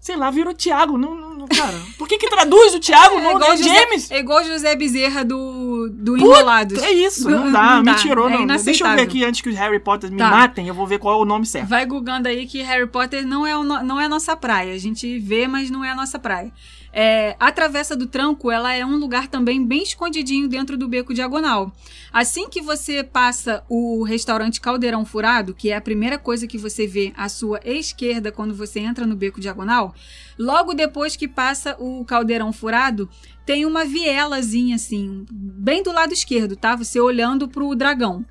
Sei lá, virou Thiago. Não, não, não- cara, por que que traduz o Thiago? não é José, James? é igual José Bezerra do, do Enrolados. É isso, Não- não dá, não me dá, tirou. é não. Deixa eu ver aqui antes que os Harry Potter me Tá. matem, eu vou ver qual é o nome certo. Vai googando aí que Harry Potter não é, o não é a nossa praia. A gente vê, mas não é a nossa praia. É, a Travessa do Tranco, ela é um lugar também bem escondidinho dentro do Beco Diagonal. Assim que você passa o restaurante Caldeirão Furado, que é a primeira coisa que você vê à sua esquerda quando você entra no Beco Diagonal, logo depois que passa o Caldeirão Furado, tem uma vielazinha assim, bem do lado esquerdo, tá? Você olhando pro dragão.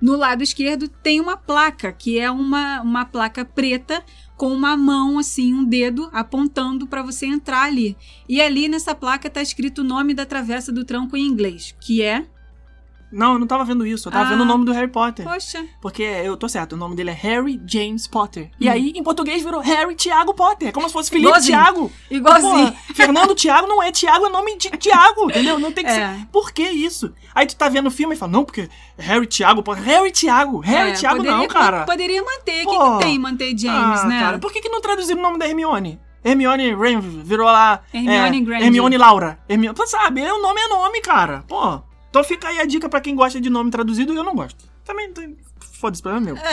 No lado esquerdo tem uma placa, que é uma, uma placa preta com uma mão, assim, um dedo apontando para você entrar ali. E ali nessa placa tá escrito o nome da travessa do tranco em inglês, que é. Não, eu não tava vendo isso. Eu tava Ah. vendo o nome do Harry Potter. Poxa, Porque eu tô certo, o nome dele é Harry James Potter. E Hum. aí, em português, virou Harry Thiago Potter. É como se fosse Felipe Igualzinho. Thiago. igualzinho. Porra, Fernando Thiago não é Thiago, é nome de Thiago, entendeu? Não tem que É. ser. Por que isso? Aí tu tá vendo o filme e fala, não, porque Harry Thiago, pô, Harry Thiago, Harry É, Thiago poderia, não, cara. Poderia manter. O que, Pô. que tem manter James, ah, né? cara, por que, que não traduziram o nome da Hermione? Hermione Rain virou lá. Hermione é, Granger. Hermione Laura. Hermione, Pô, sabe, é, o nome é nome, cara. Pô. Então fica aí a dica pra quem gosta de nome traduzido e eu não gosto. Também tem. Foda-se, problema meu.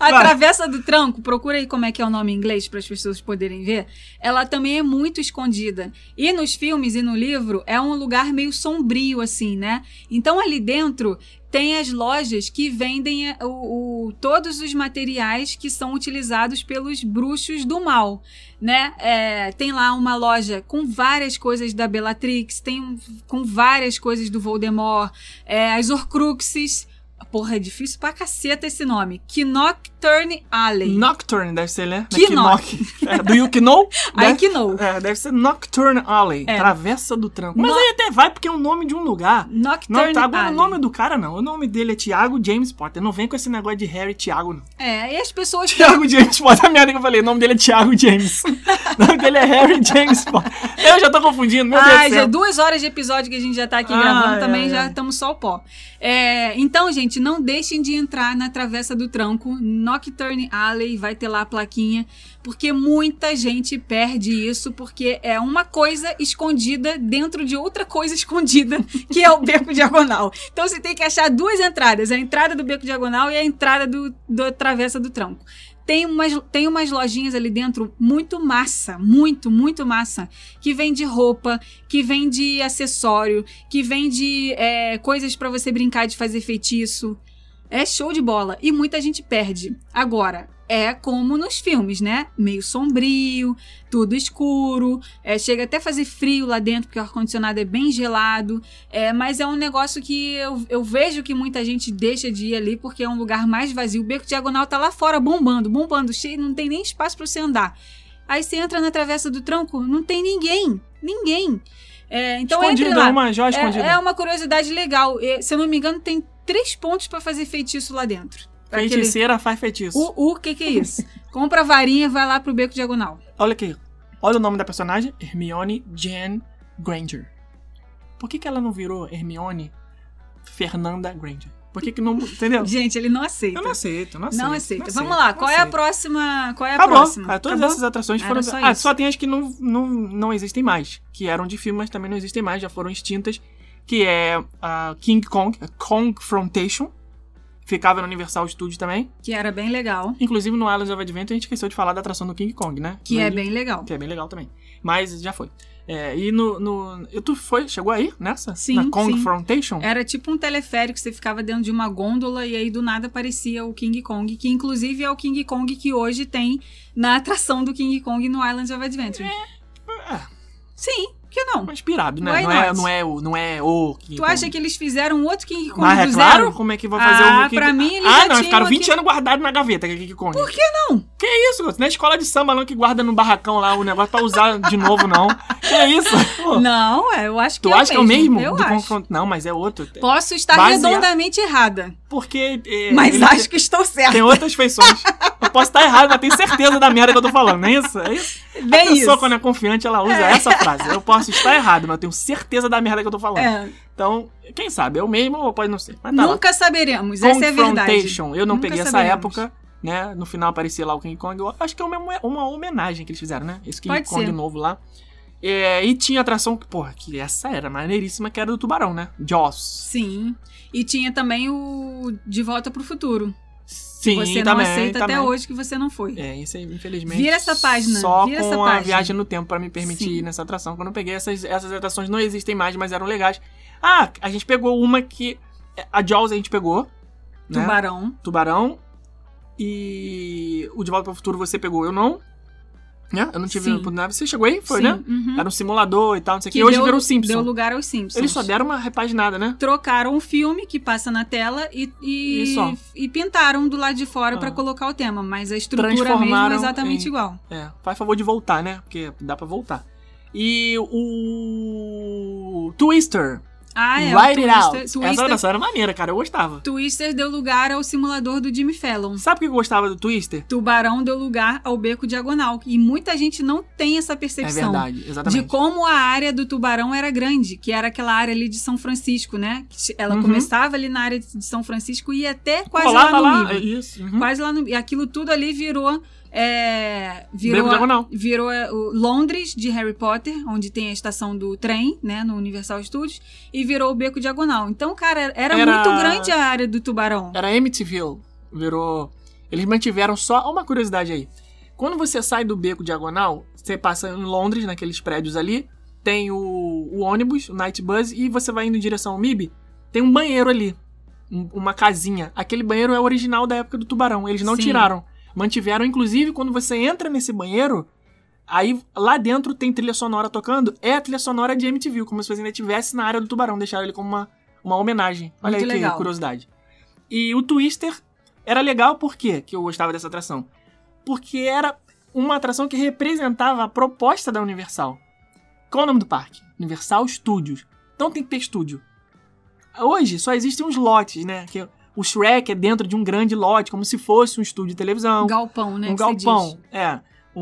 A Vai. Travessa do Tranco, procura aí como é que é o nome em inglês para as pessoas poderem ver. Ela também é muito escondida. E nos filmes e no livro é um lugar meio sombrio assim, né? Então ali dentro tem as lojas que vendem eh, o, o- todos os materiais que são utilizados pelos bruxos do mal, né? É, tem lá uma loja com várias coisas da Bellatrix, tem com várias coisas do Voldemort, é, as Horcruxes. Porra, é difícil pra caceta esse nome. Nocturne Alley. Nocturne deve ser, né? Knock. É, do you know? I Deve- know. É, deve ser Nocturne Alley. É. Travessa do Tranco. Mas No- aí até vai porque é o nome de um lugar. Não, Nocturne tá, agora o Alley. nome do cara não. O nome dele é Thiago James Potter. Não vem com esse negócio de Harry Thiago, não. É, e as pessoas que Thiago James Potter, a merda que eu falei. O nome dele é Thiago James. o nome dele é Harry James Potter. Eu já tô confundindo, meu Deus Ai, do já céu. duas horas de episódio que a gente já tá aqui Ai, gravando, também ai, já estamos só o pó. É, então, gente, não deixem de entrar na Travessa do Tranco, Nocturne Alley, vai ter lá a plaquinha, porque muita gente perde isso, porque é uma coisa escondida dentro de outra coisa escondida, que é o Beco Diagonal. Então você tem que achar duas entradas, a entrada do Beco Diagonal e a entrada do, do Travessa do Tranco. Tem umas, tem umas lojinhas ali dentro muito massa, muito, muito massa, que vende roupa, que vende acessório, que vende é, coisas pra você brincar de fazer feitiço. É show de bola. E muita gente perde. Agora, é como nos filmes, né? Meio sombrio, tudo escuro. é, chega até a fazer frio lá dentro, porque o ar-condicionado é bem gelado. É, mas é um negócio que eu, eu vejo que muita gente deixa de ir ali, porque é um lugar mais vazio. O beco diagonal tá lá fora bombando, bombando, cheio, não tem nem espaço pra você andar. Aí você entra na travessa do tronco, não tem ninguém. Ninguém. É, então entre escondido, lá. é uma escondida. É, é uma curiosidade legal. Se eu não me engano, tem três pontos pra fazer feitiço lá dentro. Pra aquele- Feiticeira faz feitiço. O, o que que é isso? Compra a varinha, vai lá pro beco diagonal. Olha aqui. Olha o nome da personagem. Hermione Jan Granger. Por que, que ela não virou Hermione Fernanda Granger? Por que que não... Entendeu? Gente, ele não aceita. Eu não aceito, não aceito. Não aceita. Vamos lá, qual é a próxima? Qual é a Acabou. próxima? Ah, todas Acabou? essas atrações foram. só ah, isso. só tem as que não, não, não existem mais. Que eram de filme, mas também não existem mais, já foram extintas. Que é a King Kong, a Confrontation. Ficava no Universal Studios também. Que era bem legal. Inclusive no Islands of Adventure a gente esqueceu de falar da atração do King Kong, né? Que Mas- é bem legal. Que é bem legal também. Mas já foi. É, e no, no. Tu foi? Chegou aí nessa? Sim, Na sim. Confrontation? Era tipo um teleférico, você ficava dentro de uma gôndola e aí do nada aparecia o King Kong, que inclusive é o King Kong que hoje tem na atração do King Kong no Islands of Adventure. É, Sim, que não? inspirado, né? Não é, não, é o, não é o King Tu Kong. acha que eles fizeram outro King Kong Mas é do claro, zero? como é que vai fazer Ah, o King pra mim, eles Ah, já não, ficaram 20 aqui- anos guardados na gaveta, King Kong. Por que não? Que isso? Não é escola de samba não que guarda no barracão lá o negócio pra usar de novo, não. Que é isso? Pô, Não, é, eu acho que tu é acha que é o mesmo? Eu do acho. confronto? Não, mas é outro. Posso estar Baseado- redondamente errada, Porque. é, mas acho que estou certa. Tem outras feições. Eu posso estar errado, mas tenho certeza da merda que eu tô falando, não é isso? É isso? A Bem pessoa, isso. quando é confiante, ela usa essa frase. Eu posso estar errado, mas eu tenho certeza da merda que eu tô falando. É, Então, quem sabe? É o mesmo ou pode não ser. Mas tá lá. nunca saberemos, essa é a verdade. Eu não Nunca peguei essa saberemos. época, né? No final aparecia lá o King Kong. Eu acho que é uma, uma homenagem que eles fizeram, né? Esse King Pode Kong ser. novo lá. É, e tinha atração, porra, que essa era maneiríssima, que era do tubarão, né? Jaws. Sim. E tinha também o De Volta pro Futuro. Sim, você não também, aceita também. até hoje que você não foi. É, isso aí, infelizmente. Vira essa página, Só vira com essa a página. viagem no tempo pra me permitir Sim. ir nessa atração. Quando eu peguei essas, essas atrações não existem mais, mas eram legais. Ah, a gente pegou uma que. A Jaws a gente pegou. Né? Tubarão. Tubarão. E o De Volta para o Futuro você pegou, eu não. Né? Eu não tive Sim. oportunidade. Você chegou aí? Foi, Sim, né? uhum. Era um simulador e tal, não sei o que. E hoje deu, virou o Simpson. Deu lugar aos Simpsons. Eles só deram uma repaginada, né? Trocaram o filme que passa na tela e, e, E e pintaram do lado de fora Ah. pra colocar o tema. Mas a estrutura mesmo é exatamente em- igual. É, faz favor de voltar, né? Porque dá pra voltar. E o. Twister. Ah, é. Ride It Out. Twister, Essa atração era maneira, cara. Eu gostava. Twister deu lugar ao simulador do Jimmy Fallon. Sabe o que eu gostava do Twister? Tubarão deu lugar ao beco diagonal. E muita gente não tem essa É percepção. verdade, De exatamente. como a área do tubarão era grande, que era aquela área ali de São Francisco, né? Ela Uhum. começava ali na área de São Francisco e ia até quase lá no lá, isso. uhum. Quase lá no. E aquilo tudo ali virou. É, virou Beco diagonal. virou é, o Londres de Harry Potter, onde tem a estação do trem, né, no Universal Studios, e virou o Beco Diagonal. Então, cara, era, Era- muito grande a área do Tubarão. Era Amityville. Virou. Eles mantiveram só. Uma curiosidade aí. Quando você sai do beco diagonal, você passa em Londres, naqueles prédios ali. Tem o, o ônibus, o Night Bus, e você vai indo em direção ao MIB. Tem um banheiro ali. um- uma casinha. Aquele banheiro é original da época do tubarão. Eles não Sim. tiraram. Mantiveram, inclusive, quando você entra nesse banheiro. Aí lá dentro tem trilha sonora tocando. É a trilha sonora de MTV, como se você ainda estivesse na área do tubarão. Deixaram ele como uma, uma homenagem. Olha Muito aí que legal. curiosidade. E o Twister era legal por quê que eu gostava dessa atração? Porque era uma atração que representava a proposta da Universal. Qual é o nome do parque? Universal Studios. Então tem que ter estúdio. Hoje só existem uns lotes, né? Que o Shrek é dentro de um grande lote, como se fosse um estúdio de televisão. Galpão, né? um galpão. É. O,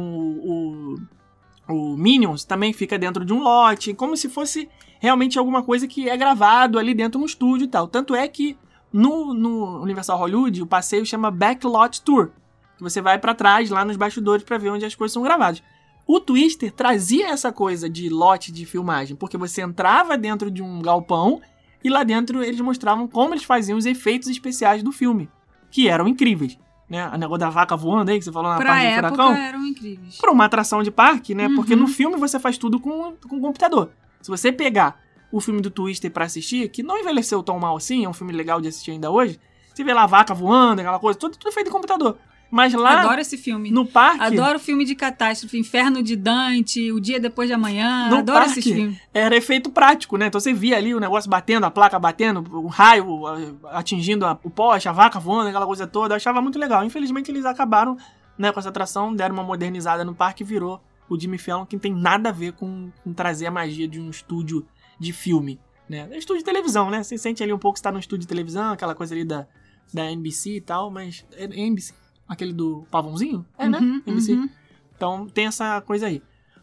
o, o Minions também fica dentro de um lote, como se fosse realmente alguma coisa que é gravado ali dentro de um estúdio e tal. Tanto é que no, no Universal Hollywood o passeio chama Backlot Tour. Que você vai pra trás, lá nos bastidores, pra ver onde as coisas são gravadas. O Twister trazia essa coisa de lote de filmagem, porque você entrava dentro de um galpão e lá dentro eles mostravam como eles faziam os efeitos especiais do filme, que eram incríveis. Né? A negócio da vaca voando aí, que você falou na Pra parte do furacão. eram incríveis. Pra uma atração de parque, né? Porque Uhum. no filme você faz tudo com, com computador. Se você pegar o filme do Twister pra assistir, que não envelheceu tão mal assim, é um filme legal de assistir ainda hoje, você vê lá a vaca voando, aquela coisa, tudo, tudo feito em computador. Mas lá Adoro esse filme. no parque, Adoro filme de catástrofe, Inferno de Dante, O Dia Depois de Amanhã. No Adoro parque. esses filmes. era efeito prático, né? Então você via ali o negócio batendo, a placa batendo, um raio atingindo a- o poste, a vaca voando, aquela coisa toda. Eu achava muito legal. Infelizmente eles acabaram né, com essa atração, deram uma modernizada no parque e virou o Jimmy Fallon, que não tem nada a ver com, com trazer a magia de um estúdio de filme. Né? É estúdio de televisão, né? Você sente ali um pouco que está no estúdio de televisão, aquela coisa ali da, da NBC e tal, mas. É NBC? Aquele do pavãozinho? É, né? Uhum, NBC. uhum. Então tem essa coisa aí.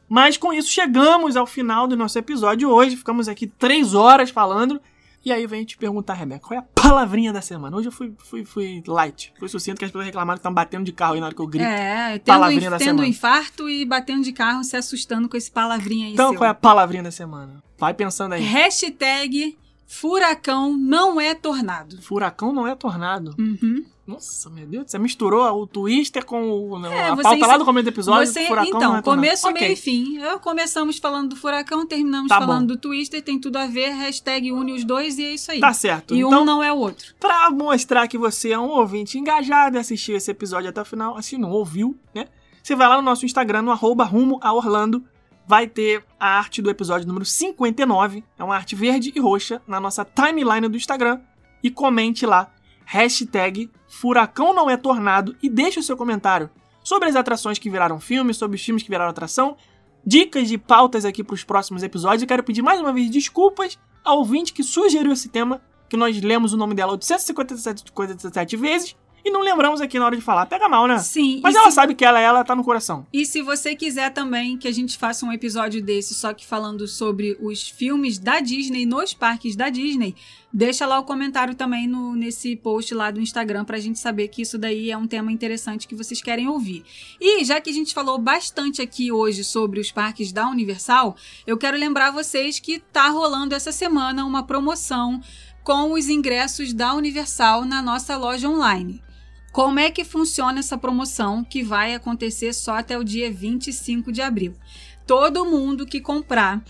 Mas com isso chegamos ao final do nosso episódio hoje. Ficamos aqui três horas falando. E aí vem te perguntar, Rebeca, qual é a palavrinha da semana? Hoje eu fui, fui, fui light. Fui sucinto que as pessoas reclamaram que estão batendo de carro aí na hora que eu grito. É, tendo, Palavrinha da tendo semana. infarto e batendo de carro, se assustando com esse palavrinha aí então seu. qual é a palavrinha da semana? Vai pensando aí. Hashtag furacão não é tornado. Furacão não é tornado. Uhum. Nossa, meu Deus. Você misturou o Twister com o, É, a pauta lá do começo do episódio. Você, furacão então, é começo, meio e fim. Eu começamos falando do furacão, terminamos Tá falando bom. do Twister, tem tudo a ver, hashtag une os dois e é isso aí. Tá certo. e então, um não é o outro. Pra mostrar que você é um ouvinte engajado e assistiu esse episódio até o final, assim, não ouviu, né? Você vai lá no nosso Instagram, no arroba rumo a Orlando, vai ter a arte do episódio número 59, é uma arte verde e roxa, na nossa timeline do Instagram, e comente lá, hashtag furacão não é tornado, e deixe o seu comentário sobre as atrações que viraram filme, sobre os filmes que viraram atração, dicas de pautas aqui para os próximos episódios. Eu quero pedir mais uma vez desculpas ao ouvinte que sugeriu esse tema, que nós lemos o nome dela 857 vezes e não lembramos aqui na hora de falar. Pega mal, né? Sim. Mas ela se- sabe que ela, ela tá no coração. E se você quiser também que a gente faça um episódio desse, só que falando sobre os filmes da Disney nos parques da Disney, deixa lá o comentário também no, nesse post lá do Instagram pra gente saber que isso daí é um tema interessante que vocês querem ouvir. E já que a gente falou bastante aqui hoje sobre os parques da Universal, eu quero lembrar vocês que tá rolando essa semana uma promoção com os ingressos da Universal na nossa loja online. Como é que funciona essa promoção que vai acontecer só até o dia 25 de abril? Todo mundo que comprar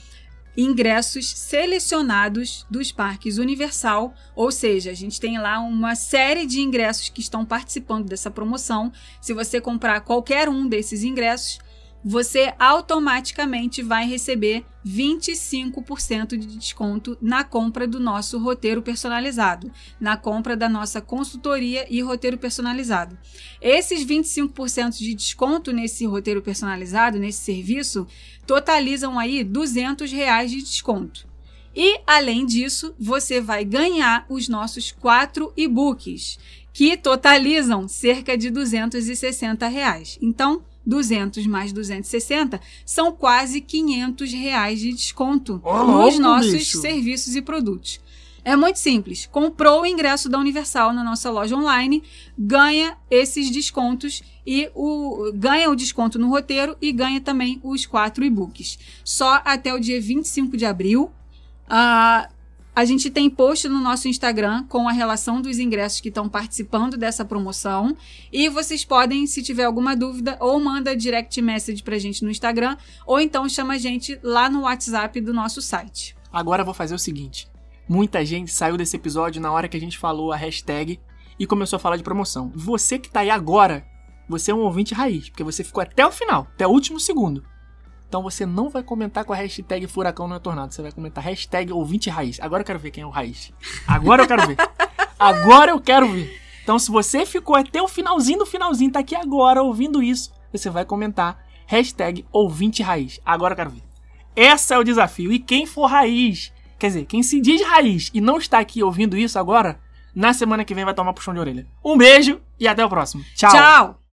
ingressos selecionados dos parques Universal, ou seja, a gente tem lá uma série de ingressos que estão participando dessa promoção. Se você comprar qualquer um desses ingressos, você automaticamente vai receber 25% de desconto na compra do nosso roteiro personalizado, na compra da nossa consultoria e roteiro personalizado. Esses 25% de desconto nesse roteiro personalizado, nesse serviço, totalizam aí 200 reais de desconto. E, além disso, você vai ganhar os nossos quatro e-books, que totalizam cerca de 260 reais. Então, 200 mais 260 são quase 500 reais de desconto Ô, nos nossos bicho. serviços e produtos. É muito simples. Comprou o ingresso da Universal na nossa loja online, ganha esses descontos e o ganha o desconto no roteiro e ganha também os quatro e-books. Só até o dia 25 de abril. Ah, a gente tem post no nosso Instagram com a relação dos ingressos que estão participando dessa promoção. E vocês podem, se tiver alguma dúvida, ou manda direct message pra gente no Instagram, ou então chama a gente lá no WhatsApp do nosso site. Agora eu vou fazer o seguinte. Muita gente saiu desse episódio na hora que a gente falou a hashtag e começou a falar de promoção. Você que tá aí agora, você é um ouvinte raiz, porque você ficou até o final, até o último segundo. Então você não vai comentar com a hashtag Furacão não é Tornado, você vai comentar hashtag ouvinte raiz. Agora eu quero ver quem é o raiz. Agora eu quero ver. Agora eu quero ver. Então se você ficou até o finalzinho do finalzinho, tá aqui agora ouvindo isso, você vai comentar hashtag ouvinte raiz. Agora eu quero ver. Esse é o desafio. E quem for raiz, quer dizer, quem se diz raiz e não está aqui ouvindo isso agora, na semana que vem vai tomar puxão de orelha. Um beijo e até o próximo. Tchau.